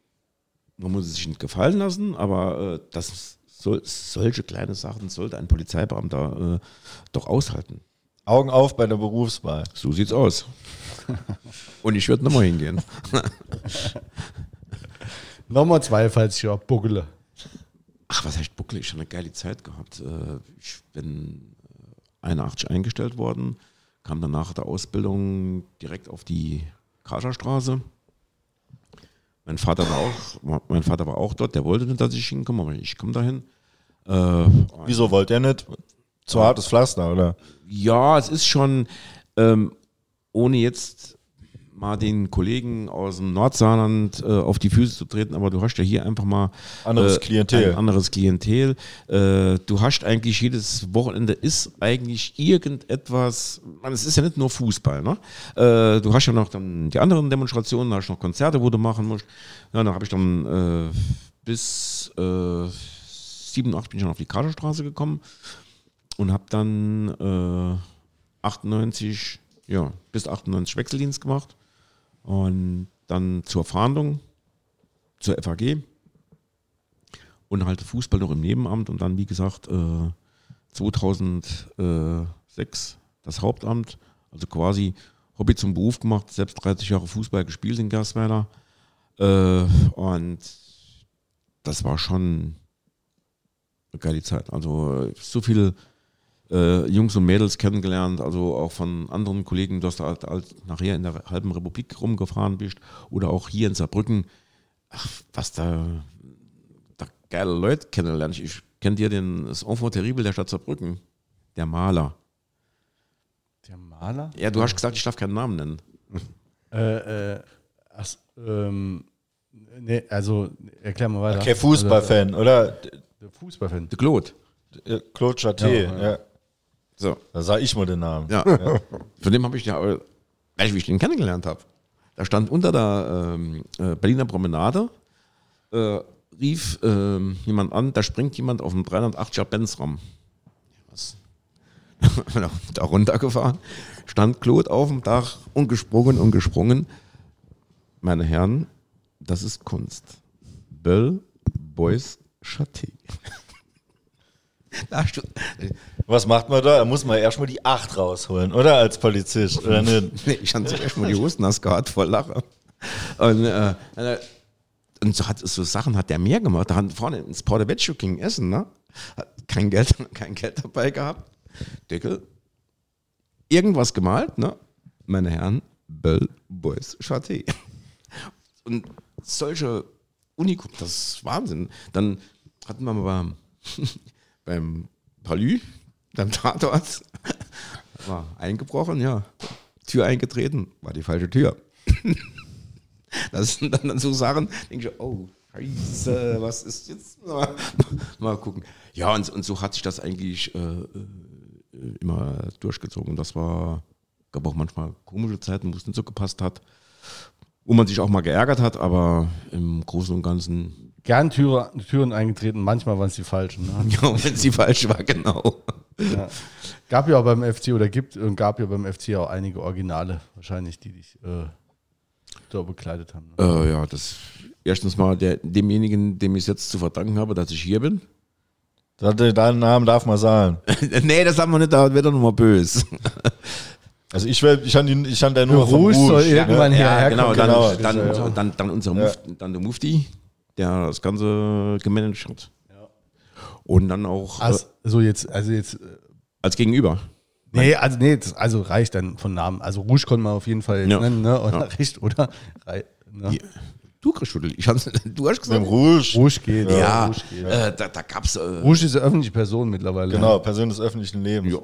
man muss es sich nicht gefallen lassen, aber äh, das soll, solche kleine Sachen sollte ein Polizeibeamter doch aushalten. Augen auf bei der Berufswahl. So sieht's aus. Und ich würde nochmal hingehen. Nochmal zwei, falls ich auch buckele. Ach, was heißt Buckel? Ich habe eine geile Zeit gehabt. Äh, Ich bin äh, 81 eingestellt worden, kam dann nach der Ausbildung direkt auf die Kascherstraße. Mein Vater war auch, mein Vater war auch dort, der wollte nicht, dass ich hinkomme, aber ich komme dahin. Äh, Wieso wollt ihr nicht? Zu hartes Pflaster, oder? Ja, es ist schon, ähm, ohne jetzt mal den Kollegen aus dem Nordsaarland äh, auf die Füße zu treten, aber du hast ja hier einfach mal Anderes äh, Klientel. Ein anderes Klientel. Äh, du hast eigentlich jedes Wochenende ist eigentlich irgendetwas, man, es ist ja nicht nur Fußball, ne? Äh, du hast ja noch dann die anderen Demonstrationen, da hast du noch Konzerte, wo du machen musst. Ja, da habe ich dann äh, bis äh, 7, 8 bin ich dann auf die Kaderstraße gekommen und habe dann äh, 98, ja, bis 98 Wechseldienst gemacht und dann zur Fahndung, zur FAG und halt Fußball noch im Nebenamt und dann, wie gesagt, äh, 2006 das Hauptamt, also quasi Hobby zum Beruf gemacht, selbst 30 Jahre Fußball gespielt in Gersweiler äh, und das war schon eine geile Zeit. Also äh, so viele äh, Jungs und Mädels kennengelernt, also auch von anderen Kollegen, dass du halt, halt nachher in der halben Republik rumgefahren bist oder auch hier in Saarbrücken. Ach, was da, da geile Leute kennenlernen. Ich kenne dir den, das Enfant terrible der Stadt Saarbrücken, der Maler. Der Maler? Ja, du hast gesagt, ich darf keinen Namen nennen. Äh, äh, ach, ähm, nee, also erklär mal weiter. Okay, Fußballfan, oder? Also, der Fußballfan. Der Claude. Äh, Claude Chaté, Ja, ja, ja. So. Da sag ich mal den Namen. Ja. Von dem habe ich ja, äh, weißt du, wie ich den kennengelernt habe. Da stand unter der ähm, äh, Berliner Promenade, äh, rief ähm, jemand an, da springt jemand auf dem 380er Benzram. Was? da runtergefahren, stand Claude auf dem Dach und gesprungen und gesprungen. Meine Herren, das ist Kunst. Bell Boys Chaté. Was macht man da? Da muss man erstmal die 8 rausholen, oder? Als Polizist, oder nicht? Nee, ich hatte zuerst mal die Hosen nass gehabt vor Lachen. Und, äh, und so, hat, so Sachen hat der mehr gemacht. Da hat vorne ins Portobello ging essen, ne? Hat kein Geld, kein Geld dabei gehabt. Deckel. Irgendwas gemalt, ne? Meine Herren, Bell Boys Chaté. Und solche Unikum, das ist Wahnsinn. Dann hatten wir mal beim, Palü, beim Tatort, war eingebrochen, ja. Tür eingetreten, war die falsche Tür. Das sind dann, dann so Sachen, denke ich, oh, scheiße, was ist jetzt? Mal, mal gucken. Ja, und, und so hat sich das eigentlich äh, äh, immer durchgezogen. Das war, gab auch manchmal komische Zeiten, wo es nicht so gepasst hat, wo man sich auch mal geärgert hat, aber im Großen und Ganzen, Gern Türe, Türen eingetreten, manchmal waren es die falschen. Ne? ja, wenn sie falsch war, genau. Ja. Gab ja auch beim FC oder gibt und gab ja beim FC auch einige Originale, wahrscheinlich, die dich äh, da begleitet haben. Ne? Äh, ja, das erstens mal der, demjenigen, dem ich es jetzt zu verdanken habe, dass ich hier bin. Deinen Namen darf man sagen. nee, das haben wir nicht, da wird er nochmal böse. Also ich, will, ich habe ich hab da nur vom Rouge soll irgendwann ja. hierher genau, kommen. dann, genau, dann, dann, dann, unser Ja. Mufti, dann der Mufti, der das Ganze gemanagt hat. Und dann auch äh, Also, so jetzt, also jetzt, äh, als Gegenüber. nee, also nee, das, also reicht dann von Namen. Also Rouge konnte man auf jeden Fall jetzt Ja. nennen, ne? Oder Ja. reicht, oder? Ne? Ja. du geschüttelt. Ich hab's, du hast Mit gesagt. Rouge. Rouge geht. Ja, Rouge geht. äh, da, da gab's. Äh, Rouge ist eine öffentliche Person mittlerweile. Genau, Person des öffentlichen Lebens. ja.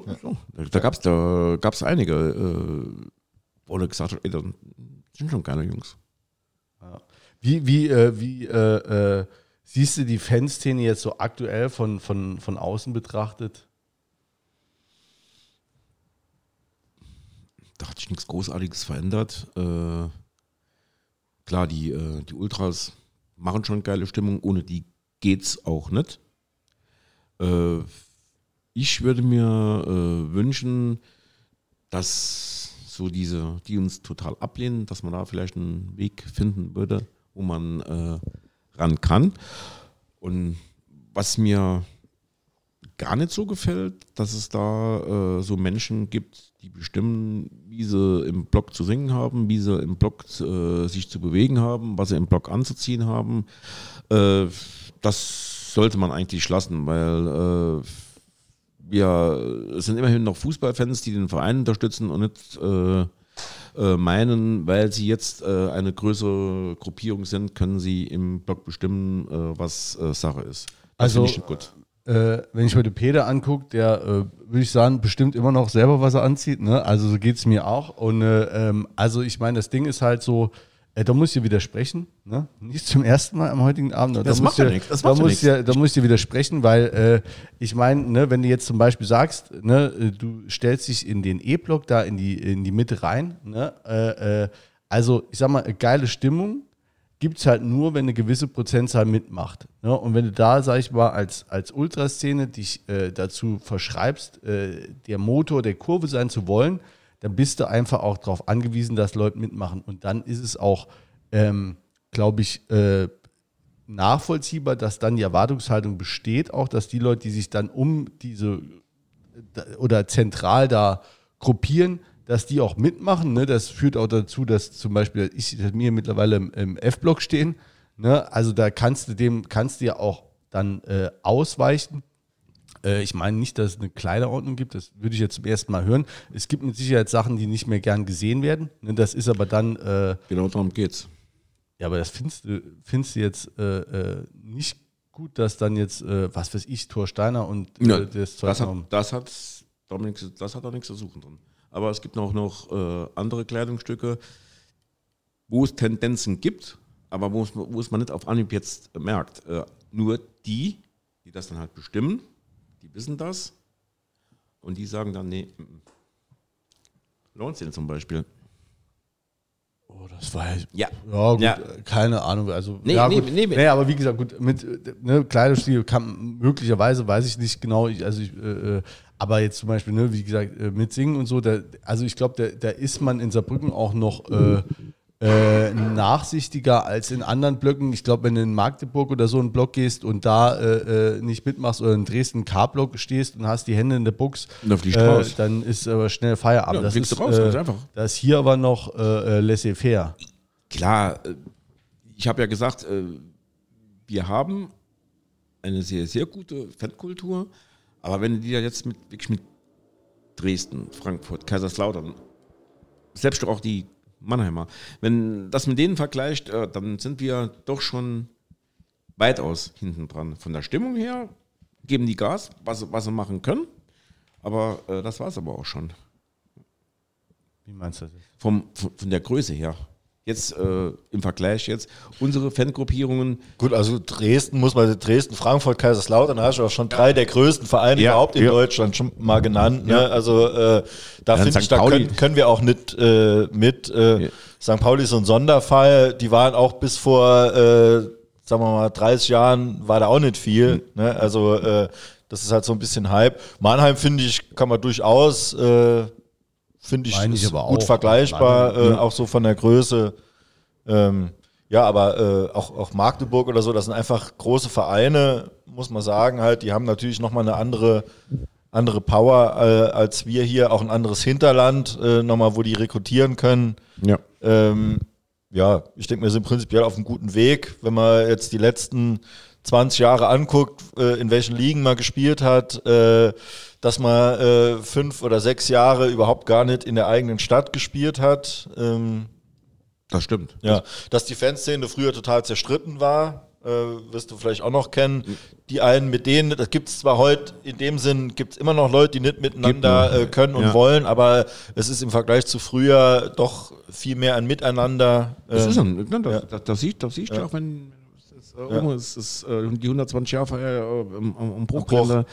Da, da gab's, da gab's einige, äh, wo du gesagt hast, ey, das sind schon geile Jungs. Wie, wie, äh, wie äh, äh, siehst du die Fanszene jetzt so aktuell von, von, von außen betrachtet? da hat sich nichts Großartiges verändert. Äh, klar, die, äh, die Ultras machen schon geile Stimmung, ohne die geht's auch nicht. Äh, ich würde mir wünschen, dass so diese, die uns total ablehnen, dass man da vielleicht einen Weg finden würde, wo man äh, ran kann. Und was mir gar nicht so gefällt, dass es da äh, so Menschen gibt, die bestimmen, wie sie im Block zu singen haben, wie sie im Block äh, sich zu bewegen haben, was sie im Block anzuziehen haben. Äh, das sollte man eigentlich lassen, weil äh, wir sind immerhin noch Fußballfans, die den Verein unterstützen und nicht äh, meinen, weil sie jetzt äh, eine größere Gruppierung sind, können sie im Block bestimmen, äh, was äh, Sache ist. Das Also, ich gut. Äh, wenn ich mir den Peter angucke, der, würde ich sagen, bestimmt immer noch selber, was er anzieht. Ne? Also so geht es mir auch. Und äh, ähm, also ich meine, das Ding ist halt so, da muss ich widersprechen. Ne? Nicht zum ersten Mal am heutigen Abend. Das da muss macht ja nichts, das Da ja muss, dir- da muss ich dir widersprechen, weil äh, ich meine, ne, wenn du jetzt zum Beispiel sagst, ne, äh, du stellst dich in den E-Block da in die, in die Mitte rein. Ne? Äh, äh, also ich sag mal, eine geile Stimmung gibt es halt nur, wenn eine gewisse Prozentzahl mitmacht. Ne? Und wenn du da, sag ich mal, als, als Ultraszene dich äh, dazu verschreibst, äh, der Motor der Kurve sein zu wollen, dann bist du einfach auch darauf angewiesen, dass Leute mitmachen. Und dann ist es auch, ähm, glaube ich, äh, nachvollziehbar, dass dann die Erwartungshaltung besteht, auch dass die Leute, die sich dann um diese oder zentral da gruppieren, dass die auch mitmachen. Ne? Das führt auch dazu, dass zum Beispiel ich mir mittlerweile im, im F-Block stehen. Ne? Also da kannst du dem, kannst du ja auch dann äh, ausweichen. Äh, ich meine nicht, dass es eine Kleiderordnung gibt, das würde ich jetzt zum ersten Mal hören. Es gibt mit Sicherheit Sachen, die nicht mehr gern gesehen werden. Ne? Das ist aber dann, äh, Genau darum geht's. ja, aber das findest du, findest du jetzt äh, äh, nicht gut, dass dann jetzt, äh, was weiß ich, Thor Steiner und Ja, das Zeug das, haben. hat, das, hat, Dominik, das hat da nichts zu suchen drin. Aber es gibt auch noch andere Kleidungsstücke, wo es Tendenzen gibt, aber wo es, wo es man nicht auf Anhieb jetzt merkt. Äh, nur die, die das dann halt bestimmen, die wissen das und die sagen dann, nee, mm, mm. Lonzin zum Beispiel. Oh, das war ja. Ja. Ja, gut, Ja. äh, keine Ahnung. Also, Nee, ja, nee, gut. nee, nee, aber wie gesagt, gut, mit ne, Kleidungsstil kann möglicherweise, weiß ich nicht genau, ich, also ich, äh, äh, aber jetzt zum Beispiel, ne, wie gesagt, äh, mit Singen und so, da, also ich glaube, da, da ist man in Saarbrücken auch noch äh, äh, nachsichtiger als in anderen Blöcken. Ich glaube, wenn du in Magdeburg oder so einen Block gehst und da äh, äh, nicht mitmachst oder in Dresden K-Block stehst und hast die Hände in der Buchs, äh, dann ist aber schnell Feierabend. Ja, das ist, du raus, ganz äh, einfach. Das ist hier aber noch laissez-faire. Klar, ich habe ja gesagt, wir haben eine sehr, sehr gute Fankultur, aber wenn du die ja jetzt mit, wirklich mit Dresden, Frankfurt, Kaiserslautern, selbst auch die Mannheimer, wenn das mit denen vergleicht, äh, dann sind wir doch schon weitaus hinten dran. Von der Stimmung her geben die Gas, was, sie- was sie machen können, aber äh, das war es aber auch schon. Wie meinst du das? Vom, von, von der Größe her. Jetzt äh, im Vergleich jetzt, unsere Fangruppierungen, Gut, also Dresden muss man, Dresden, Frankfurt, Kaiserslautern, hast du auch schon drei der größten Vereine Ja, überhaupt in ja. Deutschland schon mal genannt. Ne? Ja. Also äh, da finde St. ich, da können, können wir auch nicht äh, mit. Äh. St. Pauli ist so ein Sonderfall. Die waren auch bis vor, äh, sagen wir mal, 30 Jahren war da auch nicht viel. Hm. Ne? Also äh, das ist halt so ein bisschen Hype. Mannheim finde ich, kann man durchaus, finde ich, Meine ich aber gut auch. vergleichbar, äh, auch so von der Größe. Ähm, ja, aber äh, auch, auch Magdeburg oder so, das sind einfach große Vereine, muss man sagen, halt, die haben natürlich nochmal eine andere, andere Power äh, als wir hier, auch ein anderes Hinterland, äh, nochmal, wo die rekrutieren können. ja. Ähm, ja, ich denke, wir sind prinzipiell auf einem guten Weg, wenn man jetzt die letzten 20 Jahre anguckt, äh, in welchen Ligen man gespielt hat, äh, dass man äh, fünf oder sechs Jahre überhaupt gar nicht in der eigenen Stadt gespielt hat. Ähm, Das stimmt. Ja, dass die Fanszene früher total zerstritten war, äh, wirst du vielleicht auch noch kennen. Die einen mit denen, das gibt es zwar heute, in dem Sinn gibt es immer noch Leute, die nicht miteinander äh, können und Ja. wollen, aber es ist im Vergleich zu früher doch viel mehr ein Miteinander. Das ähm, ist ein, ne, das, ja. das, das das siehst du auch, wenn ist, äh, oben ist, ist, äh, die 120 Jahre äh, im, am, am Bruchgelände.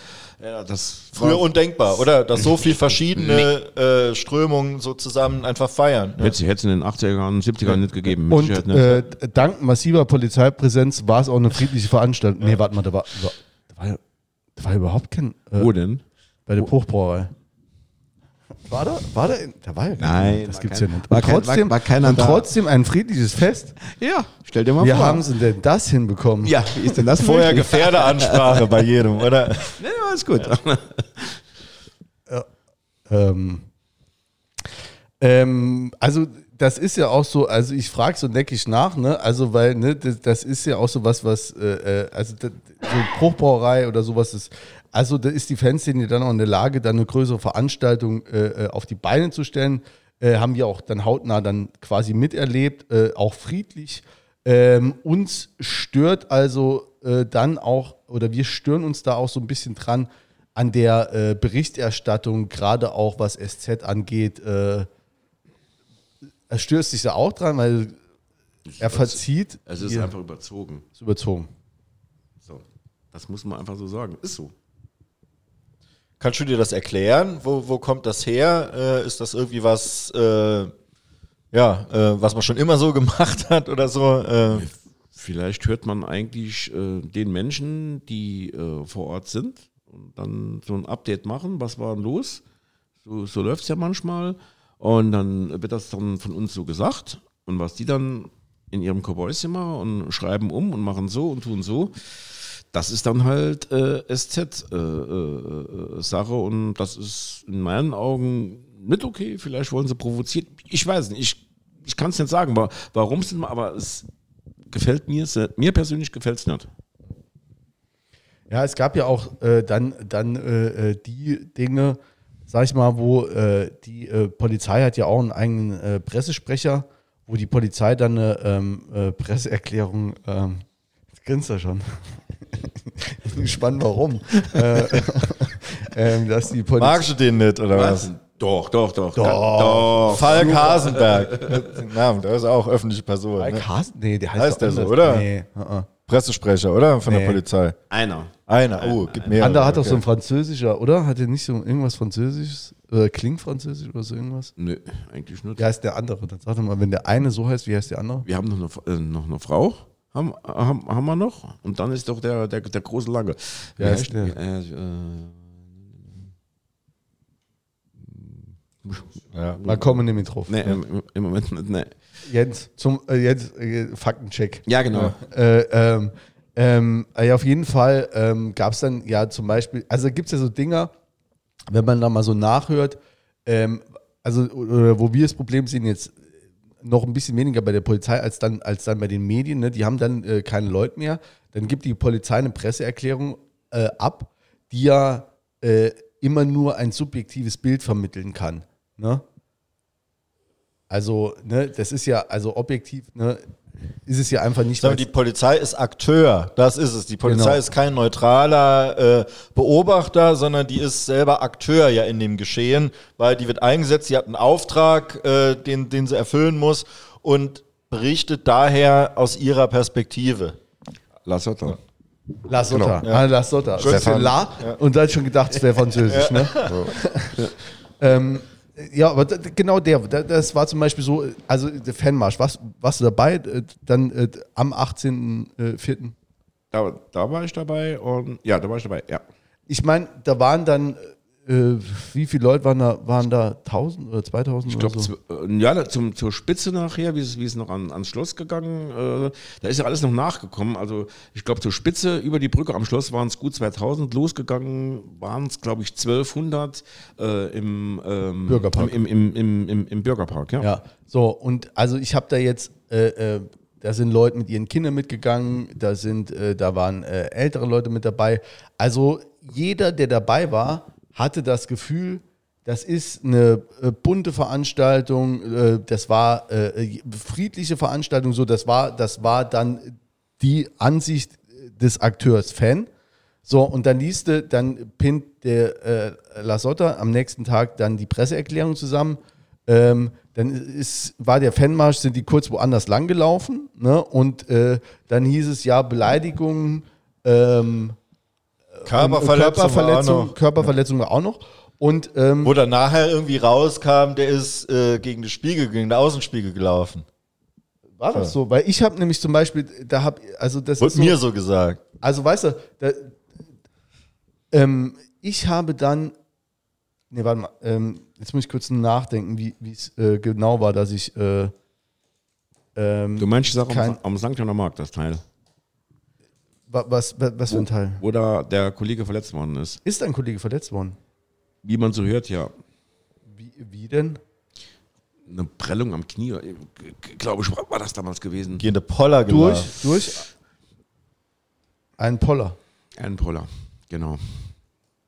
Ja, das Früher war- undenkbar, oder? Dass so viel verschiedene äh, Strömungen so zusammen einfach feiern. Ja. Hätte es es in den 80er Jahren, 70er Jahren nicht gegeben. Und nicht. äh, dank massiver Polizeipräsenz war es auch eine friedliche Veranstaltung. Nee, warte mal, da war, da war, ja- da war überhaupt kein. Äh, Wo denn? bei der Bruchbrauerei. War da? War da? In, da war ja gar Nein, das war gibt's kein- ja nicht. war Und kein- trotzdem, war- war keiner und da. trotzdem ein friedliches Fest. Ja, stell dir mal Wie vor. haben sie denn das hinbekommen? ja, wie ist denn das Vorher? Gefährdeansprache bei jedem, oder? Nee, alles gut. Ähm, ähm, also das ist ja auch so, also ich frage so neckig nach, ne? Also weil, ne, das, das ist ja auch so was, was, äh, äh, also das, so Bruchbrauerei oder sowas ist, also da ist die Fanszene dann auch in der Lage, dann eine größere Veranstaltung äh, äh, auf die Beine zu stellen. Äh, haben wir auch dann hautnah dann quasi miterlebt, äh, auch friedlich. Ähm, uns stört also äh, dann auch, oder wir stören uns da auch so ein bisschen dran an der äh, Berichterstattung, gerade auch was SZ angeht. Äh, er stört sich da auch dran, weil er verzieht. Es ist einfach überzogen. ist überzogen. So. Das muss man einfach so sagen. Ist so. Kannst du dir das erklären? Wo, wo kommt das her? Äh, ist das irgendwie was, äh, ja, äh, was man schon immer so gemacht hat oder so? Äh, Vielleicht hört man eigentlich äh, den Menschen, die äh, vor Ort sind und dann so ein Update machen, was war denn los? So, so läuft es ja manchmal. Und dann wird das dann von uns so gesagt. Und was die dann in ihrem machen und schreiben um und machen so und tun so, das ist dann halt äh, SZ-Sache. Äh, äh, Sache. und das ist in meinen Augen nicht okay. Vielleicht wollen sie provozieren. Ich weiß nicht. Ich, ich kann es nicht sagen, wa- warum es denn, aber es gefällt mir, mir persönlich gefällt es nicht. Ja, es gab ja auch äh, dann, dann äh, äh, die Dinge, sag ich mal, wo äh, die äh, Polizei hat ja auch einen eigenen äh, Pressesprecher, wo die Polizei dann eine ähm, äh, Presseerklärung, ähm, grinst er schon. ich bin gespannt, warum. äh, ähm, dass die Polizei. magst du den nicht, oder was? Doch, doch, doch. Doch. doch. Falk Hasenberg. Namen, der ist auch öffentliche Person. Mike Ne? Hasen? Nee, der heißt, Heißt der so, oder? Nee, uh -uh. Pressesprecher, oder? Von Nee. der Polizei. Einer. Einer. Oh, gibt mehr. Ander hat doch so ein französischer, oder? Hat er nicht so irgendwas Französisches? Oder klingt französisch oder so irgendwas? Nö, eigentlich nicht. Wie heißt der andere? Dann sag doch mal, wenn der eine so heißt, wie heißt der andere? Wir haben noch eine, äh, noch eine Frau. Haben, haben, haben wir noch? Und dann ist doch der, der, der große Lange. Wie Wer heißt der? Äh, äh, Ja. Mal kommen nämlich drauf. nee, im, im Moment nicht. Nee. Jens, zum äh, Jens, äh, Faktencheck. Ja, genau. Äh, ähm, ähm, ja, auf jeden Fall ähm, gab es dann ja zum Beispiel, also gibt es ja so Dinger, wenn man da mal so nachhört, ähm, also oder wo wir das Problem sehen jetzt noch ein bisschen weniger bei der Polizei als dann, als dann bei den Medien, ne? die haben dann äh, keine Leute mehr, dann gibt die Polizei eine Presseerklärung äh, ab, die ja äh, immer nur ein subjektives Bild vermitteln kann. Ne? Also, ne, das ist ja, also objektiv, ne, ist es ja einfach nicht. Weil's- die Polizei ist Akteur, das ist es. Die Polizei Genau. ist kein neutraler äh, Beobachter, sondern die ist selber Akteur ja in dem Geschehen, weil die wird eingesetzt, sie hat einen Auftrag, äh, den, den sie erfüllen muss und berichtet daher aus ihrer Perspektive. La Sotta. La Sotta. Genau. Ah, La Sotta. Stefan. La und da hat schon gedacht, es wäre französisch. Ne? ähm, ja, aber genau der, da, das war zum Beispiel so, also der Fanmarsch, warst, warst du dabei? Äh, Dann äh, am 18.04. Da, da war ich dabei und ja, da war ich dabei, ja. Ich meine, da waren dann, äh, wie viele Leute waren da? Waren da 1000 oder 2000 Ich glaube, so? ja, da- zum, zur Spitze nachher, wie es, wie es noch an, ans Schloss gegangen, äh, da ist ja alles noch nachgekommen. Also ich glaube, zur Spitze über die Brücke am Schloss waren es gut 2000, losgegangen waren es, glaube ich, 1200 äh, im, ähm, Bürgerpark. Im, im, im, im, im Bürgerpark, ja. Ja, so und also ich habe da jetzt, äh, äh, da sind Leute mit ihren Kindern mitgegangen, da sind, äh, da waren äh, ältere Leute mit dabei. Also jeder, der dabei war, hatte das Gefühl, das ist eine äh, bunte Veranstaltung, äh, das war äh, friedliche Veranstaltung, so das war, das war dann die Ansicht des Akteurs Fan. So, und dann liest du, dann pinnt der äh, Lasotta am nächsten Tag dann die Presseerklärung zusammen. Ähm, dann ist, war der Fanmarsch, sind die kurz woanders langgelaufen. Ne? Und äh, dann hieß es ja Beleidigungen, ähm, Körperverletzung, Körperverletzung, war auch noch. Körperverletzung war auch noch. Und ähm, Wo dann nachher irgendwie rauskam, der ist äh, gegen den Spiegel, gegen den Außenspiegel gelaufen. war das so? Weil ich habe nämlich zum Beispiel, da habe also das Wurde ist so, mir so gesagt. Also weißt du, da, ähm, ich habe dann, nee, warte mal, ähm, jetzt muss ich kurz nachdenken, wie es äh, genau war, dass ich, äh, ähm, Du meinst, ich sag Kein- am, am St. Markt, das Teil, wa- was, wa- was für ein Teil? wo da der Kollege verletzt worden ist. Ist ein Kollege verletzt worden? Wie man so hört, ja, Wie, wie denn? eine Prellung am Knie, äh, glaube ich, war das damals gewesen. Gehende Poller Durch, gelaufen. durch einen Poller. Ein Proller, genau.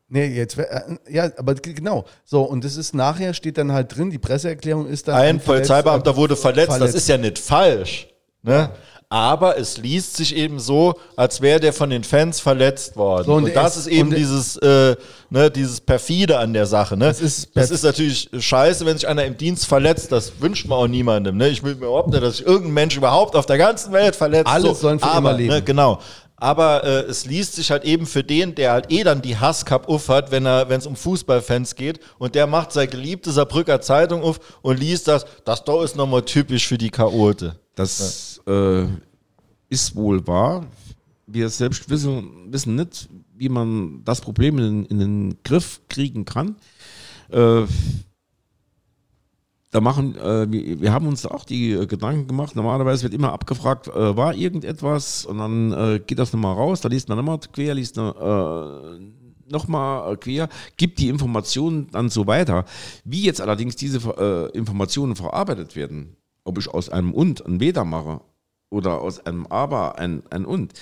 Nee, jetzt, äh, ja, aber genau. So, und das ist nachher, steht dann halt drin, die Presseerklärung ist dann. Ein verletzt- Polizeibeamter wurde verletzt. Das verletzt. ist ja nicht falsch. Ne? Aber es liest sich eben so, als wäre der von den Fans verletzt worden. So, und und, das ist eben dieses, äh, ne, dieses perfide an der Sache. Ne? Das ist das ist natürlich scheiße, wenn sich einer im Dienst verletzt. Das wünscht man auch niemandem. Ne? Ich will mir überhaupt nicht, dass sich irgendein Mensch überhaupt auf der ganzen Welt verletzt. Alle sollen für aber, immer leben. Ne, genau. Aber äh, es liest sich halt eben für den, der halt eh dann die Hasscup auf hat, wenn er, wenn es um Fußballfans geht und der macht seine geliebte Saarbrücker Zeitung auf und liest das, das da ist nochmal typisch für die Chaote. Das äh, ist wohl wahr. Wir selbst wissen, wissen nicht, wie man das Problem in, in den Griff kriegen kann. Äh, da machen, äh, wir, wir haben uns auch die äh, Gedanken gemacht. Normalerweise wird immer abgefragt, äh, war irgendetwas und dann äh, geht das nochmal raus, da liest man nochmal quer, liest äh, nochmal quer, gibt die Informationen dann so weiter. Wie jetzt allerdings diese äh, Informationen verarbeitet werden, ob ich aus einem Und ein Weder mache oder aus einem Aber ein, ein Und,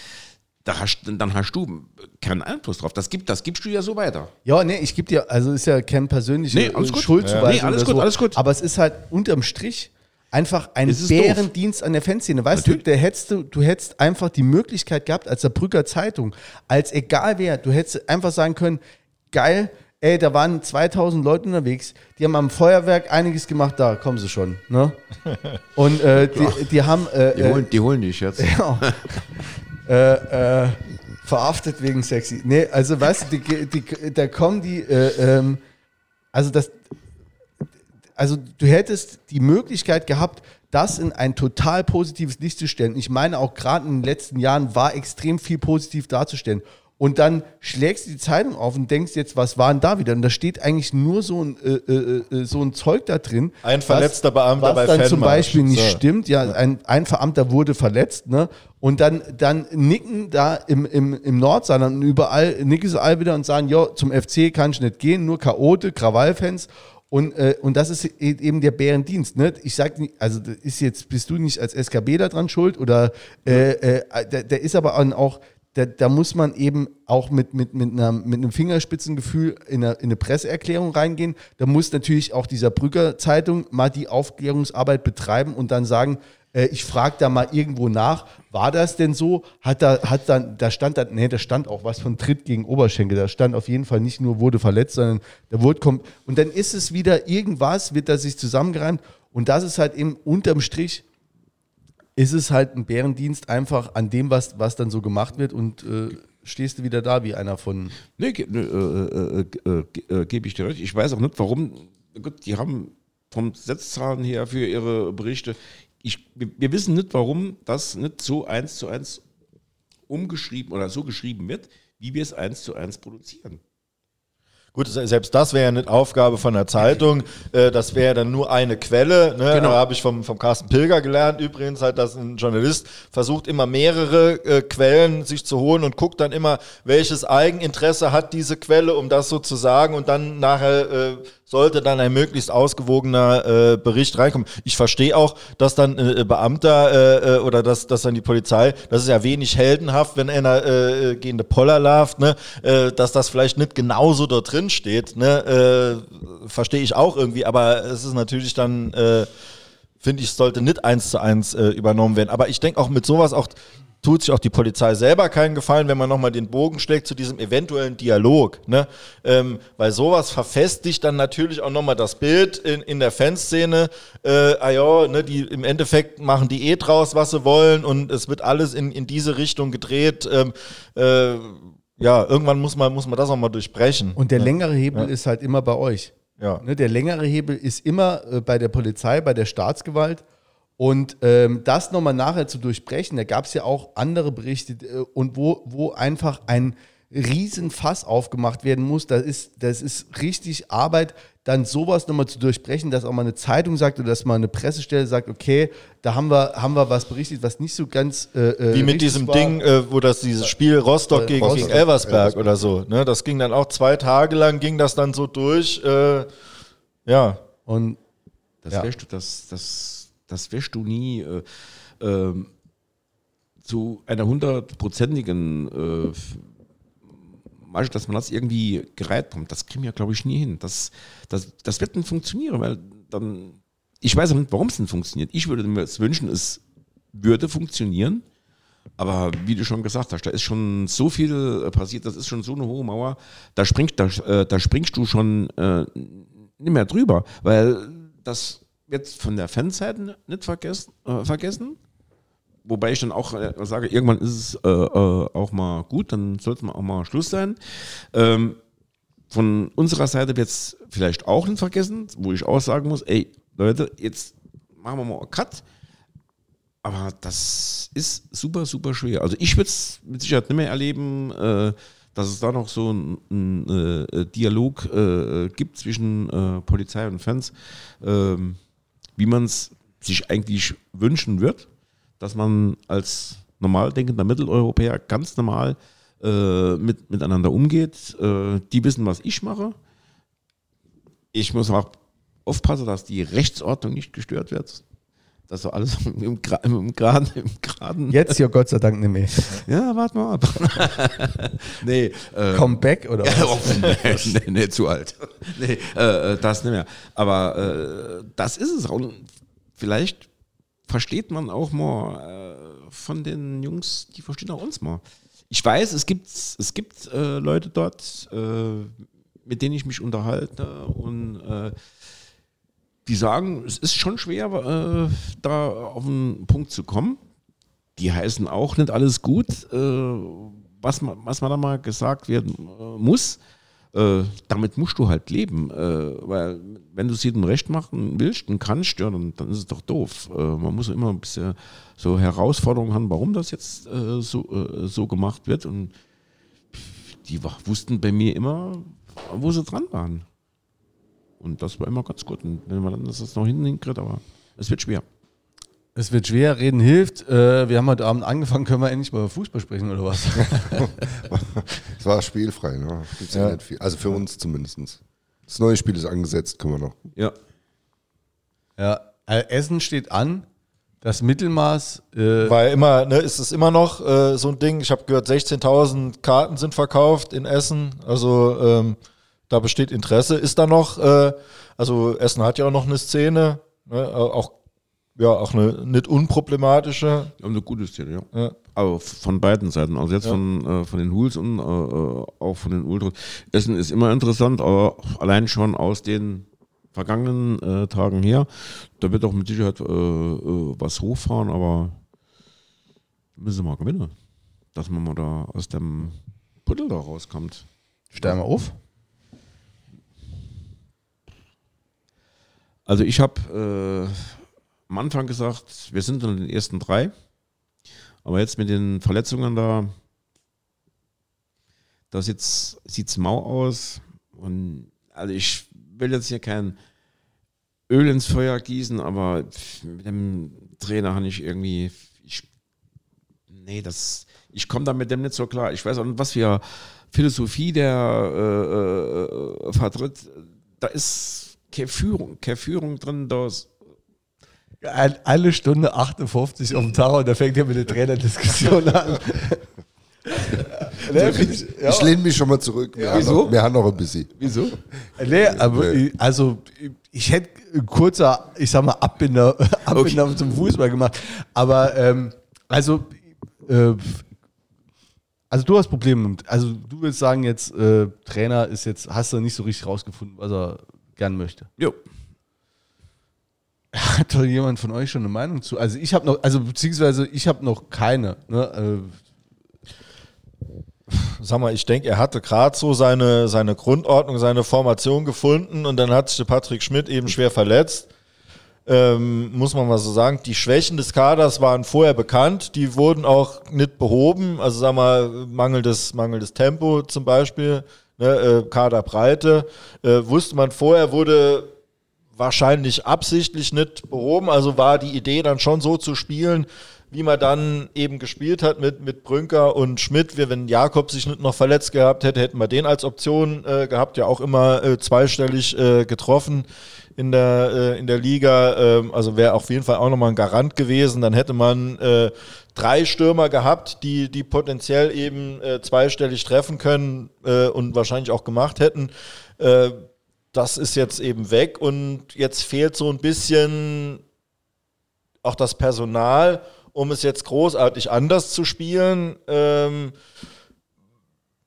da hast, dann hast du keinen Einfluss drauf. Das, gibt, das gibst du ja so weiter. Ja, nee, ich gebe dir, also ist ja kein persönliche Nee, alles gut. Ja. Nee, alles gut, so. alles gut. Aber es ist halt unterm Strich einfach ein Bärendienst an der Fanszene. Weißt Natürlich. du, der hättest du, du hättest einfach die Möglichkeit gehabt, als der Brücker Zeitung, als egal wer, du hättest einfach sagen können, geil, ey, da waren 2000 Leute unterwegs, die haben am Feuerwerk einiges gemacht, da kommen sie schon. Ne? Und äh, die, die haben. Äh, Die äh, holen, die holen dich jetzt. ja. äh, äh, verhaftet wegen sexy. Nee, also weißt du, die, die, da kommen die, äh, ähm, also das, also du hättest die Möglichkeit gehabt, das in ein total positives Licht zu stellen. Ich meine, auch gerade in den letzten Jahren war extrem viel positiv darzustellen. Und dann schlägst du die Zeitung auf und denkst jetzt, was war denn da wieder? Und da steht eigentlich nur so ein, äh, äh, äh, so ein Zeug da drin. Ein verletzter Beamter was bei dann zum Fanmarsch. Beispiel nicht So. stimmt. Ja, ein, ein Veramter wurde verletzt, ne? Und dann, dann nicken da im, im, im Nordsaarland und überall, nicken sie all wieder und sagen, ja, zum FC kann ich nicht gehen, nur Chaote, Krawallfans. Und, äh, und das ist e- eben der Bärendienst. Ne? Ich sag nicht, also ist jetzt, bist du nicht als SKB da dran schuld oder äh, äh, der, der ist aber auch, da, da muss man eben auch mit, mit, mit, einer, mit einem Fingerspitzengefühl in eine, in eine Presseerklärung reingehen. Da muss natürlich auch dieser Brücker Zeitung mal die Aufklärungsarbeit betreiben und dann sagen, äh, ich frage da mal irgendwo nach, war das denn so? Hat da, hat dann, da stand dann, nee, da stand auch was von Tritt gegen Oberschenkel. Da stand auf jeden Fall nicht nur wurde verletzt, sondern da wurde kommt. Und dann ist es wieder irgendwas, wird da sich zusammengereimt. Und das ist halt eben unterm Strich, ist es halt ein Bärendienst einfach an dem, was, was dann so gemacht wird und äh, stehst du wieder da wie einer von. Nee, ge- ne, äh, äh, äh, äh, gebe ich dir recht. Ich weiß auch nicht, warum. Gut, die haben vom Setzzahlen her für ihre Berichte. Ich, wir wissen nicht, warum das nicht so eins zu eins umgeschrieben oder so geschrieben wird, wie wir es eins zu eins produzieren. Gut, se- selbst das wäre ja nicht Aufgabe von der Zeitung. Äh, das wäre dann nur eine Quelle. Ne? Genau. Da habe ich vom, vom Carsten Pilger gelernt, übrigens halt, dass ein Journalist versucht immer mehrere äh, Quellen sich zu holen und guckt dann immer, welches Eigeninteresse hat diese Quelle, um das so zu sagen und dann nachher äh, sollte dann ein möglichst ausgewogener äh, Bericht reinkommen. Ich verstehe auch, dass dann äh, Beamter äh, äh, oder dass, dass dann die Polizei, das ist ja wenig heldenhaft, wenn einer äh, gehende Poller larvt, ne, äh, dass das vielleicht nicht genauso da drin steht, ne, äh, verstehe ich auch irgendwie, aber es ist natürlich dann, äh, finde ich, sollte nicht eins zu eins äh, übernommen werden. Aber ich denke auch mit sowas auch tut sich auch die Polizei selber keinen Gefallen, wenn man nochmal den Bogen schlägt zu diesem eventuellen Dialog. Ne? Ähm, weil sowas verfestigt dann natürlich auch nochmal das Bild in, in der Fanszene. Äh, ah ja, ne, die, im Endeffekt machen die eh draus, was sie wollen und es wird alles in, in diese Richtung gedreht. Ähm, äh, ja, irgendwann muss man, muss man das auch mal durchbrechen. Und der ne? längere Hebel Ja. ist halt immer bei euch. Ja. Ne, der längere Hebel ist immer äh, bei der Polizei, bei der Staatsgewalt. Und ähm, das nochmal nachher zu durchbrechen, da gab es ja auch andere Berichte äh, und wo, wo einfach ein Riesenfass aufgemacht werden muss. Das ist, das ist richtig Arbeit, dann sowas nochmal zu durchbrechen, dass auch mal eine Zeitung sagt oder dass mal eine Pressestelle sagt, okay, da haben wir, haben wir was berichtet, was nicht so ganz äh, äh, Wie mit diesem war. Ding, äh, wo das dieses Spiel Rostock Äh, gegen, Rostock. gegen Elversberg oder so. Ne? Das ging dann auch zwei Tage lang, ging das dann so durch. Äh, ja. Und Das Ja. wirst du, das, das, das wirst du nie äh, ähm, zu einer hundertprozentigen Marge, dass man das irgendwie gereiht kommt. Das kriegen wir, glaube ich, nie hin. Das, das, das wird nicht funktionieren, weil dann, ich weiß auch nicht, warum es nicht funktioniert. Ich würde mir es wünschen, es würde funktionieren. Aber wie du schon gesagt hast, da ist schon so viel äh, passiert, das ist schon so eine hohe Mauer, da springst, da, äh, da springst du schon äh, nicht mehr drüber, weil das wird von der Fanseite nicht vergessen, äh, vergessen. Wobei ich dann auch äh, sage, irgendwann ist es äh, äh, auch mal gut, dann sollte man auch mal Schluss sein. Ähm, von unserer Seite wird es vielleicht auch nicht vergessen, wo ich auch sagen muss, ey, Leute, jetzt machen wir mal einen Cut. Aber das ist super, super schwer. Also ich würde es mit Sicherheit nicht mehr erleben, äh, dass es da noch so einen äh, Dialog äh, gibt zwischen äh, Polizei und Fans, ähm, wie man es sich eigentlich wünschen wird, dass man als normal denkender Mitteleuropäer ganz normal äh, mit, miteinander umgeht. Äh, die wissen, was ich mache. Ich muss auch aufpassen, dass die Rechtsordnung nicht gestört wird. Dass so alles im, Gra im, Graden, im Graden. jetzt ja Gott sei Dank nicht mehr. Ja, warte mal ab. nee, äh, Comeback oder was? Oh, nee, nee, nee, zu alt. Nee, äh, äh, das nicht mehr. Aber äh, das ist es. Und vielleicht versteht man auch mal äh, von den Jungs, die verstehen auch uns mal. Ich weiß, es gibt, es gibt äh, Leute dort, äh, mit denen ich mich unterhalte und äh, die sagen, es ist schon schwer, äh, da auf einen Punkt zu kommen. Die heißen auch nicht alles gut, äh, was, man, was man da mal gesagt werden muss. Äh, damit musst du halt leben, äh, weil wenn du es jedem recht machen willst und kannst, ja, dann, dann ist es doch doof. Äh, man muss immer ein bisschen so Herausforderungen haben, warum das jetzt äh, so, äh, so gemacht wird und die wussten bei mir immer, wo sie dran waren. Und das war immer ganz gut. Und wenn man dann das noch hinten hinkriegt, aber es wird schwer. Es wird schwer, reden hilft. Äh, wir haben heute Abend angefangen, können wir endlich mal über Fußball sprechen oder was? Es war spielfrei, ne? Gibt's ja. Ja. nicht viel. Also für uns zumindest. Das neue Spiel ist angesetzt, können wir noch. Ja. ja, äh, Essen steht an. Das Mittelmaß, äh, Weil immer, ne, ist es immer noch äh, so ein Ding. Ich habe gehört, 16.000 Karten sind verkauft in Essen. Also ähm, da besteht Interesse. Ist da noch, äh, also Essen hat ja auch noch eine Szene, ne, auch, ja, auch eine nicht unproblematische. Wir haben eine gute Szene, ja. Ja. Aber von beiden Seiten, also jetzt Ja. von, äh, von den Hools und äh, äh, auch von den Ultras. Essen ist immer interessant, aber allein schon aus den vergangenen äh, Tagen her, da wird auch mit Sicherheit äh, äh, was hochfahren, aber müssen wir mal gewinnen. Dass man mal da aus dem Puddel da rauskommt. steigen wir auf. Also ich habe äh, am Anfang gesagt, wir sind in den ersten drei. Aber jetzt mit den Verletzungen da, da sieht es mau aus. Und also ich will jetzt hier kein Öl ins Feuer gießen, aber mit dem Trainer habe ich irgendwie, ich, nee, das, ich komme da mit dem nicht so klar. Ich weiß auch nicht, was für Philosophie der äh, äh, vertritt da ist keine Führung, keine Führung drin, da ist Eine Stunde 58 auf dem Tag und da fängt er mit der Trainerdiskussion an. nee, find ich, ja. Ich lehne mich schon mal zurück. Wir, haben, Wieso? noch, wir haben noch ein bisschen. Wieso? Nee, aber Nee. ich- also ich hätte ein kurzer, ich sag mal, Abbinder, Abbinder zum Fußball gemacht. Aber ähm, also, äh, also du hast Probleme mit. Also du willst sagen jetzt, äh, Trainer ist jetzt, hast du nicht so richtig rausgefunden, was er gern möchte. Jo. Hat doch jemand von euch schon eine Meinung zu? Also ich habe noch, also beziehungsweise ich habe noch keine. Ne? Sag mal, ich denke, er hatte gerade so seine, seine Grundordnung, seine Formation gefunden und dann hat sich der Patrick Schmidt eben schwer verletzt. Ähm, muss man mal so sagen, die Schwächen des Kaders waren vorher bekannt, die wurden auch nicht behoben. Also sag mal, mangelndes, mangelndes Tempo zum Beispiel, ne, äh, Kaderbreite. Äh, wusste man vorher, wurde wahrscheinlich absichtlich nicht behoben. Also war die Idee dann schon so zu spielen, wie man dann eben gespielt hat mit, mit Brünker und Schmidt. Wir, wenn Jakob sich nicht noch verletzt gehabt hätte, hätten wir den als Option äh, gehabt, ja auch immer äh, zweistellig äh, getroffen in der, äh, in der Liga. Ähm, also wäre auf jeden Fall auch nochmal ein Garant gewesen. Dann hätte man äh, drei Stürmer gehabt, die, die potenziell eben äh, zweistellig treffen können und wahrscheinlich auch gemacht hätten. Das ist jetzt eben weg und jetzt fehlt so ein bisschen auch das Personal, um es jetzt großartig anders zu spielen. Ähm,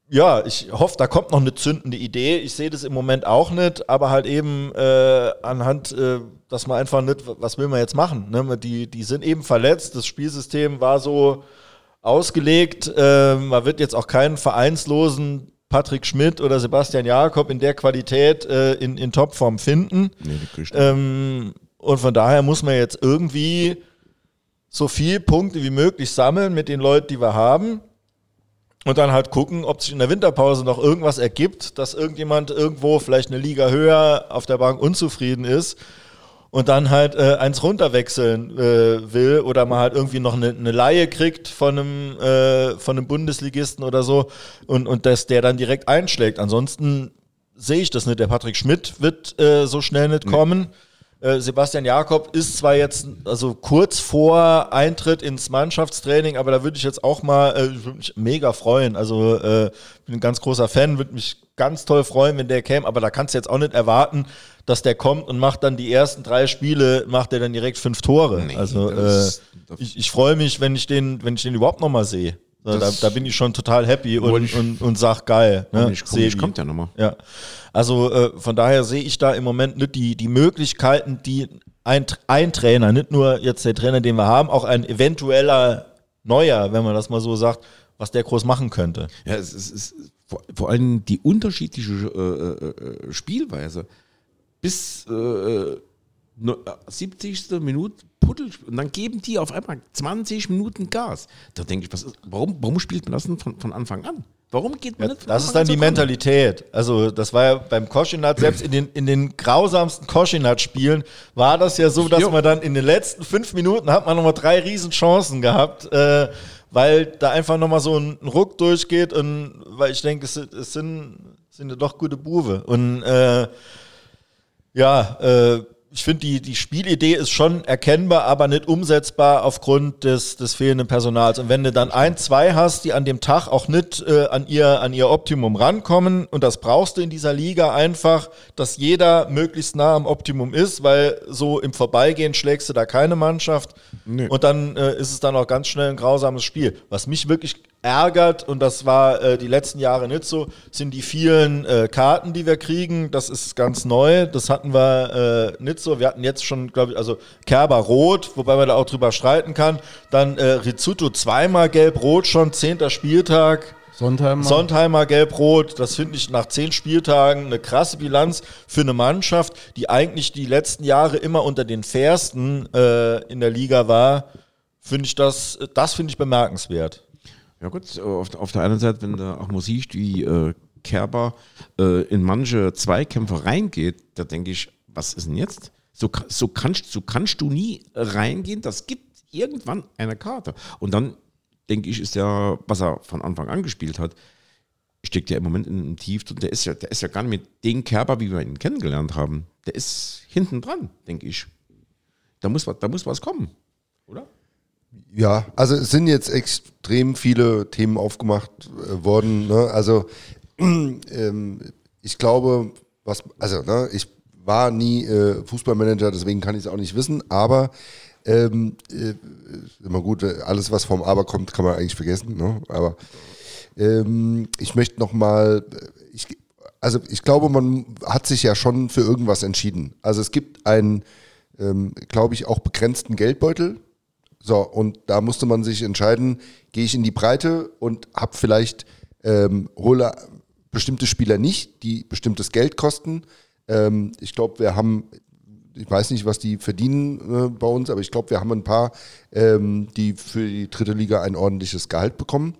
ja, ich hoffe, da kommt noch eine zündende Idee. Ich sehe das im Moment auch nicht, aber halt eben äh, anhand, äh, dass man einfach nicht, was will man jetzt machen? Ne? Die, die sind eben verletzt. Das Spielsystem war so ausgelegt. Äh, man wird jetzt auch keinen vereinslosen Patrick Schmidt oder Sebastian Jakob in der Qualität äh, in, in Topform finden. Nee. Ähm, und von daher muss man jetzt irgendwie so viel Punkte wie möglich sammeln mit den Leuten, die wir haben. Und dann halt gucken, ob sich in der Winterpause noch irgendwas ergibt, dass irgendjemand irgendwo vielleicht eine Liga höher auf der Bank unzufrieden ist und dann halt äh, eins runterwechseln äh, will oder mal halt irgendwie noch eine, eine Laie kriegt von einem, äh, von einem Bundesligisten oder so und, und dass der dann direkt einschlägt. Ansonsten sehe ich das nicht. Der Patrick Schmidt wird äh, so schnell nicht kommen. Äh, Sebastian Jakob ist zwar jetzt also kurz vor Eintritt ins Mannschaftstraining, aber da würde ich jetzt auch mal äh, mich mega freuen. Also äh, bin ein ganz großer Fan, würde mich ganz toll freuen, wenn der käme, aber da kannst du jetzt auch nicht erwarten, dass der kommt und macht dann die ersten drei Spiele, macht er dann direkt fünf Tore. Nee, also äh, ich, ich freue mich, wenn ich den, wenn ich den überhaupt noch mal sehe. Da, da, da bin ich schon total happy und, ich- und, und sag geil. Ne? Komisch, komisch, Sebi. kommt ja nochmal. Ja, also äh, von daher sehe ich da im Moment nicht die, die Möglichkeiten, die ein, ein Trainer, nicht nur jetzt der Trainer, den wir haben, auch ein eventueller neuer, wenn man das mal so sagt, was der groß machen könnte. Ja, es ist, es ist vor, vor allem die unterschiedliche äh, äh, äh, Spielweise. Bis äh, ne- 70. Minute Puddel und dann geben die auf einmal 20 Minuten Gas. Da denke ich, was ist, warum, warum spielt man das denn von, von Anfang an? Warum geht man Ja, nicht von das ist dann an die? Mentalität. Also das war ja beim Koschinat, selbst in den, in den grausamsten Koschinat-Spielen war das ja so, dass Jo. man dann in den letzten fünf Minuten hat man nochmal drei Riesenchancen gehabt, äh, weil da einfach nochmal so ein Ruck durchgeht und weil ich denke, es, es sind, sind ja doch gute Buwe. Und äh, ja, äh, ich finde, die, die Spielidee ist schon erkennbar, aber nicht umsetzbar aufgrund des, des fehlenden Personals. Und wenn du dann ein, zwei hast, die an dem Tag auch nicht äh, an, ihr, an ihr Optimum rankommen, und das brauchst du in dieser Liga einfach, dass jeder möglichst nah am Optimum ist, weil so im Vorbeigehen schlägst du da keine Mannschaft. Nee. Und dann äh, ist es dann auch ganz schnell ein grausames Spiel. Was mich wirklich ärgert, und das war äh, die letzten Jahre nicht so, sind die vielen äh, Karten, die wir kriegen. Das ist ganz neu. Das hatten wir äh, nicht so. Wir hatten jetzt schon, glaube ich, also Kerber rot, wobei man da auch drüber streiten kann. Dann äh, Rizzuto zweimal gelb-rot schon, zehnter Spieltag. Sonntag mal. Sontheimer gelb-rot, das finde ich nach zehn Spieltagen eine krasse Bilanz für eine Mannschaft, die eigentlich die letzten Jahre immer unter den fairsten äh, in der Liga war. Finde ich das, das finde ich bemerkenswert. Ja gut, auf, auf der einen Seite, wenn du auch mal siehst, wie äh, Kerber äh, in manche Zweikämpfe reingeht, da denke ich, was ist denn jetzt? So, so, kannst, so kannst du nie reingehen, das gibt irgendwann eine Karte. Und dann denke ich, ist ja, was er von Anfang an gespielt hat, steckt ja im Moment in einem Tief und der ist ja, der ist ja gar nicht mit dem Kerber, wie wir ihn kennengelernt haben. Der ist hinten dran, denke ich. Da muss, was, da muss was kommen, oder? Ja, also es sind jetzt extrem viele Themen aufgemacht äh, worden. Ne? Also ähm, ich glaube, was, also ne, ich war nie äh, Fußballmanager, deswegen kann ich es auch nicht wissen, aber ähm, äh, immer gut, alles was vom Aber kommt, kann man eigentlich vergessen. Ne? Aber ähm, ich möchte nochmal, ich, also ich glaube, man hat sich ja schon für irgendwas entschieden. Also es gibt einen, ähm, glaube ich, auch begrenzten Geldbeutel. So, und da musste man sich entscheiden, gehe ich in die Breite und habe vielleicht, ähm, hole bestimmte Spieler nicht, die bestimmtes Geld kosten. Ähm, ich glaube, wir haben, ich weiß nicht, was die verdienen äh, bei uns, aber ich glaube, wir haben ein paar, ähm, die für die dritte Liga ein ordentliches Gehalt bekommen.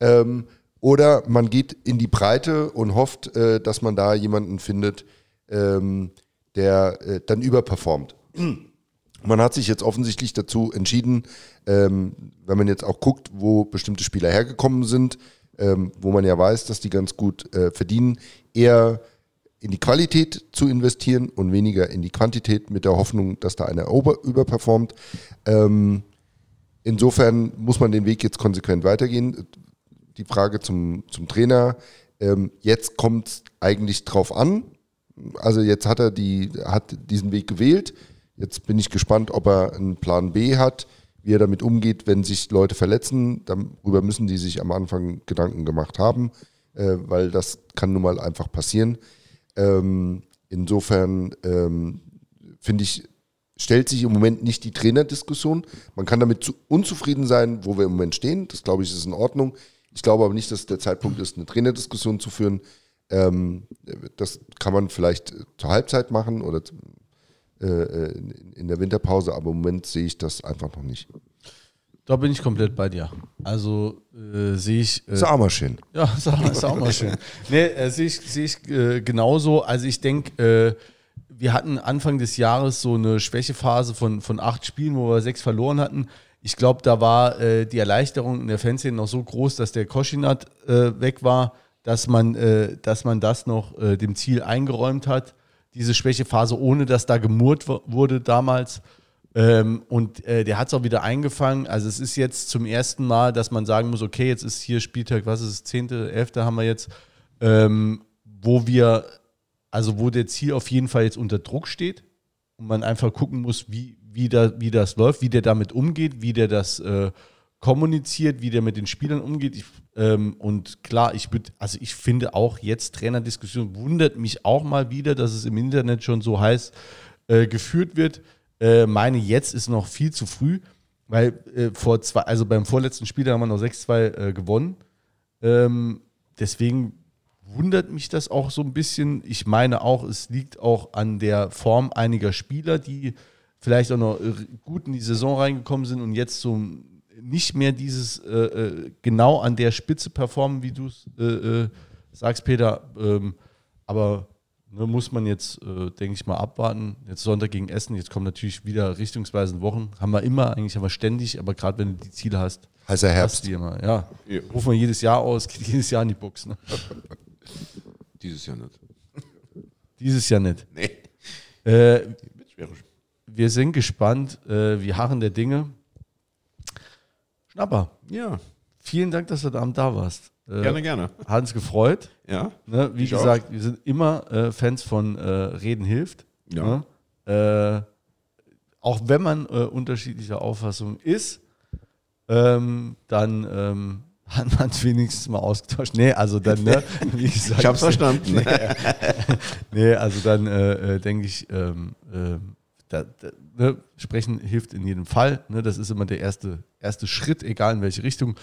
Ähm, oder man geht in die Breite und hofft, äh, dass man da jemanden findet, ähm, der äh, dann überperformt. Man hat sich jetzt offensichtlich dazu entschieden, ähm, wenn man jetzt auch guckt, wo bestimmte Spieler hergekommen sind, ähm, wo man ja weiß, dass die ganz gut äh, verdienen, eher in die Qualität zu investieren und weniger in die Quantität mit der Hoffnung, dass da einer über, überperformt. Ähm, insofern muss man den Weg jetzt konsequent weitergehen die Frage zum, zum Trainer. Ähm, jetzt kommt es eigentlich drauf an. Also jetzt hat er die, hat diesen Weg gewählt. Jetzt bin ich gespannt, ob er einen Plan B hat, wie er damit umgeht, wenn sich Leute verletzen. Darüber müssen die sich am Anfang Gedanken gemacht haben, äh, weil das kann nun mal einfach passieren. Ähm, insofern ähm, finde ich, stellt sich im Moment nicht die Trainerdiskussion. Man kann damit zu, unzufrieden sein, wo wir im Moment stehen. Das glaube ich ist in Ordnung. Ich glaube aber nicht, dass der Zeitpunkt ist, eine Trainerdiskussion zu führen. Ähm, das kann man vielleicht zur Halbzeit machen oder äh, in der Winterpause, aber im Moment sehe ich das einfach noch nicht. Da bin ich komplett bei dir. Also äh, sehe ich. Äh, ist auch mal schön. Ja, ist auch, ist auch mal schön. Nee, äh, sehe ich, seh ich äh, genauso. Also ich denke, äh, wir hatten Anfang des Jahres so eine Schwächephase von, von acht Spielen, wo wir sechs verloren hatten ich glaube, da war äh, die Erleichterung in der Fanszene noch so groß, dass der Koschinat äh, weg war, dass man, äh, dass man das noch äh, dem Ziel eingeräumt hat, diese Schwächephase, ohne dass da gemurrt wurde damals. Ähm, und äh, der hat es auch wieder eingefangen. Also es ist jetzt zum ersten Mal, dass man sagen muss, okay, jetzt ist hier Spieltag, was ist es, 10., 11. haben wir jetzt, ähm, wo wir, also wo der Ziel auf jeden Fall jetzt unter Druck steht und man einfach gucken muss, wie, wie, da, wie das läuft, wie der damit umgeht, wie der das äh, kommuniziert, wie der mit den Spielern umgeht. Ich, ähm, und klar, ich würde, also ich finde auch jetzt Trainerdiskussion wundert mich auch mal wieder, dass es im Internet schon so heiß äh, geführt wird. Äh, meine, jetzt ist noch viel zu früh, weil äh, vor zwei, also beim vorletzten Spiel haben wir noch 6-2 äh, gewonnen. Ähm, deswegen wundert mich das auch so ein bisschen. Ich meine auch, es liegt auch an der Form einiger Spieler, die vielleicht auch noch gut in die Saison reingekommen sind und jetzt so nicht mehr dieses äh, äh genau an der Spitze performen, wie du es äh, äh, sagst, Peter. Ähm, aber ne, muss man jetzt, äh, denke ich mal, abwarten. Jetzt Sonntag gegen Essen, jetzt kommen natürlich wieder richtungsweisende Wochen. Haben wir immer, eigentlich haben wir ständig, aber gerade wenn du die Ziele hast. Heißer Herbst. Die immer, ja. ja. Rufen wir jedes Jahr aus, geht jedes Jahr in die Box. Ne? Dieses Jahr nicht. Dieses Jahr nicht. Nee. Äh, wir sind gespannt, äh, wie Harren der Dinge. Schnapper. Ja. Vielen Dank, dass du da da warst. Äh, gerne, gerne. Hat uns gefreut. Ja. Ne, wie gesagt, auch. wir sind immer äh, Fans von äh, Reden hilft. Ja. Ne? Äh, auch wenn man äh, unterschiedlicher Auffassung ist, ähm, dann ähm, hat man es wenigstens mal ausgetauscht. Nee, also dann, ne, wie gesagt. ich hab's verstanden. nee, also dann äh, denke ich, ähm, ähm da, da, ne, sprechen hilft in jedem Fall. Ne, das ist immer der erste, erste Schritt, egal in welche Richtung.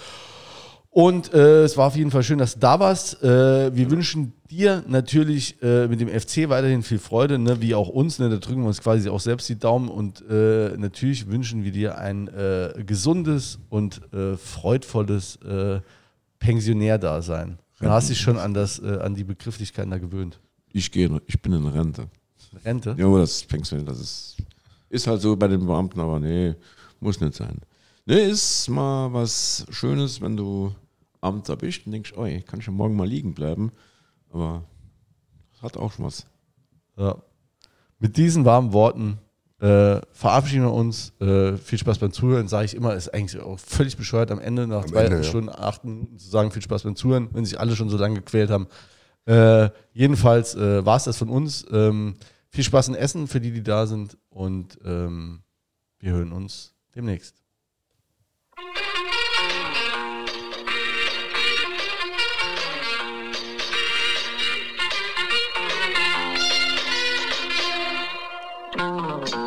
Und äh, es war auf jeden Fall schön, dass du da warst. Äh, wir wünschen dir natürlich äh, mit dem FC weiterhin viel Freude, ne, wie auch uns. Ne, da drücken wir uns quasi auch selbst die Daumen. Und äh, natürlich wünschen wir dir ein äh, gesundes und äh, freudvolles Pensionärdasein. Du hast dich schon an, das, an die Begrifflichkeiten da gewöhnt. Ich gehe, ich bin in Rente. Rente? Ja, das Pension, das ist, ist halt so bei den Beamten, aber nee, muss nicht sein. Nee, ist mal was Schönes, wenn du abends erwischt und denkst, oh, ich kann schon morgen mal liegen bleiben. Aber das hat auch schon was. Ja. Mit diesen warmen Worten äh, verabschieden wir uns. Äh, viel Spaß beim Zuhören, sage ich immer, ist eigentlich auch völlig bescheuert am Ende nach Am zwei Ende, ja. Stunden, acht Minuten zu sagen, viel Spaß beim Zuhören, wenn sich alle schon so lange gequält haben. Äh, jedenfalls äh, war es das von uns. Ähm, viel Spaß in Essen für die, die da sind. Und ähm, wir hören uns demnächst. Oh.